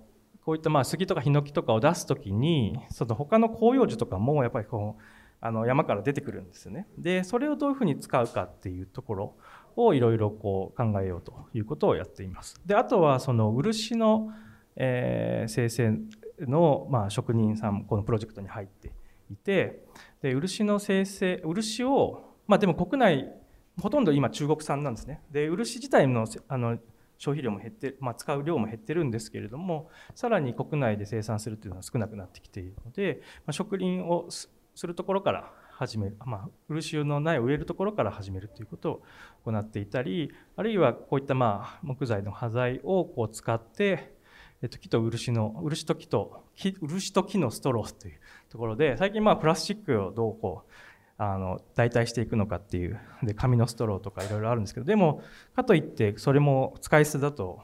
こういったまあ杉とかヒノキとかを出す時にその他の広葉樹とかもやっぱりこうあの山から出てくるんですよね。でそれをどういうふうに使うかっていうところをいろいろこう考えようということをやっています。であとはその漆の、えー、生成の、まあ、職人さんこのプロジェクトに入っていてで漆の生成漆をまあでも国内ほとんど今中国産なんですね。で漆自体のあの消費量も減って、まあ、使う量も減ってるんですけれどもさらに国内で生産するというのは少なくなってきているので、まあ、植林をするところから始める、まあ、漆の苗を植えるところから始めるということを行っていたりあるいはこういったまあ木材の端材をこう使ってえっと、木と漆の漆と木と木漆と木のストローというところで最近まあプラスチックをどうこうあの代替していくのかっていうで紙のストローとかいろいろあるんですけどでもかといってそれも使い捨てだと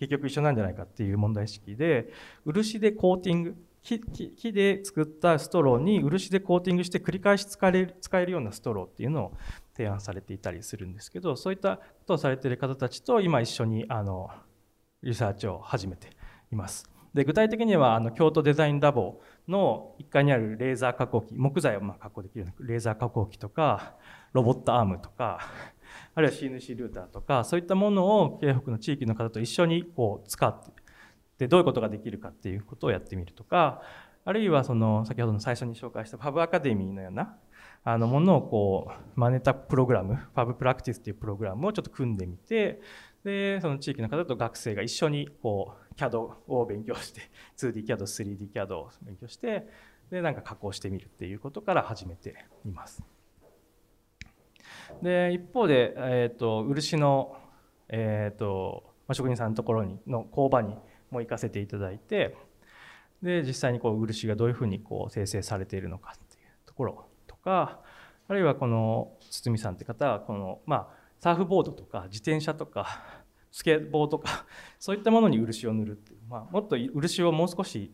結局一緒なんじゃないかっていう問題意識で漆でコーティング木木で作ったストローに漆でコーティングして繰り返し使える使えるようなストローっていうのを提案されていたりするんですけどそういったことをされている方たちと今一緒にあのリサーチを始めています。で具体的にはあの京都デザインラボの1階にあるレーザー加工機木材をまあ加工できるようなレーザー加工機とかロボットアームとか あるいは CNC ルーターとかそういったものを京北の地域の方と一緒にこう使ってでどういうことができるかっていうことをやってみるとかあるいはその先ほどの最初に紹介したファブアカデミーのようなあのものをこう真似たプログラムファブプラクティスっていうプログラムをちょっと組んでみてでその地域の方と学生が一緒にこう CAD を勉強して 2DCAD、3DCAD を勉強してでなんか加工してみるっていうことから始めています。で一方で、えーと、漆の、えーとまあ、職人さんのところにの工場にも行かせていただいてで実際にこう漆がどういうふうにこう生成されているのかっていうところとかあるいはこの堤さんって方はこの、まあ、サーフボードとか自転車とかスケボーとか そういったものに漆を塗るっていう、まあ、もっと漆をもう少し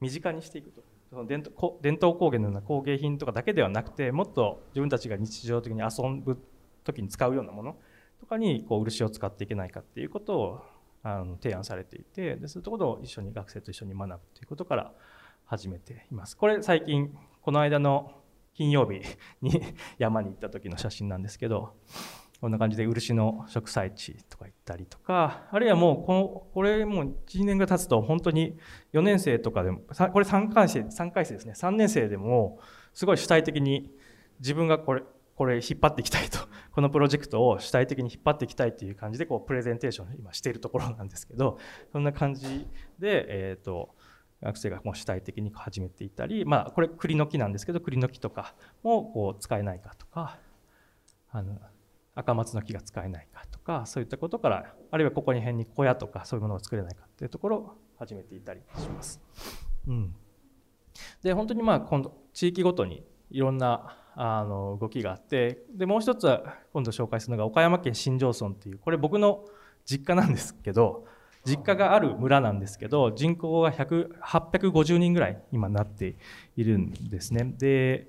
身近にしていくとその伝統伝統工芸のような工芸品とかだけではなくてもっと自分たちが日常的に遊ぶ時に使うようなものとかにこう漆を使っていけないかっていうことをあの提案されていてでそういうところを一緒に学生と一緒に学ぶということから始めています。これ最近この間の金曜日に 山に行った時の写真なんですけどこんな感じで漆の植栽地とか行ったりとかあるいはもうこのこれもう1年が経つと本当に4年生とかでもこれ3回生3回生ですね。3年生でもすごい主体的に自分がこれこれ引っ張っていきたいと このプロジェクトを主体的に引っ張っていきたいという感じでこうプレゼンテーション今しているところなんですけどそんな感じで、えーと、学生がもう主体的に始めていたり、まあ、これ栗の木なんですけど栗の木とかもこう使えないかとかあの赤松の木が使えないかとかそういったことからあるいはここに辺に小屋とかそういうものを作れないかっていうところを始めていたりします。うん、で本当にまあ今度地域ごとにいろんなあの動きがあってでもう一つは今度紹介するのが岡山県新庄村っていうこれ僕の実家なんですけど実家がある村なんですけど人口が850人ぐらい今なっているんですねで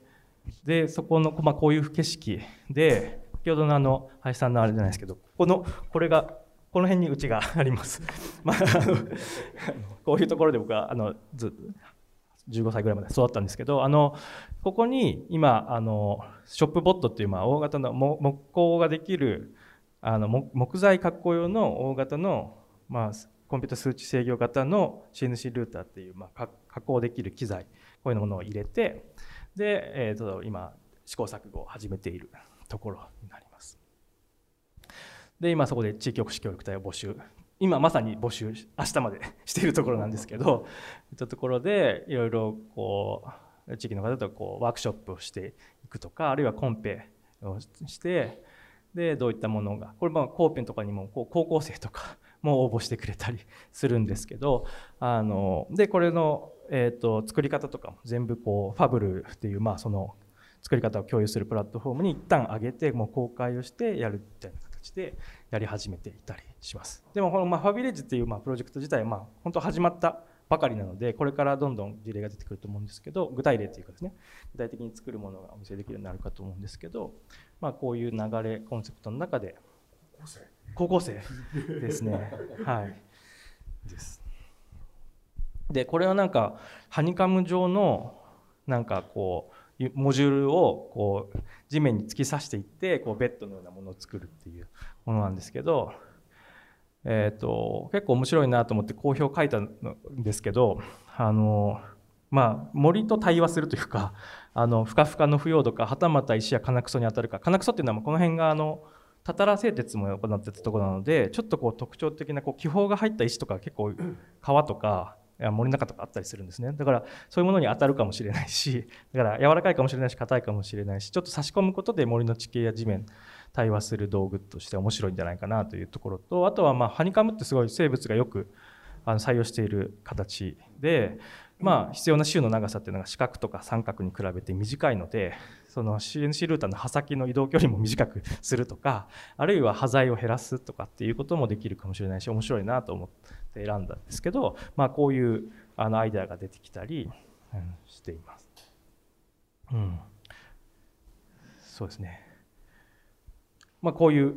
でそこの、まあ、こういう景色で先ほどのあの林さんのあれじゃないですけどこのこれがこの辺にうちがあります。まあ、あの こういうところで僕はあのず15歳ぐらいまで育ったんですけどあのここに今あのショップボットっていうまあ大型の木工ができるあの木材加工用の大型の、まあ、コンピュータ数値制御型の CNC ルーターっていう、まあ、加工できる機材こういうものを入れてで、えー、と今試行錯誤を始めているところになります。で今そこで地域おこし協力隊を募集今まさに募集明日までしているところなんですけどそういったところでいろいろこう地域の方とこうワークショップをしていくとかあるいはコンペをしてでどういったものがこれまあコーペンとかにもこう高校生とか も応募してくれたりするんですけどあのでこれの、えーと、作り方とかも全部こうファブルっていうまあその作り方を共有するプラットフォームに一旦上げてもう公開をしてやるみたいな形でやり始めていたりします。でもこのまあファビレッジっていうまあプロジェクト自体はまあ本当始まったばかりなのでこれからどんどん事例が出てくると思うんですけど具体例というかですね。具体的に作るものがお見せできるようになるかと思うんですけど、まあ、こういう流れコンセプトの中で高校生。ですね。はい。です。でこれはなんかハニカム状のなんかこうモジュールをこう地面に突き刺していってこうベッドのようなものを作るっていうものなんですけど、えーと、結構面白いなと思って好評書いたんですけどあの、まあ、森と対話するというか あのふかふかの腐葉土かはたまた石や金くそに当たるか金くそっていうのはこの辺があのたたら製鉄も行ってたところなのでちょっとこう特徴的なこう気泡が入った石とか結構川とか森の中とかあったりするんですね。だからそういうものに当たるかもしれないし だから柔らかいかもしれないし硬いかもしれないしちょっと差し込むことで森の地形や地面対話する道具として面白いんじゃないかなというところとあとはまあハニカムってすごい生物がよくあの採用している形で、まあ、必要な週の長さっていうのが四角とか三角に比べて短いのでその CNC ルーターの刃先の移動距離も短くするとかあるいは端材を減らすとかっていうこともできるかもしれないし面白いなと思って選んだんですけど、まあ、こういうあのアイデアが出てきたり、しています。うん、そうですね。まあ、こういう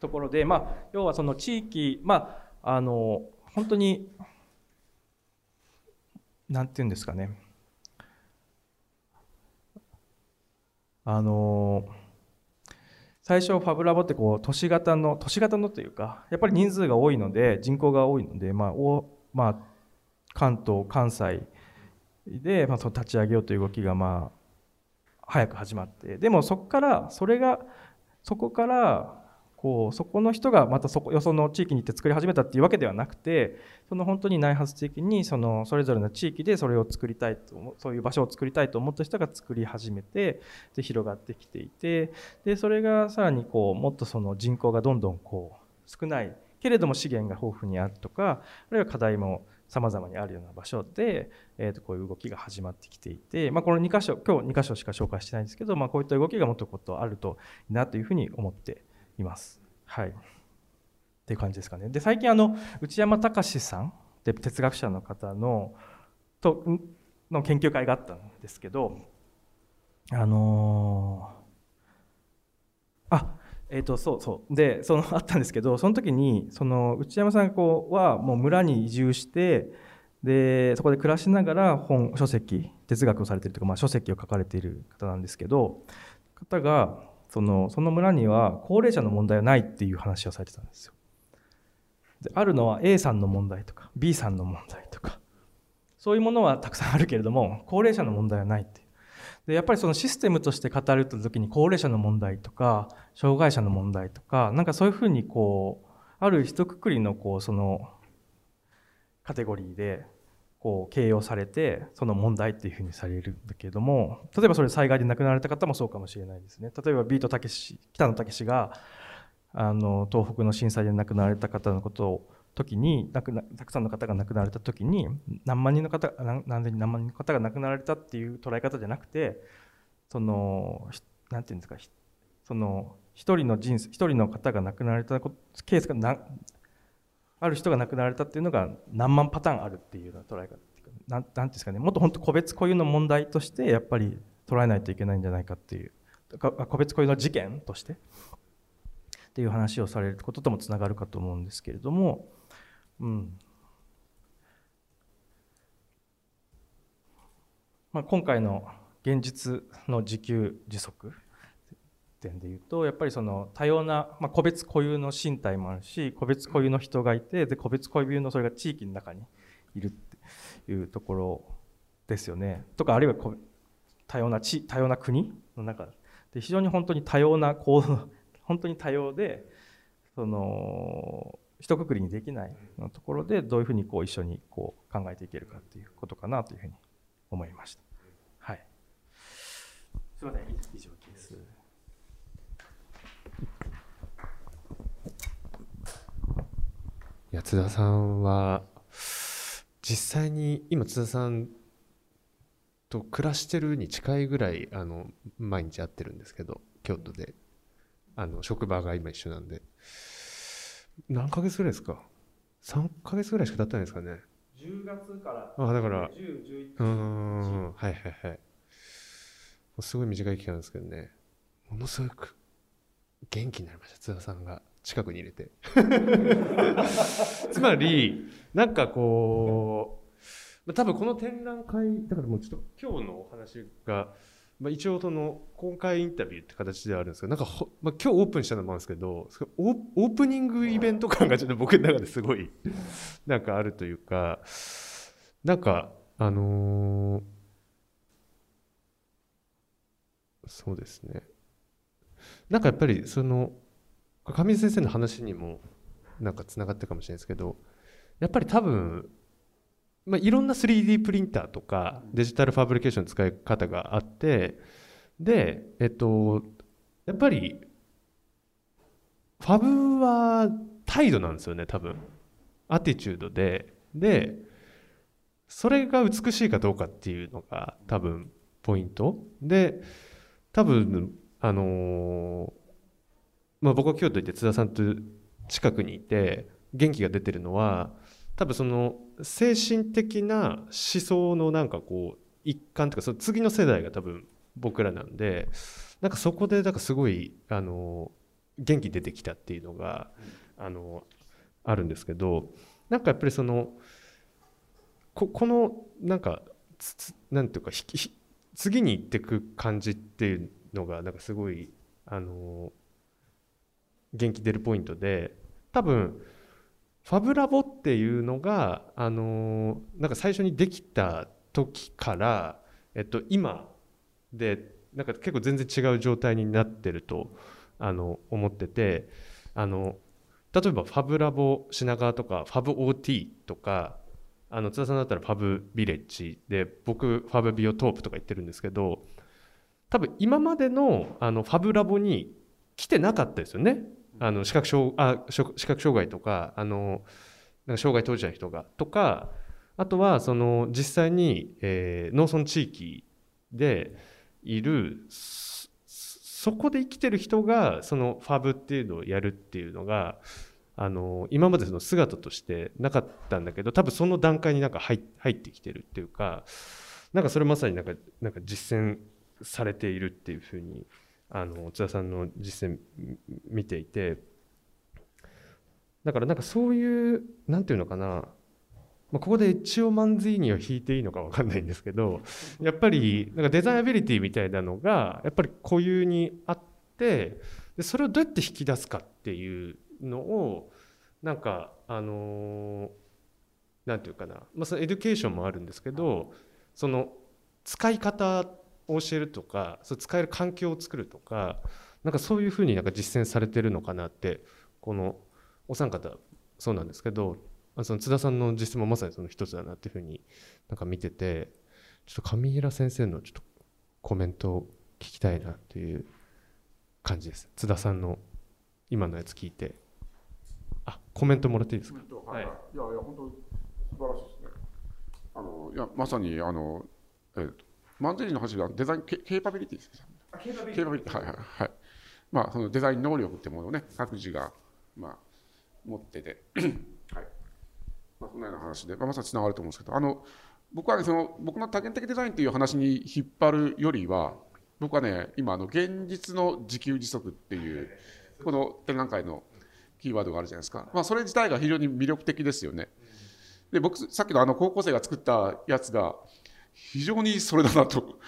ところで、まあ、要はその地域、まあ、あの本当になんていうんですかねあの最初ファブラボってこう都市型の都市型のというかやっぱり人数が多いので人口が多いので、まあおまあ、関東関西で、まあ、その立ち上げようという動きがまあ早く始まって。でもそこからそれがそこからこうそこの人がまたそこよその地域に行って作り始めたっていうわけではなくてその本当に内発的にそのそれぞれの地域でそれを作りたいとそういう場所を作りたいと思った人が作り始めてで広がってきていてでそれがさらにこうもっとその人口がどんどんこう少ないけれども資源が豊富にあるとかあるいは課題もさまざまにあるような場所で、えー、とこういう動きが始まってきていて、まあ、この2箇所今日2箇所しか紹介してないんですけど、まあ、こういった動きがもっともっとあるといいなというふうに思っています。はい。っていう感じですかね。で、最近、あの、内山隆さんで哲学者の方の、と、の研究会があったんですけど、あのー、あ、えっ、ー、と、そうそう。で、その、あったんですけど、その時に、その、内山さんこうはもう村に移住して、で、そこで暮らしながら本、書籍、哲学をされているというか、まあ、書籍を書かれている方なんですけど、方が、そのその村には高齢者の問題はないっていう話をされてたんですよ。であるのは A さんの問題とか B さんの問題とかそういうものはたくさんあるけれども高齢者の問題はないってでやっぱりそのシステムとして語ると時に高齢者の問題とか障害者の問題とかなんかそういうふうにこうある一括りのこうそのカテゴリーでこう形容されてその問題っていうふうにされるんだけれども例えばそれ災害で亡くなられた方もそうかもしれないですね。例えばビートたけし北野武があの東北の震災で亡くなられた方のことを時に亡くたくさんの方が亡くなられた時に何万人の方何千人何万人の方が亡くなられたっていう捉え方じゃなくてそのなんていうんですかその一人の人生一人の方が亡くなられたケースがある人が亡くなられたっていうのが何万パターンあるっていうような捉え方なんなんですかね。もっと本当個別固有の問題としてやっぱり捉えないといけないんじゃないかっていう。個別固有の事件としてっていう話をされることともつながるかと思うんですけれども、うん。まあ、今回の現実の自給自足点でいうとやっぱりその多様な、まあ、個別固有の身体もあるし個別固有の人がいてで個別固有のそれが地域の中にいるっていうところですよね。とかあるいは多様な地多様な国の中で非常に本当に多様なこう 本当に多様でその一括りにできないのところでどういうふうにこう一緒にこう考えていけるかっていうことかなというふうに思いました。はい。すみません以上です。津田さんは実際に今津田さんと暮らしてるに近いぐらいあの毎日会ってるんですけど京都で。あの職場が今一緒なんで。何ヶ月ぐらいですか？3ヶ月ぐらいしか経ってないですかね。10月から。あだから10、11うんはいはいはい。すごい短い期間ですけどね。ものすごく元気になりました津田さんが近くに入れて。つまりなんかこう多分この展覧会だからもうちょっと今日のお話が、まあ、一応その公開インタビューって形ではあるんですけどなんかまあ、今日オープンしたのもあるんですけどオープニングイベント感がちょっと 僕の中ですごいなんかあるというかなんかあのー、そうですね。なんかやっぱりその上水先生の話にもなんかつながってるかもしれないですけどやっぱり多分、まあ、いろんな 3D プリンターとかデジタルファブリケーションの使い方があってでえっとやっぱりファブは態度なんですよね多分。アティチュードで。でそれが美しいかどうかっていうのが多分ポイント。で多分あのまあ、僕は京都行って津田さんと近くにいて元気が出てるのは多分その精神的な思想のなんかこう一環というかその次の世代が多分僕らなんでなんかそこでなんかすごいあの元気出てきたっていうのがあのあるんですけどなんかやっぱりそのここのなんかつつなんていうかひひ次に行ってく感じっていうのがなんかすごいあの元気出るポイントで多分ファブラボっていうのがあのなんか最初にできた時から、えっと、今でなんか結構全然違う状態になってるとあの思っててあの例えばファブラボ品川とかファブ OT とかあの津田さんだったらファブビレッジで僕ファブビオトープとか言ってるんですけど多分今までのあのファブラボに来てなかったですよね。あの視覚障あ視覚障害とかあのなんか障害当事者の人がとかあとはその実際に、えー農村地域でいるそこで生きてる人がそのファブっていうのをやるっていうのがあの今までその姿としてなかったんだけど多分その段階になんか入入ってきてるっていうかなんかそれまさになんかなんか実践されているっていうふうにあの津田さんの実践見ていてだからなんかそういうなんていうのかな、まあ、ここで一応マンズイニを引いていいのかわかんないんですけどやっぱりなんかデザインアビリティみたいなのがやっぱり固有にあってでそれをどうやって引き出すかっていうのをなんかあのーなんていうかな、まあ、その education もあるんですけどその使い方教えるとかそう使える環境を作るとかなんかそういうふうになんか実践されてるのかなってこのお三方そうなんですけどあその津田さんの実践もまさにその一つだなっていうふうになんか見ててちょっと上平先生のちょっとコメントを聞きたいなっていう感じです。津田さんの今のやつ聞いて。あコメントもらっていいですか？はい、い、やいや本当素晴らしいですね。あのいやまさにあのえーとマンゼリーの話はデザインケケーパビリティですね。ケーパビリティはいはいはい。まあそのデザイン能力ってものをね各自がまあ持ってて はい。まあそんなような話で、まあ、まさにつながると思うんですけど、あの僕はねその僕の多元的デザインっていう話に引っ張るよりは僕はね今あの現実の自給自足っていうこの展覧会のキーワードがあるじゃないですか、まあ、それ自体が非常に魅力的ですよね。で僕さっきのあの高校生が作ったやつが非常にそれだなと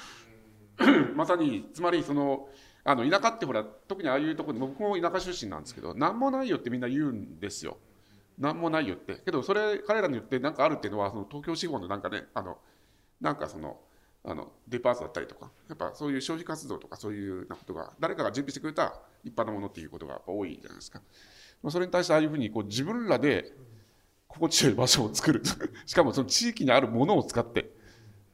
まさにつまりそのあの田舎ってほら特にああいうところで僕も田舎出身なんですけど何もないよってみんな言うんですよ。何もないよってけどそれ彼らによって何かあるっていうのはその東京資本のなんかねあのなんかそのあのデパートだったりとかやっぱそういう消費活動とかそういうようなことが誰かが準備してくれた一般のものっていうことが多いじゃないですか。まあ、それに対してああいうふうにこう自分らで心地よい場所を作る しかもその地域にあるものを使って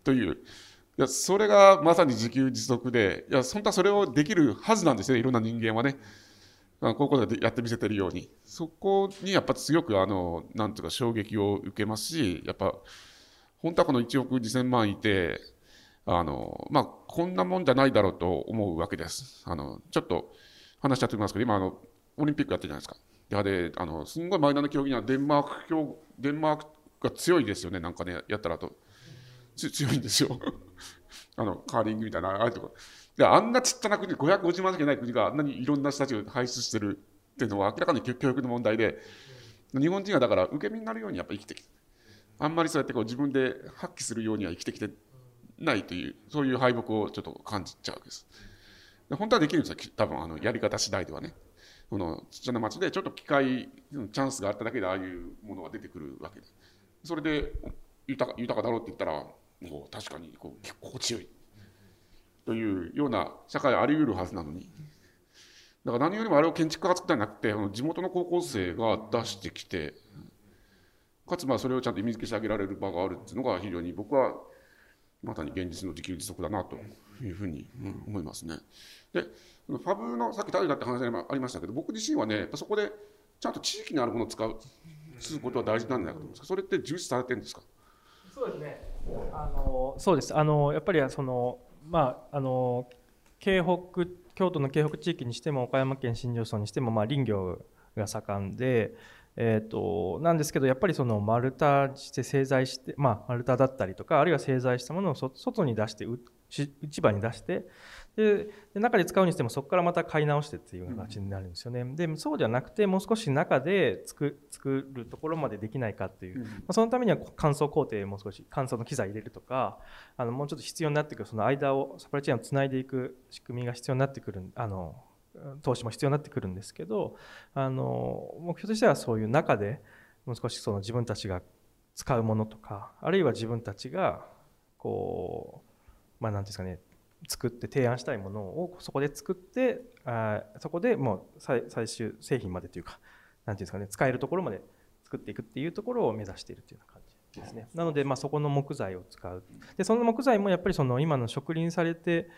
という。いやそれがまさに自給自足でいや本当はそれをできるはずなんですね。いろんな人間はね。あ高校でやってみせてるように。そこにやっぱ強くあのなんていうか衝撃を受けますしやっぱ本当はこの1億2000万いてあのまあこんなもんじゃないだろうと思うわけです。あのちょっと話しちゃっておきますけど今あのオリンピックやってるじゃないですか。やであのすんごいマイナーな競技にはデンマークデンマークが強いですよね。なんかねやったらと。強いんですよ。あのカーリングみたいなああいうとこ。であんなちっちゃな国550万しかない国があんなにいろんな人たちを輩出してるっていうのは明らかに教育の問題で日本人はだから受け身になるようにやっぱ生きてきてあんまりそうやってこう自分で発揮するようには生きてきてないというそういう敗北をちょっと感じちゃうわけです。で本当はできるんですよ多分あのやり方次第ではね。このちっちゃな町でちょっと機会チャンスがあっただけでああいうものが出てくるわけで。それで豊か豊かだろうって言ったらもう確かにこう心地よいというような社会あり得るはずなのにだから何よりもあれを建築家が作ったんじゃなくてあの地元の高校生が出してきてかつまあそれをちゃんと意味付けしてあげられる場があるっていうのが非常に僕はまさに現実の自給自足だなというふうに、思いますね。でファブのさっきタイだって話がありましたけど僕自身はねやっぱそこでちゃんと地域にあるものを使うつうことは大事なんじゃないかと思うんですかそれって重視されてるんですか？そうですね。あのそうです。あのやっぱりそのまああの京北京都の京北地域にしても岡山県新庄村にしてもまあ林業が盛んで。えー、となんですけどやっぱりその丸太して製材して、まあ、丸太だったりとかあるいは製材したものを外に出してうし市場に出してでで中で使うにしてもそこからまた買い直してっていう形になるんですよね。でそうではなくてもう少し中で作作るところまでできないかっていう、まあ、そのためには乾燥工程もう少し乾燥の機材入れるとかあのもうちょっと必要になってくるその間をサプライチェーンをつないでいく仕組みが必要になってくるあの投資も必要になってくるんですけどあの目標としてはそういう中でもう少しその自分たちが使うものとかあるいは自分たちがこうまあ何ですかね作って提案したいものをそこで作ってあそこでもう最最終製品までというか何ていうんですかね使えるところまで作っていくっていうところを目指しているというような感じですね。なのでまあそこの木材を使う。でその木材もやっぱりその今の植林されて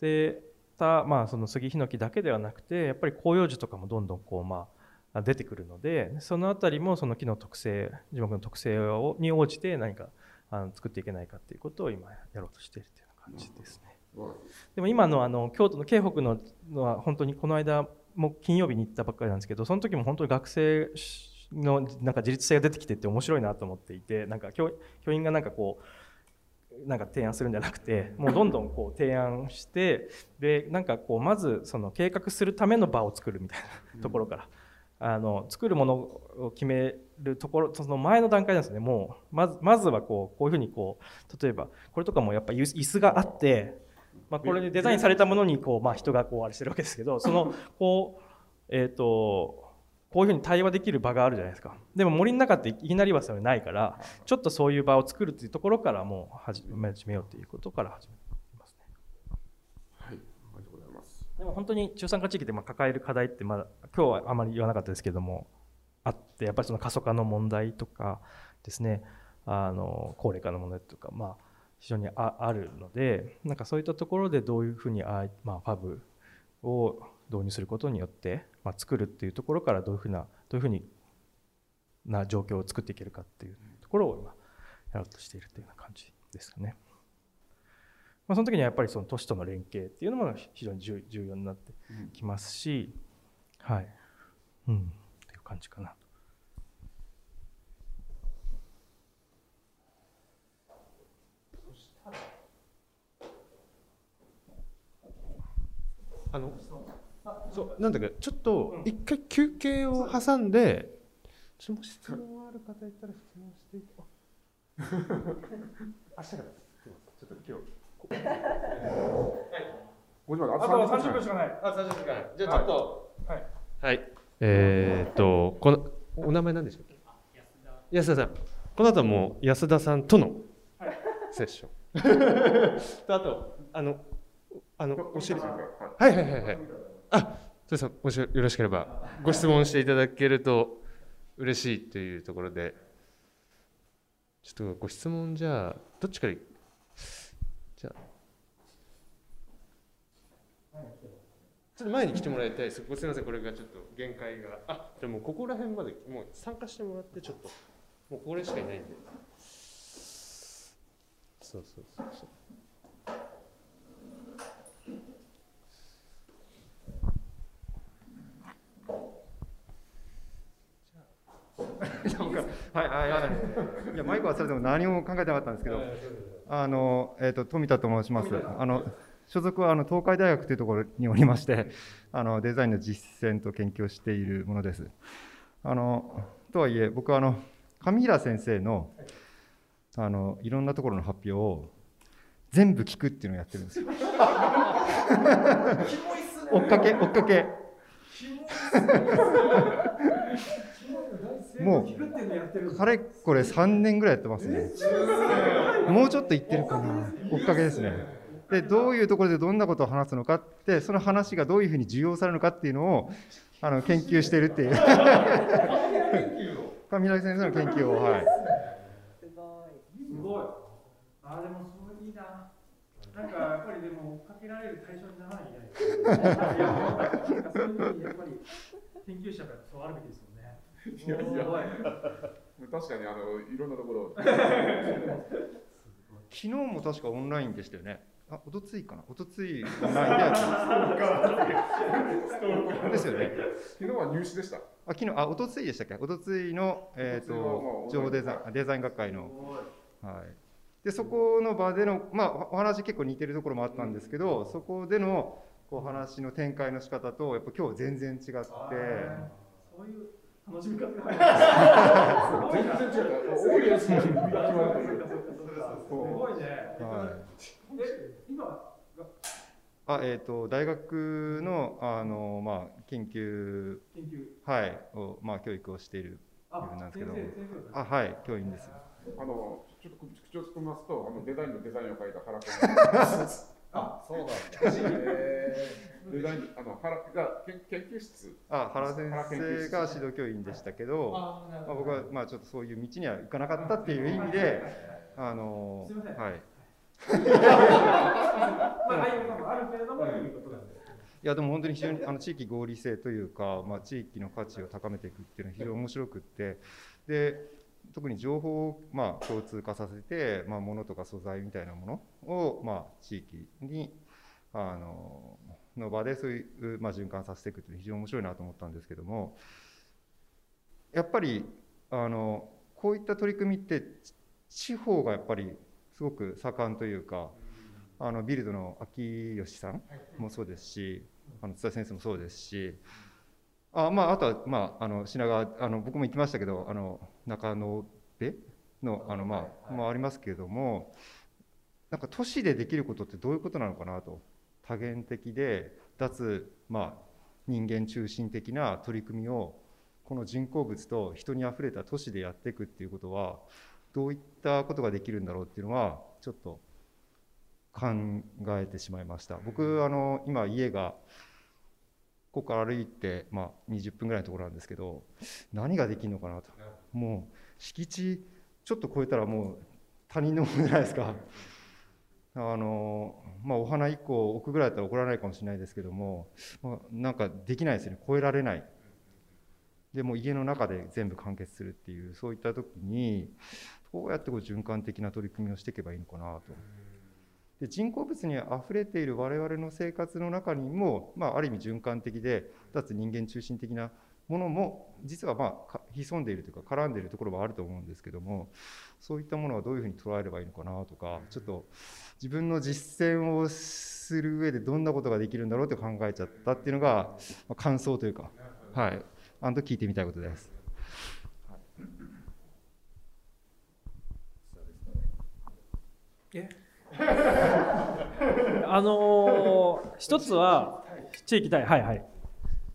でたまあその杉ヒノキだけではなくてやっぱり広葉樹とかもどんどんこうまあ出てくるのでその辺りもその木の特性樹木の特性をに応じて何かあの作っていけないかっていうことを今やろうとしているというような感じですね。でも今のあの京都の京北ののは本当にこの間も金曜日に行ったばっかりなんですけどその時も本当に学生のなんか自立性が出てきてって面白いなと思っていてなんか教教員がなんかこうなんか提案するんじゃなくてもうどんどんこう提案してでなんかこうまずその計画するための場を作るみたいなところから。あの作るものを決めるところその前の段階なんですねもうまずまずはこうこういうふうにこう例えばこれとかもやっぱ椅子があってまあ、これでデザインされたものにこう、まあ、人がこうあれしてるわけですけど そのこうえっ、ー、とこういうふうに対話できる場があるじゃないですかでも森の中っていきなりはそれないからちょっとそういう場を作るっていうところからもう始めようっていうことから始めますね。はい、ありがとうございます。でも本当に中産化地域でまあ抱える課題ってまだ今日はあまり言わなかったですけどもあってやっぱりその過疎化の問題とかですねあの高齢化の問題とかまあ非常にあるのでなんかそういったところでどういうふうにあ、まあ、ファブを導入することによって、まあ、作るっていうところからどういうふうなどういうふうにな状況を作っていけるかっていうところを今やろうとしているというような感じですかね。まあ、その時にはやっぱりその都市との連携っていうのも非常に重要になってきますし、はい、うん、っていう感じかなと。あのそうなんだけどちょっと一回休憩を挟んで、ちょっと質問ある方いたら質問していて 明日からちょっと今日あとは30分しかない。あ、30分しかない。じゃあちょっと、はい。はい。えー、っと、この、お名前何でしたっけ？安田さん。この後も安田さんとのセッション。あと、あの、あの、お知り、はいはいはいはい。あ、そうですもしよろしければ、ご質問していただけると嬉しいというところで、ちょっとご質問じゃあ、どっちからじゃあ、ちょっと前に来てもらいたいです。ごすみません、これがちょっと限界が。あ、じゃもうここら辺まで、もう参加してもらって、ちょっと、もうこれしかいないんで。そうそうそうそう。はいはいはい。いやマイク忘れても何も考えてなかったんですけど、あのえっ、ー、と富田と申します。あの所属はあの東海大学というところにおりまして、あのデザインの実践と研究をしているものです。あのとはいえ僕はあの上平先生のあのいろんなところの発表を全部聞くっていうのをやってるんですよ。追っかけ追っかけ。もうかれこれ3年ぐらいやってますね。もうちょっといってるかな。追っかけですね。でどういうところでどんなことを話すのかってその話がどういうふうに受容されるのかっていうのをあの研究しているっていう。上平先生の研究をはい。すごい。あでもそういいな。なんかやっぱりでも追っかけられる対象にならないじゃ ないですか。そういうふうにやっぱり研究者がそうあるべきですよいやいや確かにあのいろんなところ 昨日も確かオンラインでしたよねあ、おとついかな、おとついオンラインでやってですよね。昨日は入試でした。あ、昨日、あ、おとついでしたっけ、おとついの、えっ、ー、と、情デザイン、デザイン学会の。はい。でそこの場での、まあ、お話結構似てるところもあったんですけど、そこでのこう話の展開の仕方とやっぱ今日全然違って。そういう楽しみ方がある。全然違う。すごいすごいね。はい。え今あえーと、大学のあの、まあ、研究研究、はいをまあ、教育をしているなんですけどあはい教員ですあのちょっと口をつくますとあのデザインのデザインを書いた原君あそうなんだ、デザインあの原が研研究室？あ原先生が指導教員でしたけどあ、まあ、僕は、まあ、ちょっとそういう道には行かなかったっていう意味であのはい。まあ、あるけれども、いうことなんです。いやでも本当に非常にあの地域合理性というか、まあ、地域の価値を高めていくっていうのは非常に面白くって。で特に情報をまあ共通化させて、まあ、物とか素材みたいなものをまあ地域にあのの場でそういう、まあ、循環させていくっていうのは非常に面白いなと思ったんですけどもやっぱりあのこういった取り組みって地方がやっぱりすごく盛んというか、あのビルドの秋吉さんもそうですし、あの津田先生もそうですし、あまあ、あとは、まあ、あの品川あの僕も行きましたけどあの中野部のあの、まあもありますけれどもなんか都市でできることってどういうことなのかなと。多元的で脱、まあ、人間中心的な取り組みをこの人工物と人にあふれた都市でやっていくっていうことはどういったことができるんだろうっていうのはちょっと考えてしまいました。僕あの今家がここから歩いて、まあ、20分ぐらいのところなんですけど何ができるのかなともう敷地ちょっと超えたらもう他人のものじゃないですか。あのまあお花1個置くぐらいだったら怒らないかもしれないですけども、まあ、なんかできないですね。超えられない。でも家の中で全部完結するっていうそういった時にどうやってこう循環的な取り組みをしていけばいいのかなと。で人工物にあふれている我々の生活の中にも、まあ、ある意味循環的で脱人間中心的なものも実はまあ潜んでいるというか絡んでいるところはあると思うんですけどもそういったものはどういうふうに捉えればいいのかなとかちょっと自分の実践をする上でどんなことができるんだろうって考えちゃったっていうのが感想というかはい。あの聞いてみたいことです。あのー、一つは地域対はいはい。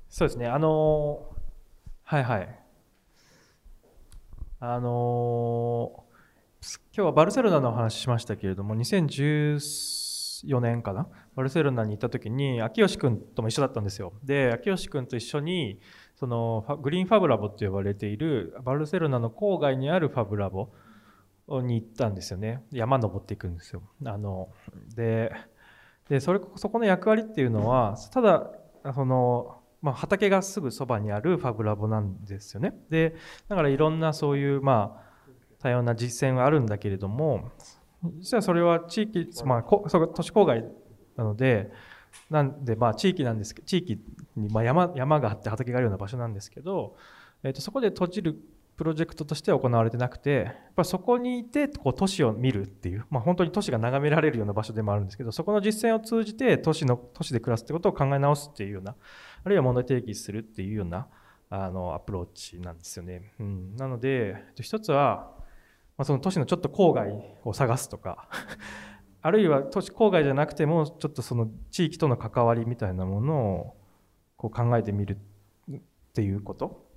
そうですね。あのー、はいはい。あのー、今日はバルセロナの話しましたけれども2014年かな？バルセロナに行った時に秋吉君とも一緒だったんですよ。で秋吉君と一緒にそのグリーンファブラボと呼ばれているバルセロナの郊外にあるファブラボに行ったんですよね。山登っていくんですよ。あのででそれそこの役割っていうのはただその、まあ、畑がすぐそばにあるファブラボなんですよね。でだからいろんなそういうまあ多様な実践はあるんだけれども実はそれは地域、まあ、都市郊外なのでなんでまあ地域なんですけど地域にまあ山山があって畑があるような場所なんですけど、えー、とそこで閉じるプロジェクトとしては行われてなくて、やっぱそこにいてこう都市を見るっていう、まあ、本当に都市が眺められるような場所でもあるんですけど、そこの実践を通じて都市の都市で暮らすってことを考え直すっていうような、あるいは問題提起するっていうようなあのアプローチなんですよね。うん、なので、一つは、まあ、その都市のちょっと郊外を探すとか あるいは都市郊外じゃなくても、ちょっとその地域との関わりみたいなものをこう考えてみるっていうこと。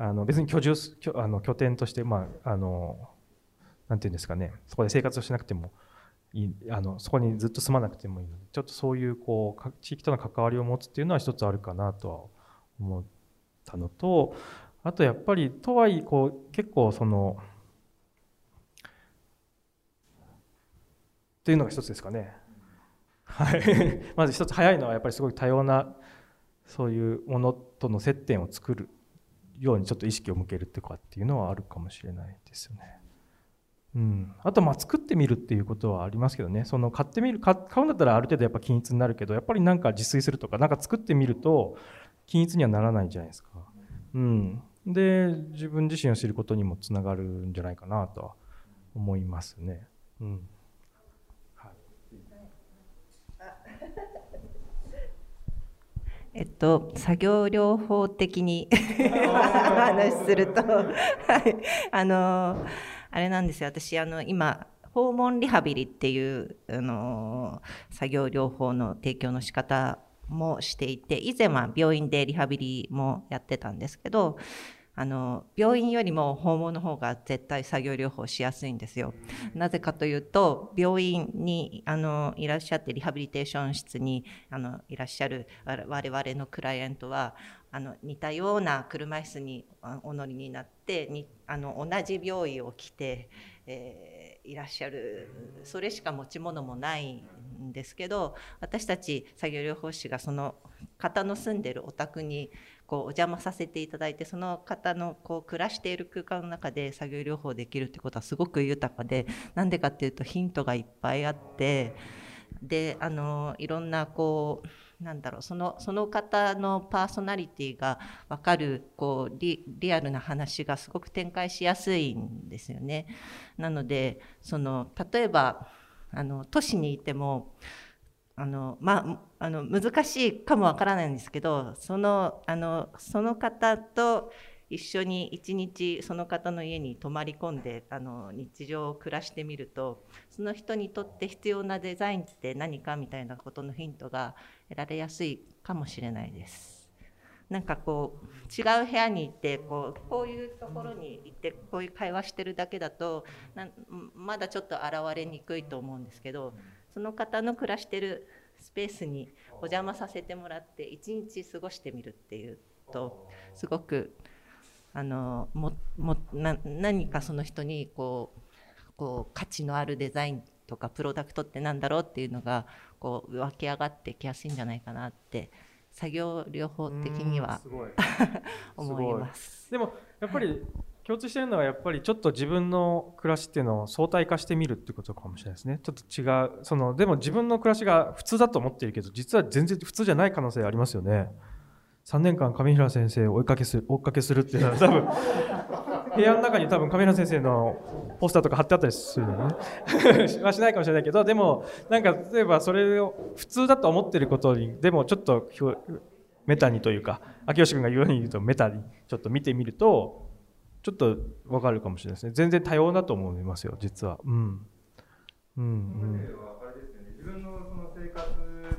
あの別に居住あの拠点として、まあ、あのなんていうんですかねそこで生活をしなくてもあのそこにずっと住まなくてもいいのでちょっとそういうこう地域との関わりを持つっていうのは一つあるかなとは思ったのとあとやっぱりとはいえこう結構そのっていうのが一つですかね。はい、まず一つ早いのはやっぱりすごい多様なそういうものとの接点を作るようにちょっと意識を向けるってかっていうのはあるかもしれないですよね。うん、あとまあ作ってみるっていうことはありますけどね。その買ってみる買うんだったらある程度やっぱ均一になるけどやっぱりなんか自炊するとかなんか作ってみると均一にはならないじゃないですか。うん、で自分自身を知ることにもつながるんじゃないかなとは思いますね。うん。えっと、作業療法的に 話すると、はい、あの、あれなんですよ、私、あの、今、訪問リハビリっていう、あの、作業療法の提供の仕方もしていて、以前は病院でリハビリもやってたんですけど、あの病院よりも訪問の方が絶対作業療法しやすいんですよ。なぜかというと病院にあのいらっしゃってリハビリテーション室にあのいらっしゃる我々のクライアントはあの似たような車椅子にお乗りになってにあの同じ病院を来て、えー、いらっしゃるそれしか持ち物もないんですけど私たち作業療法士がその方の住んでるお宅にこうお邪魔させていただいてその方のこう暮らしている空間の中で作業療法できるってことはすごく豊かでなんでかっていうとヒントがいっぱいあってであのいろんなこうなんだろうそのその方のパーソナリティが分かるこうリリアルな話がすごく展開しやすいんですよね。なのでその例えばあの都市にいてもあのまあ、あの難しいかもわからないんですけどそのあのその方と一緒に一日その方の家に泊まり込んであの日常を暮らしてみるとその人にとって必要なデザインって何かみたいなことのヒントが得られやすいかもしれないです。なんかこう違う部屋に行ってこうこういうところに行ってこういう会話してるだけだとまだちょっと現れにくいと思うんですけどその方の暮らしてるスペースにお邪魔させてもらって一日過ごしてみるっていうとすごくあのももな何かその人にこうこう価値のあるデザインとかプロダクトってなんだろうっていうのがこう湧き上がってきやすいんじゃないかなって作業療法的には 思います。でもやっぱり共通してるのはやっぱりちょっと自分の暮らしっていうのを相対化してみるっていうことかもしれないですね。ちょっと違う。そのでも自分の暮らしが普通だと思っているけど実は全然普通じゃない可能性ありますよね。3年間上平先生を追いかけする追っかけするっていうのは多分 部屋の中に多分上平先生のポスターとか貼ってあったりするのね。はしないかもしれないけどでもなんか例えばそれを普通だと思ってることにでもちょっとメタにというか秋吉君が言うように言うとメタにちょっと見てみるとちょっと分かるかもしれないですね。全然多様だと思いますよ実は。うん。うんうん。自分のその生活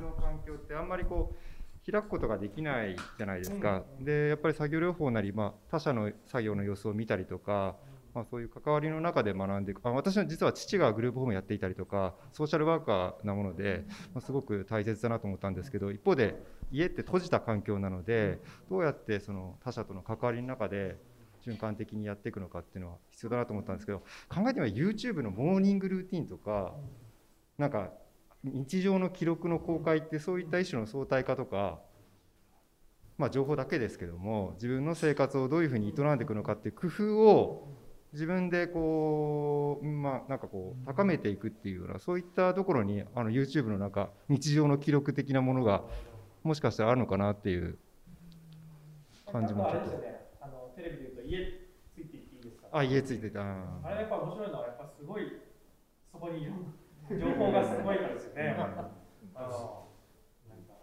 の環境ってあんまりこう開くことができないじゃないですか、うん、でやっぱり作業療法なり、まあ、他者の作業の様子を見たりとか、まあ、そういう関わりの中で学んでいく。あ私は実は父がグループホームやっていたりとかソーシャルワーカーなもので、まあ、すごく大切だなと思ったんですけど一方で家って閉じた環境なのでどうやってその他者との関わりの中で循環的にやっていくのかっていうのは必要だなと思ったんですけど考えてみれば YouTube のモーニングルーティンとかなんか日常の記録の公開ってそういった一種の相対化とかまあ情報だけですけども自分の生活をどういうふうに営んでいくのかっていう工夫を自分でこうまあなんかこう高めていくっていうようなそういったところにあの YouTube の中日常の記録的なものがもしかしたらあるのかなっていう感じもちょっと。テレビで言うと家ついていっていいですか、あ家ついてたあれやっぱ面白いのはやっぱすごいそこにいる情報がすごいからですよね。あのなんかね。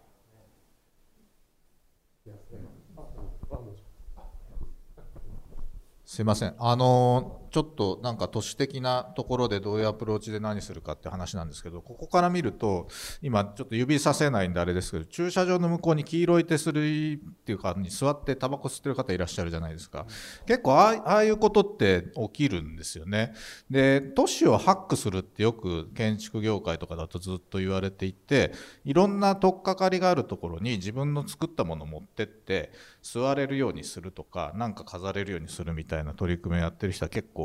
すいません。あのちょっとなんか都市的なところでどういうアプローチで何するかって話なんですけどここから見ると今ちょっと指させないんであれですけど駐車場の向こうに黄色い手すりっていうかに座ってタバコ吸ってる方いらっしゃるじゃないですか。結構ああいうことって起きるんですよね。で都市をハックするってよく建築業界とかだとずっと言われていていろんな取っかかりがあるところに自分の作ったものを持ってって座れるようにするとか何か飾れるようにするみたいなたいな取り組みをやってる人は結構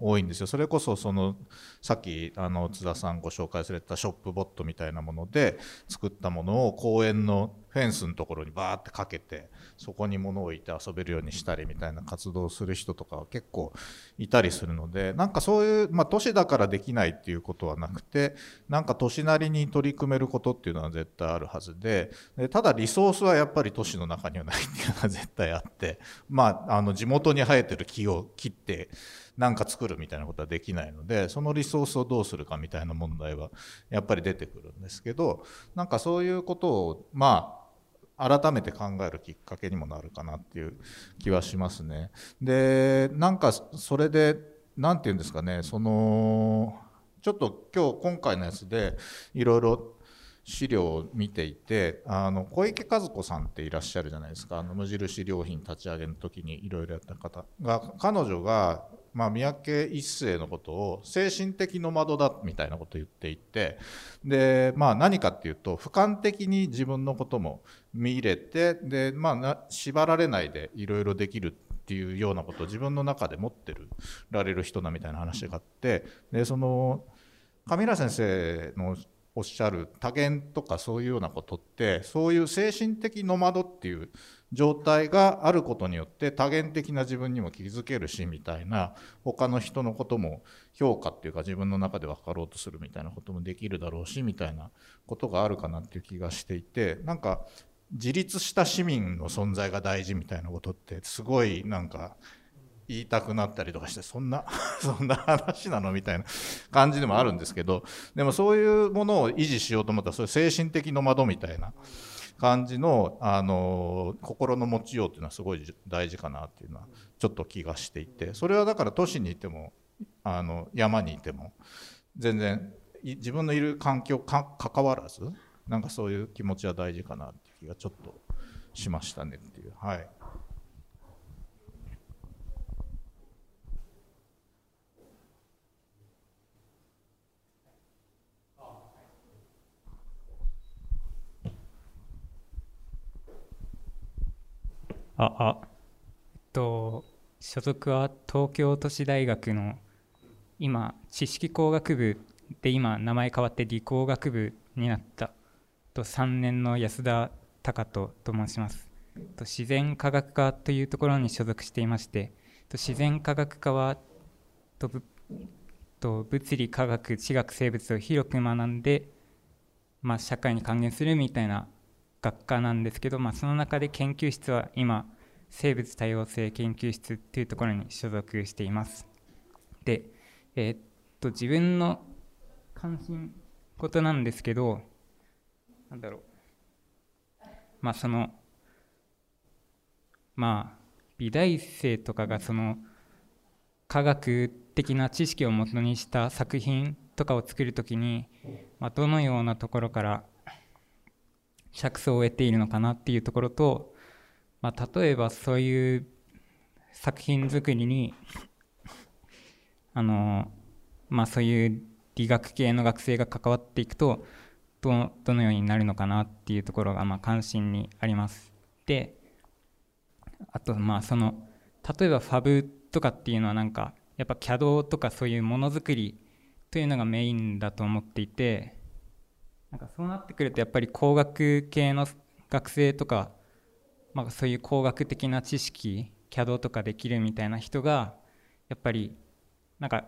多いんですよ。それこそそのさっきあの津田さんご紹介されたショップボットみたいなもので作ったものを公園のフェンスのところにバーってかけてそこに物を置いて遊べるようにしたりみたいな活動をする人とかは結構いたりするのでなんかそういう、まあ、都市だからできないっていうことはなくてなんか都市なりに取り組めることっていうのは絶対あるはずででただリソースはやっぱり都市の中にはないっていうのは絶対あってまああの地元に生えてる木を切って何か作るみたいなことはできないのでそのリソースをどうするかみたいな問題はやっぱり出てくるんですけどなんかそういうことをまあ改めて考えるきっかけにもなるかなっていう気はしますね。でなんかそれで何て言うんですかねそのちょっと今日今回のやつでいろいろ資料を見ていてあの小池和子さんっていらっしゃるじゃないですかあの無印良品立ち上げの時にいろいろやった方が彼女がまあ、三宅一生のことを精神的ノマドだみたいなことを言っていてで、まあ、何かっていうと俯瞰的に自分のことも見入れてで、まあ、縛られないでいろいろできるっていうようなことを自分の中で持ってるられる人だみたいな話があってでその上浦先生のおっしゃる多元とかそういうようなことってそういう精神的ノマドっていう状態があることによって多元的な自分にも気づけるしみたいな他の人のことも評価っていうか自分の中で分かろうとするみたいなこともできるだろうしみたいなことがあるかなっていう気がしていてなんか自立した市民の存在が大事みたいなことってすごいなんか言いたくなったりとかしてそんな そんな話なのみたいな感じでもあるんですけどでもそういうものを維持しようと思ったらそういう精神的ノマドみたいな感じのあの心の持ちようっていうのはすごい大事かなっていうのはちょっと気がしていてそれはだから都市にいてもあの山にいても全然自分のいる環境か関わらずなんかそういう気持ちは大事かなっていう気がちょっとしましたねっていう。はいあ、あ、えっと、所属は東京都市大学の今、知識工学部で今、名前変わって理工学部になった。と3年の安田隆人と申します。と自然科学科というところに所属していまして。と自然科学科はとと物理科学地学生物を広く学んで、まあ、社会に還元するみたいな学科なんですけど、まあ、その中で研究室は今生物多様性研究室というところに所属しています。で、えー、っと自分の関心事なんですけどなんだろう。まあそのまあ美大生とかがその科学的な知識をもとにした作品とかを作るときに、まあ、どのようなところから着想を得ているのかなっていうところと、まあ、例えばそういう作品作りにあの、まあ、そういう理学系の学生が関わっていくとどどのようになるのかなっていうところがまあ関心にあります。であとまあその例えばファブとかっていうのはなんかやっぱ CAD とかそういうものづくりというのがメインだと思っていてなんかそうなってくるとやっぱり工学系の学生とか、まあ、そういう工学的な知識 CAD とかできるみたいな人がやっぱりなんか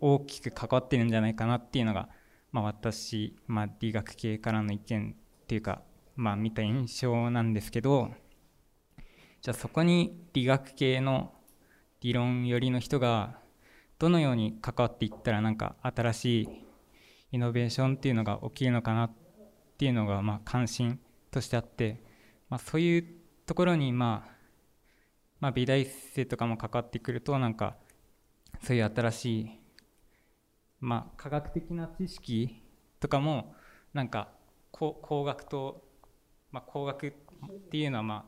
大きく関わってるんじゃないかなっていうのが、まあ、私、まあ、理学系からの意見っていうか、まあ、見た印象なんですけどじゃあそこに理学系の理論寄りの人がどのように関わっていったらなんか新しいイノベーションっていうのが起きるのかなっていうのがまあ関心としてあって、まあ、そういうところにまあ、まあ、美大生とかも関わってくるとなんかそういう新しい、まあ、科学的な知識とかもなんか工学と、まあ、工学っていうのはまあ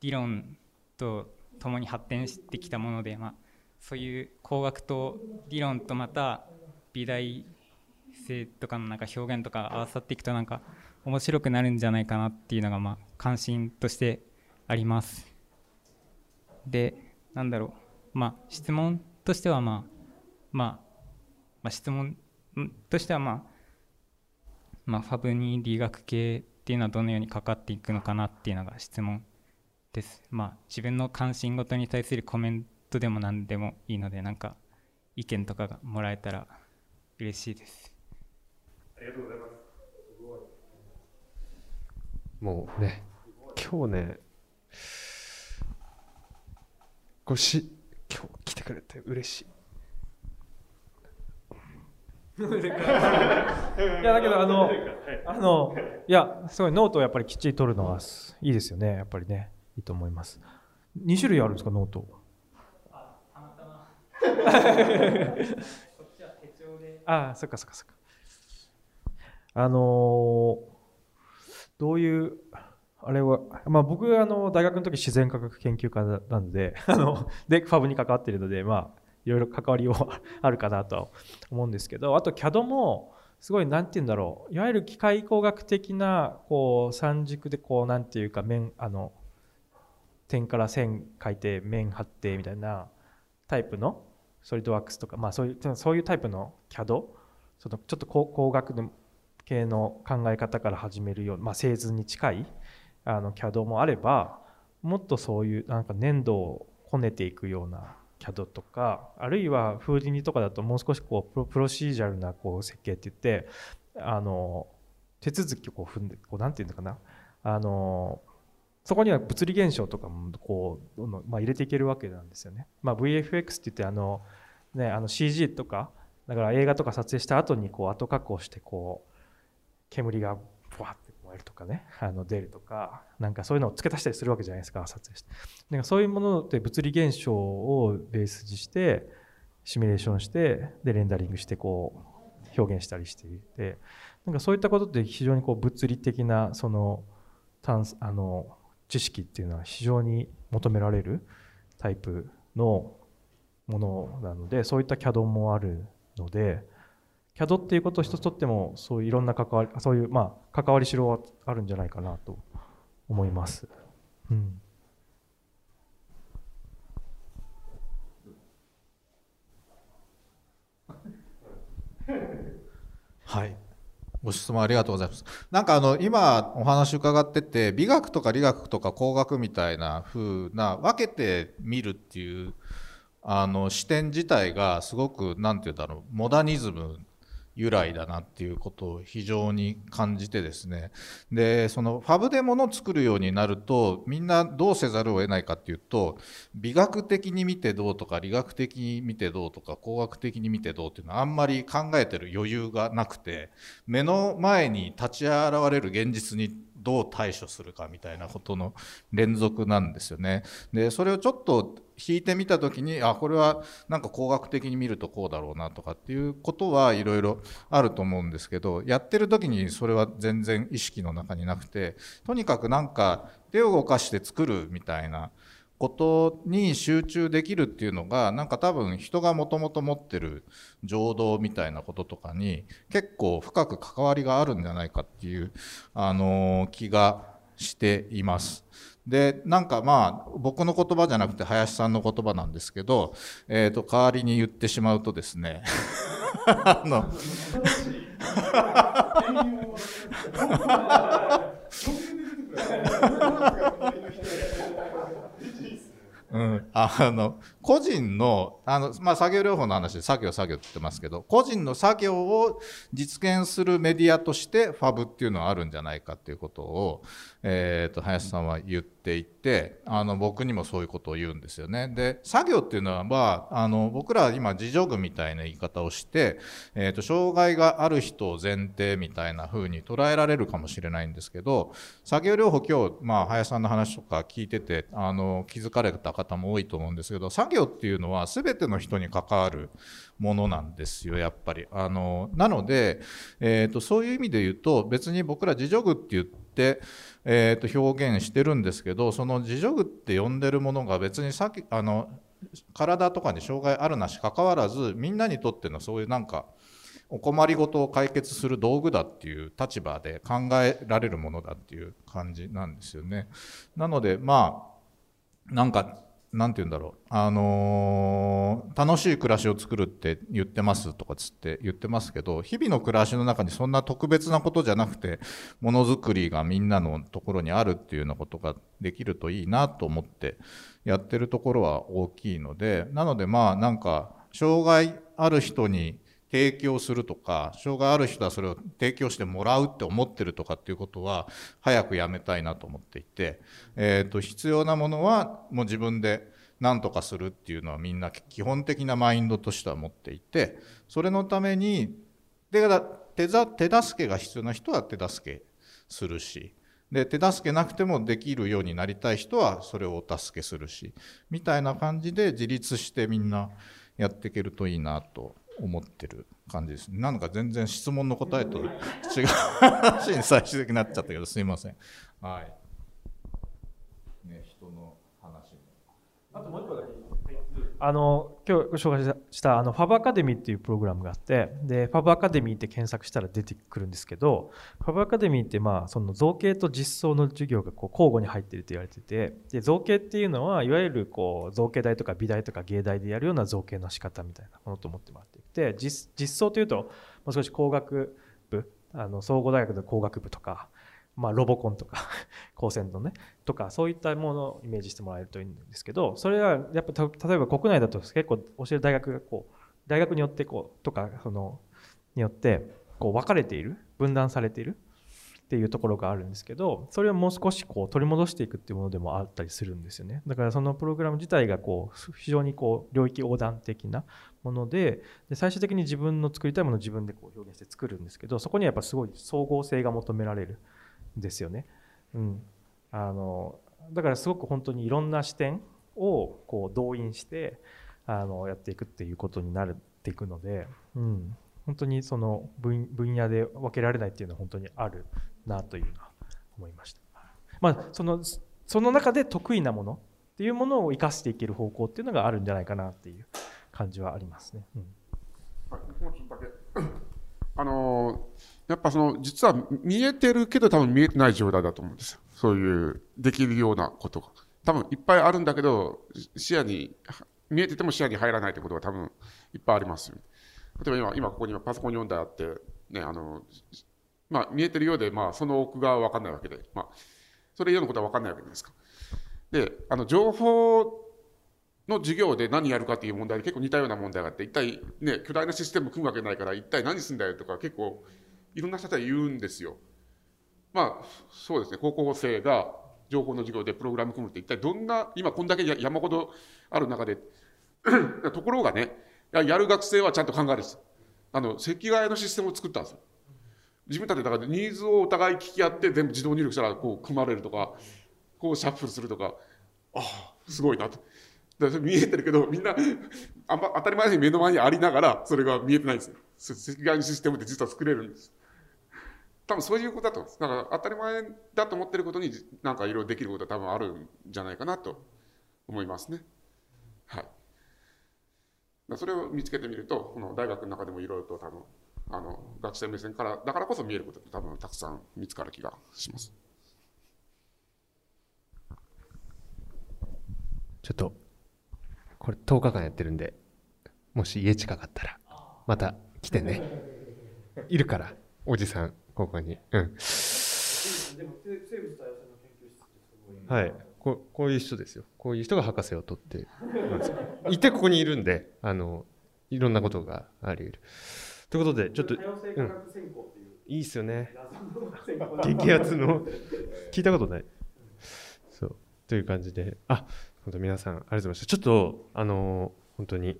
理論とともに発展してきたもので、まあ、そういう工学と理論とまた美大性とかのなんか表現とか合わさっていくとなんか面白くなるんじゃないかなっていうのがまあ関心としてあります。で、なんだろう、まあ質問としてはまあ、まあ、まあ、質問としてはまあ、まあ、ファブに理学系っていうのはどのように関わっていくのかなっていうのが質問です。まあ、自分の関心事に対するコメントでも何でもいいので、なんか意見とかがもらえたら嬉しいです。ありがとうございます。もうね、今日ね、ごし、今日来てくれて嬉しい。いやだけどあのあのいやすごいノートをやっぱりきっちり取るのはいいですよね。やっぱりね。いいと思います。2種類あるんですかノート？あ あそっかそっかそっかあの、どういうあれは、まあ、僕あの大学の時自然科学研究科なので あのでファブに関わっているのでまあいろいろ関わりは あるかなと思うんですけどあと CAD もすごい何て言うんだろう。いわゆる機械工学的なこう三軸でこう何て言うか面あの点から線書いて面張ってみたいなタイプのソリッドワークスとか、まあ、そういうそういうタイプの CAD そのちょっと工学系の考え方から始めるような、まあ、製図に近いあの CAD もあればもっとそういうなんか粘土をこねていくような CAD とかあるいはフーディニとかだともう少しこうプロシージャルなこう設計って言ってあの手続きをこう踏んでこうなんていうのかなあのそこには物理現象とかもこうどんどん、まあ、入れていけるわけなんですよね。まあ、VFX って言ってあの、ね、あの CG とかだから映画とか撮影した後にこう後加工してこう煙がふわって燃えるとかねあの出るとかなんかそういうのを付け足したりするわけじゃないですか撮影して。なんかそういうものって物理現象をベースにしてシミュレーションしてでレンダリングしてこう表現したりしていて。なんかそういったことって非常にこう物理的なそのあの知識っていうのは非常に求められるタイプのものなのでそういった CAD もあるので CAD っていうことを一つとってもそういういろんな関わりそういうまあ関わりしろはあるんじゃないかなと思います。うん はい。ご質問ありがとうございます。なんかあの今お話伺ってて美学とか理学とか工学みたいな風な分けて見るっていうあの視点自体がすごく何て言うんだろうモダニズム由来だなっていうことを非常に感じてですねでそのファブでものを作るようになるとみんなどうせざるを得ないかっていうと美学的に見てどうとか理学的に見てどうとか工学的に見てどうっていうのはあんまり考えてる余裕がなくて目の前に立ち現れる現実にどう対処するかみたいなことの連続なんですよね。でそれをちょっと引いてみた時にあこれはなんか工学的に見るとこうだろうなとかっていうことはいろいろあると思うんですけどやってる時にそれは全然意識の中になくてとにかくなんか手を動かして作るみたいなことに集中できるっていうのがなんか多分人がもともと持ってる情動みたいなこととかに結構深く関わりがあるんじゃないかっていう、あの気がしています。でなんかまあ僕の言葉じゃなくて林さんの言葉なんですけど、えー、と代わりに言ってしまうとですね あの うん、あの個人のあの、まあ、作業療法の話で作業作業って言ってますけど個人の作業を実現するメディアとしてファブっていうのはあるんじゃないかっていうことを、えーと、林さんは言っていてあの僕にもそういうことを言うんですよね。で作業っていうのは、まあ、あの僕らは今自助具みたいな言い方をして、えーと、障害がある人を前提みたいな風に捉えられるかもしれないんですけど作業療法今日、まあ、林さんの話とか聞いててあの気づかれた方も多いと思うんですけど作業っていうのは全ての人に関わるものなんですよやっぱり。あのなので、えーと、そういう意味で言うと別に僕ら自助具って言って、えー、と表現してるんですけどその自助具って呼んでるものが別にさっきあの体とかに障害あるなし関わらずみんなにとってのそういうなんかお困りごとを解決する道具だっていう立場で考えられるものだっていう感じなんですよね。なのでまあなんか何て言うんだろう、あのー楽しい暮らしを作るって言ってますとかつって言ってますけど、日々の暮らしの中にそんな特別なことじゃなくて、ものづくりがみんなのところにあるっていうようなことができるといいなと思ってやってるところは大きいので、なのでまあなんか、障害ある人に提供するとか、障害ある人はそれを提供してもらうって思ってるとかっていうことは、早くやめたいなと思っていて、えー、と必要なものはもう自分で何とかするっていうのはみんな基本的なマインドとしては持っていて、それのために、で手手助けが必要な人は手助けするし、で手助けなくてもできるようになりたい人はそれをお助けするしみたいな感じで自立してみんなやっていけるといいなと思ってる感じです。なんか全然質問の答えと違う話に最終的になっちゃったけどすいません。はい。ね、人の話あともう一個だけあの今日ご紹介したあのファブアカデミーっていうプログラムがあってでファブアカデミーって検索したら出てくるんですけどファブアカデミーってまあその造形と実装の授業がこう交互に入ってると言われててで造形っていうのはいわゆるこう造形大とか美大とか芸大でやるような造形の仕方みたいなものと思ってもらっていて実実装というともう少し工学部あの総合大学の工学部とかまあ、ロボコンとか 高専のねとかそういったものをイメージしてもらえるといいんですけどそれはやっぱ例えば国内だと結構教える大学がこう大学によってこうとかそのによってこう分かれている分断されているっていうところがあるんですけどそれをもう少しこう取り戻していくっていうものでもあったりするんですよねだからそのプログラム自体がこう非常にこう領域横断的なものでで最終的に自分の作りたいものを自分でこう表現して作るんですけどそこにはやっぱすごい総合性が求められる。ですよね。うん、あのだからすごく本当にいろんな視点をこう動員してあのやっていくっていうことになっていくので、うん、本当にその分野で分けられないっていうのは本当にあるなというのは思いました。まあ、そのその中で得意なものっていうものを生かしていける方向っていうのがあるんじゃないかなっていう感じはありますね。うん、あのやっぱその、実は見えてるけど多分見えてない状態だと思うんですよ。そういうできるようなことが。多分いっぱいあるんだけど、視野に、見えてても視野に入らないってことが多分いっぱいあります、例えば今、今ここにパソコン読んであって、ね、あの、まあ見えてるようで、まあその奥がわかんないわけで、まあ、それ以上のことはわかんないわけじゃないですか。で、あの、情報の授業で何やるかっていう問題に結構似たような問題があって、一体ね、巨大なシステム組むわけないから、一体何すんだよとか結構、いろんな人たち言うんですよ。まあ、そうですね、高校生が情報の授業でプログラム組むって一体どんな、今こんだけ山ほどある中で、ところがね、やる学生はちゃんと考えるんです。あの、赤外のシステムを作ったんですよ。自分たちだからニーズをお互い聞き合って全部自動入力したらこう組まれるとか、こうシャッフルするとか、ああ、すごいなとだ。見えてるけど、みんな、あんま当たり前に目の前にありながら、それが見えてないんですよ。赤外のシステムって実は作れるんです。多分そういうことだと思うんです。だから当たり前だと思ってることになんかいろいろできることは多分あるんじゃないかなと思いますね。はい。それを見つけてみると、この大学の中でもいろいろと多分、あの、学生目線から、だからこそ見えることって多分たくさん見つかる気がします。ちょっと、これ10日間やってるんで、もし家近かったら、また来てね。いるから、おじさん。ここに。うん。はいこ。こういう人ですよ。こういう人が博士を取って いてここにいるんで、あの、いろんなことがあり得る。ということで、ちょっと、うん、いいっすよね。激アツの、聞いたことない。そう。という感じで、あ、本当皆さんありがとうございました。ちょっと、あのー、本当に。い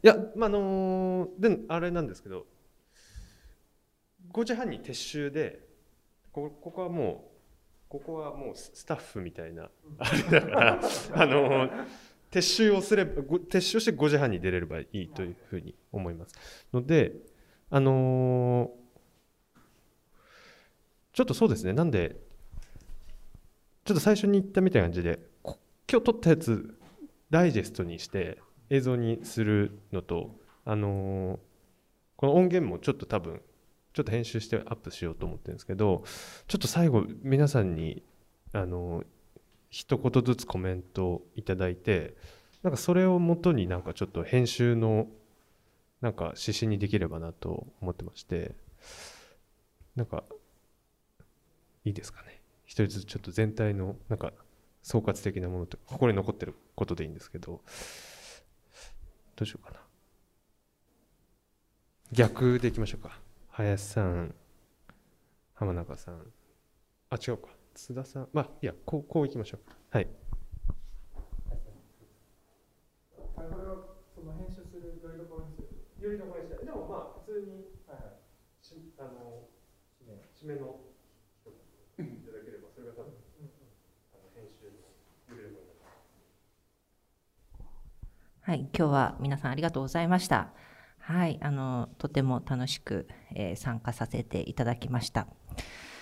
や、まあ、あのー、で、あれなんですけど、5時半に撤収でこここはもうここはもうスタッフみたいなあれだから あの撤収をすれば撤収して5時半に出れればいいというふうに思います。のであのー、ちょっとそうですね。なんでちょっと最初に言ったみたいな感じで今日撮ったやつダイジェストにして映像にするのとあのー、この音源もちょっと多分ちょっと編集してアップしようと思ってるんですけどちょっと最後皆さんにあの一言ずつコメントをいただいてなんかそれをもとになんかちょっと編集のなんか指針にできればなと思ってましてなんかいいですかね。一人ずつちょっと全体のなんか総括的なものとここに残ってることでいいんですけどどうしようかな。逆でいきましょうか。林さん浜中さん。あ違うか。津田さん。まあいやこうこういきましょう。はい。これはその編集するよりどころにす。るよりどころにしてでもまあ普通に、はいはい、しあの締めの一言いただければそれが多分、あの編集のよりどころになるはい、今日は皆さんありがとうございました。はい、あのとても楽しく、えー参加させていただきました。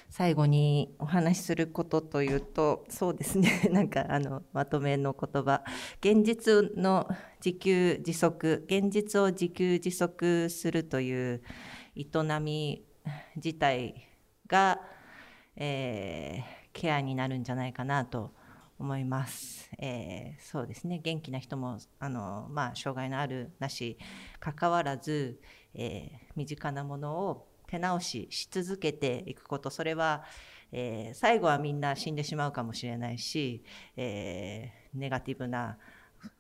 最後にお話しすることというと、そうですね、なんかあのまとめの言葉、現実の自給自足、現実を自給自足するという営み自体が、えーケアになるんじゃないかなと思います。えーそうですね。元気な人もあの、まあ、障害のあるなし関わらず、えー身近なものを手直しし続けていくこと。それは、えー最後はみんな死んでしまうかもしれないし、えーネガティブな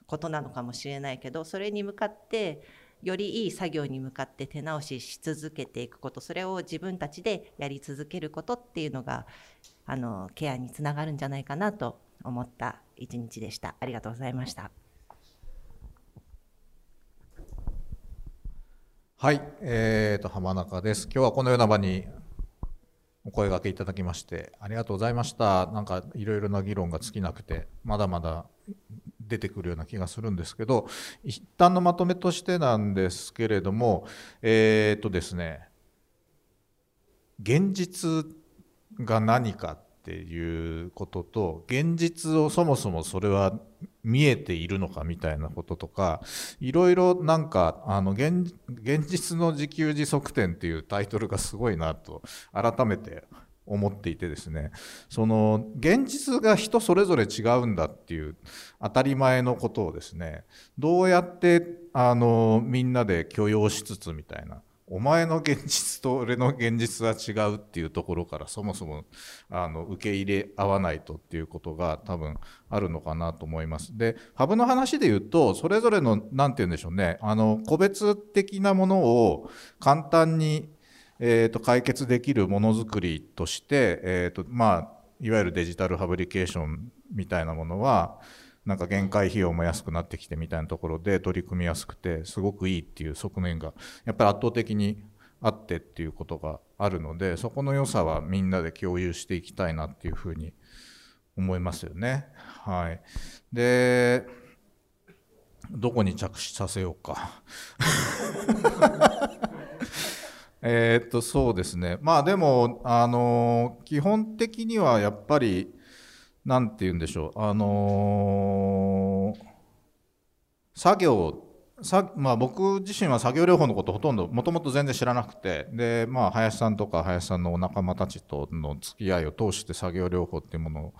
ことなのかもしれないけどそれに向かってよりいい作業に向かって手直しし続けていくこと。それを自分たちでやり続けることっていうのがあのケアにつながるんじゃないかなと思った一日でした。ありがとうございました。はい、えー、と浜中です。今日はこのような場にお声掛けいただきましてありがとうございました。なんかいろいろな議論が尽きなくてまだまだ出てくるような気がするんですけど、一旦のまとめとしてなんですけれども、えー、とですね、現実が何かっていうことと現実をそもそもそれは見えているのかみたいなこととかいろいろなんかあの現現実の自給自足点っていうタイトルがすごいなと改めて思っていてですね。その現実が人それぞれ違うんだっていう当たり前のことをですねどうやってあのみんなで許容しつつみたいなお前の現実と俺の現実は違うっていうところからそもそもあの受け入れ合わないとっていうことが多分あるのかなと思います。で、ハブの話で言うと、それぞれの、なんて言うんでしょうね、あの、個別的なものを簡単に、えー、と解決できるものづくりとして、えーとまあ、いわゆるデジタルファブリケーションみたいなものは、なんか限界費用も安くなってきてみたいなところで取り組みやすくてすごくいいっていう側面がやっぱり圧倒的にあってっていうことがあるのでそこの良さはみんなで共有していきたいなっていうふうに思いますよね。はい、でどこに着手させようか。えっとそうですねまあでもあの基本的にはやっぱりなんて言うんでしょう、あのー作業さ、まあ、僕自身は作業療法のことほとんどもともと全然知らなくて。で、まあ、林さんとか林さんのお仲間たちとの付き合いを通して作業療法っていうもの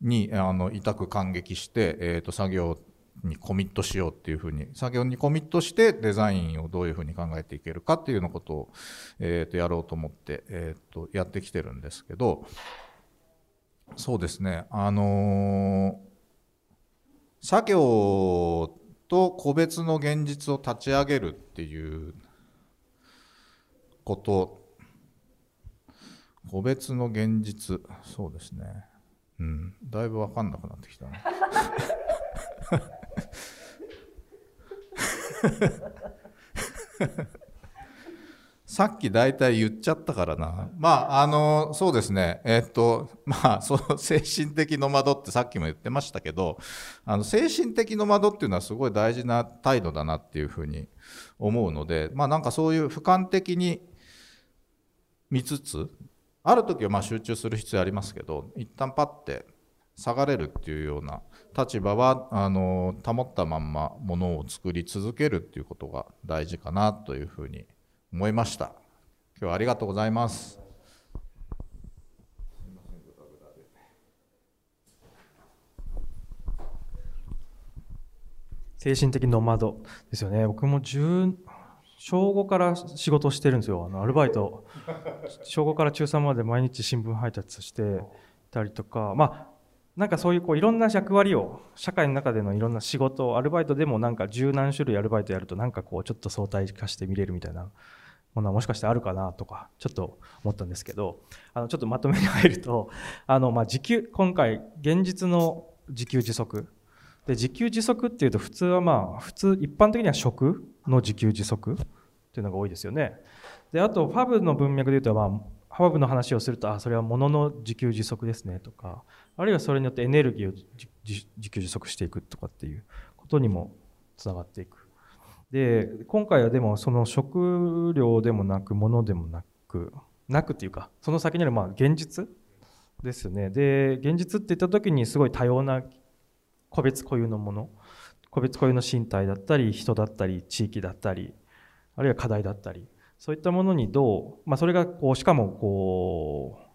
にあの痛く感激して、えー、と作業にコミットしようっていうふうに作業にコミットしてデザインをどういうふうに考えていけるかっていうようなことを、えー、とやろうと思って、えー、とやってきてるんですけどそうですね。あのー作業と個別の現実を立ち上げるっていうこと。個別の現実。そうですね。うん。だいぶ分かんなくなってきたね さっき大体言っちゃったからな。まあ、あの、そうですね。えっと、まあ、その精神的ノマドってさっきも言ってましたけど、あの、精神的ノマドっていうのはすごい大事な態度だなっていうふうに思うので、まあなんかそういう俯瞰的に見つつ、ある時はま集中する必要ありますけど、一旦パッて下がれるっていうような立場は、あの、保ったまんまものを作り続けるっていうことが大事かなというふうに思いま思いました。今日はありがとうございます。精神的ノマドですよね。僕も10小5から仕事してるんですよ。あのアルバイト。小午から中3まで毎日新聞配達してたりとか、まあなんかそういうこういろんな役割を社会の中でのいろんな仕事アルバイトでもなんか十何種類アルバイトやるとなんかこうちょっと相対化して見れるみたいなものはもしかしてあるかなとかちょっと思ったんですけどあのちょっとまとめに入ると あのまあ時給今回現実の自給自足で自給自足っていうと普通はまあ普通一般的には食の自給自足っていうのが多いですよね。であとファブの文脈で言うとまあファブの話をするとあそれは物の自給自足ですねとかあるいはそれによってエネルギーを自給自足していくとかっていうことにもつながっていく。で今回はでもその食料でもなく物でもなくなくっていうかその先にあるまあ現実ですよね。で現実って言った時にすごい多様な個別固有のもの個別固有の身体だったり人だったり地域だったりあるいは課題だったりそういったものにどう、まあ、それがこうしかもこう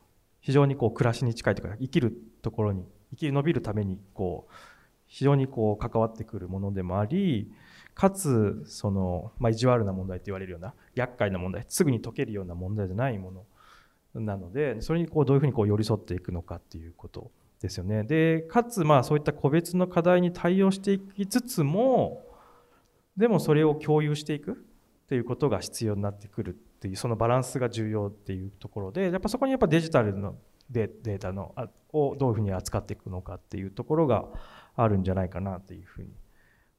非常にこう暮らしに近いというか生きるところに生き延びるためにこう非常にこう関わってくるものでもありかつその、まあ、意地悪な問題と言われるような厄介な問題すぐに解けるような問題じゃないものなのでそれにこうどういうふうにこう寄り添っていくのかっていうことですよね。でかつまあそういった個別の課題に対応していきつつもでもそれを共有していくっていうことが必要になってくるっていうそのバランスが重要っていうところでやっぱそこにやっぱデジタルのデータのをどういうふうに扱っていくのかっていうところがあるんじゃないかなというふうに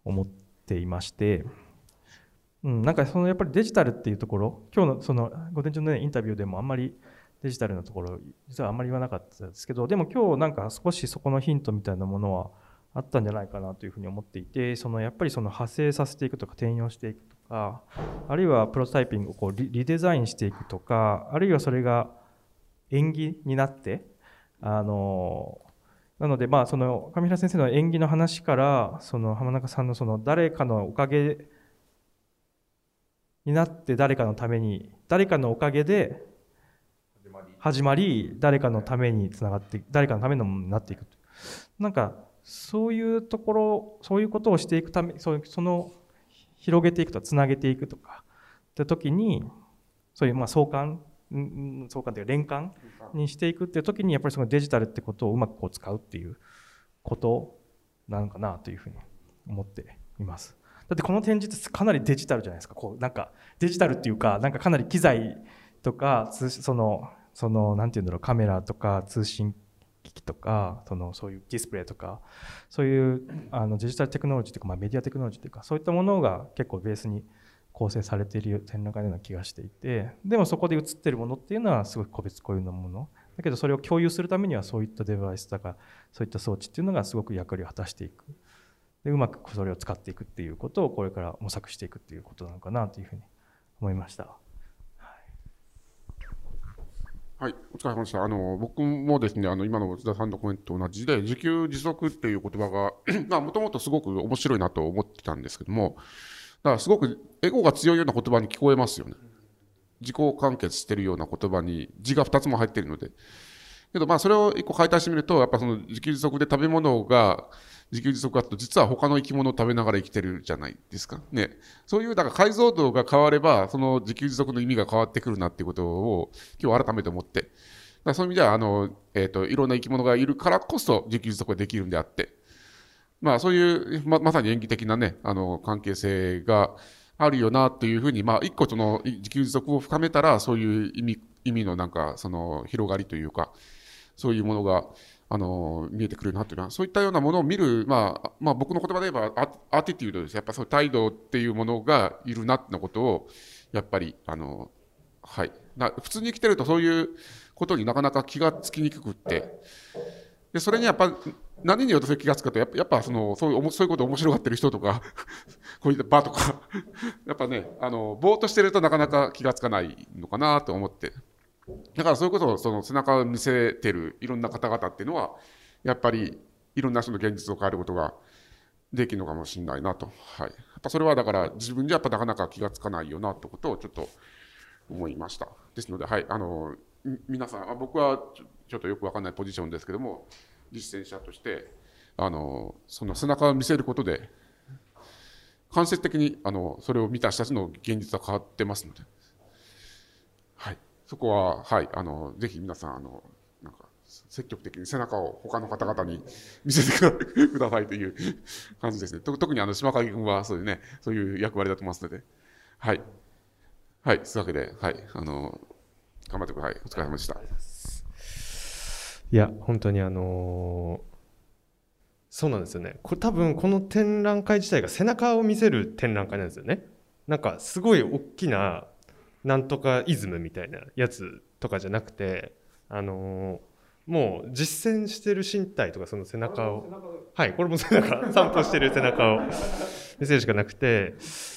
思ってていまして、うん、なんかそのやっぱりデジタルっていうところ今日のその午前中の、ね、インタビューでもあんまりデジタルのところ実はあんまり言わなかったですけどでも今日なんか少しそこのヒントみたいなものはあったんじゃないかなというふうに思っていてそのやっぱりその派生させていくとか転用していくとかあるいはプロトタイピングをこうリデザインしていくとかあるいはそれが演技になってあのなのでまあその上平先生の演技の話からその浜中さんのその誰かのおかげになって誰かのために誰かのおかげで始まり誰かのためにつながって誰かのためのものになっていくなんかそういうところそういうことをしていくためその広げていくとつなげていくとかって時にそういうまあ相関相関というか連関にしていくっていう時にやっぱりそのデジタルってことをうまくこう使うっていうことなのかなというふうに思っています。だってこの展示ってかなりデジタルじゃないですかこうなんかデジタルっていうかなんかかなり機材とかそのそのなんていうんだろうカメラとか通信機器とかそのそういうディスプレイとかそういうあのデジタルテクノロジーというか、まあ、メディアテクノロジーというかそういったものが結構ベースに構成されている展覧会のような気がしていてでもそこで映っているものっていうのはすごく個別固有のものだけどそれを共有するためにはそういったデバイスとかそういった装置っていうのがすごく役割を果たしていくでうまくそれを使っていくっていうことをこれから模索していくっていうことなのかなというふうに思いました。はい、お疲れ様でした。あの僕もですね、あの今の津田さんのコメントと同じで、自給自足っていう言葉が、まあもともとすごく面白いなと思ってたんですけども、からすごくエゴが強いような言葉に聞こえますよね。自己完結してるような言葉に字が2つも入ってるので。けどまあそれを一個解体してみると、やっぱその自給自足で食べ物が自給自足だと実は他の生き物を食べながら生きてるじゃないですか。ね。そういうだから解像度が変われば、その自給自足の意味が変わってくるなっていうことを今日改めて思って。だそういう意味では、あの、えっ、ー、と、いろんな生き物がいるからこそ自給自足ができるんであって、まあそういうままさに演技的なね、あの、関係性があるよなというふうに、まあ一個その自給自足を深めたら、そういう意味、意味のなんか、その広がりというか、そういうものが、あの見えてくるなというのは、そういったようなものを見る、まあまあ、僕の言葉で言えばアーティテュードです。やっぱそういう態度っていうものがいるなってのことを、やっぱり、あの、はい。な普通に生きてるとそういうことになかなか気がつきにくくって、で、それにやっぱ、何によって気がつくと、やっぱ、やっぱその、そういう、そういうこと面白がってる人とか こういった場とか やっぱね、あの、ぼーっとしてるとなかなか気がつかないのかなと思って、だからそういうことをその背中を見せてるいろんな方々っていうのは、やっぱりいろんな人の現実を変えることができるのかもしれないなと。はい。やっぱそれはだから自分じゃやっぱなかなか気がつかないよなってことをちょっと思いました。ですので、はい。あの、皆さん、僕はちょっとよくわかんないポジションですけども、実践者として、あの、その背中を見せることで、間接的にあのそれを見た人たちの現実は変わってますので、はい、そこは、はい、あのぜひ皆さんあのなんか積極的に背中を他の方々に見せてくだ さいという 感じですね。特にあの島影君はそういうねそういう役割だと思いますので、はい、はい、そういうわけで、はい、あの頑張ってください。お疲れ様でした。いや本当にあのーそうなんですよねこれ多分この展覧会自体が背中を見せる展覧会なんですよねなんかすごい大きななんとかイズムみたいなやつとかじゃなくてあのー、もう実践してる身体とかその背中をはいこれも背中散歩してる背中を見せるしかなくて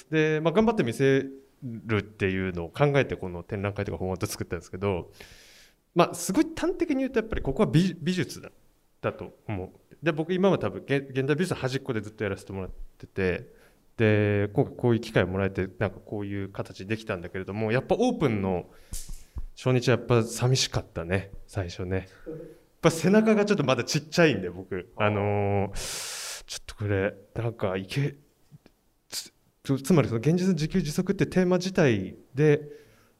で、まあ、頑張って見せるっていうのを考えてこの展覧会とかフォーマット作ったんですけどまあすごい端的に言うとやっぱりここは美術だだと思うで僕今は多分現代美術の端っこでずっとやらせてもらっててで今回こういう機会をもらえてなんかこういう形できたんだけれどもやっぱオープンの初日はやっぱ寂しかったね最初ね。やっぱ背中がちょっとまだちっちゃいんで僕。あのー、ちょっとこれなんかいけつつまりその現実自給自足ってテーマ自体で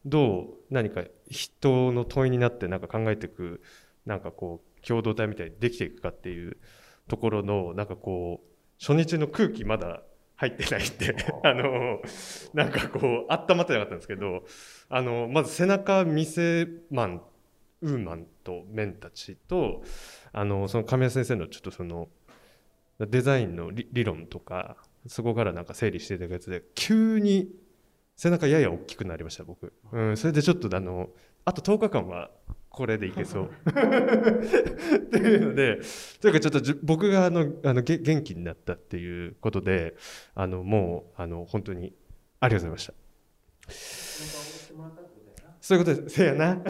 どう何か人の問いになってなんか考えていくなんかこう共同体みたいにできていくかっていうところのなんかこう初日の空気まだ入ってないって あのなんかこう温まってなかったんですけどあのまず背中見せマンウーマンとメンたちとあのその亀谷先生のちょっとそのデザインの理論とかそこからなんか整理していたやつで急に背中やや大きくなりました僕、うん、それでちょっとあのあと10日間はこれでいけそう。っていうのでというかちょっと僕があのあの元気になったっていうことであのもうあの本当にありがとうございました。そういうことですせやな。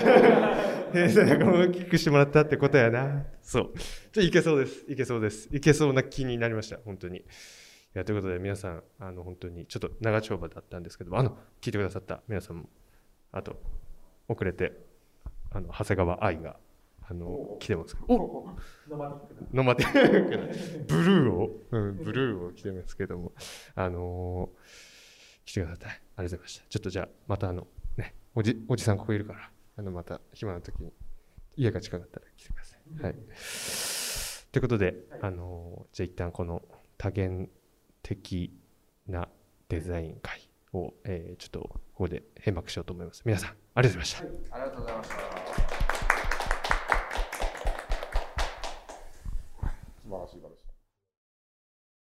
背中も大きくしてもらったってことやな。そう。じゃいけそうです。いけそうです。いけそうな気になりました本当に。いやということで皆さんあの本当にちょっと長丁場だったんですけどあの聞いてくださった皆さんもあと遅れてあの長谷川愛があの来てますおノマティックブルーを、うん、ブルーを着てますけどもあのー、来てくださってありがとうございました。ちょっとじゃあまたあのねおじおじさんここいるからあのまた暇な時に家が近かったら来てください。はい。ということで、あのー、じゃあ一旦この多元的なデザイン会を、えー、ちょっとここで閉幕しようと思います。皆さんありがとうございました、はい、ありがとうございました。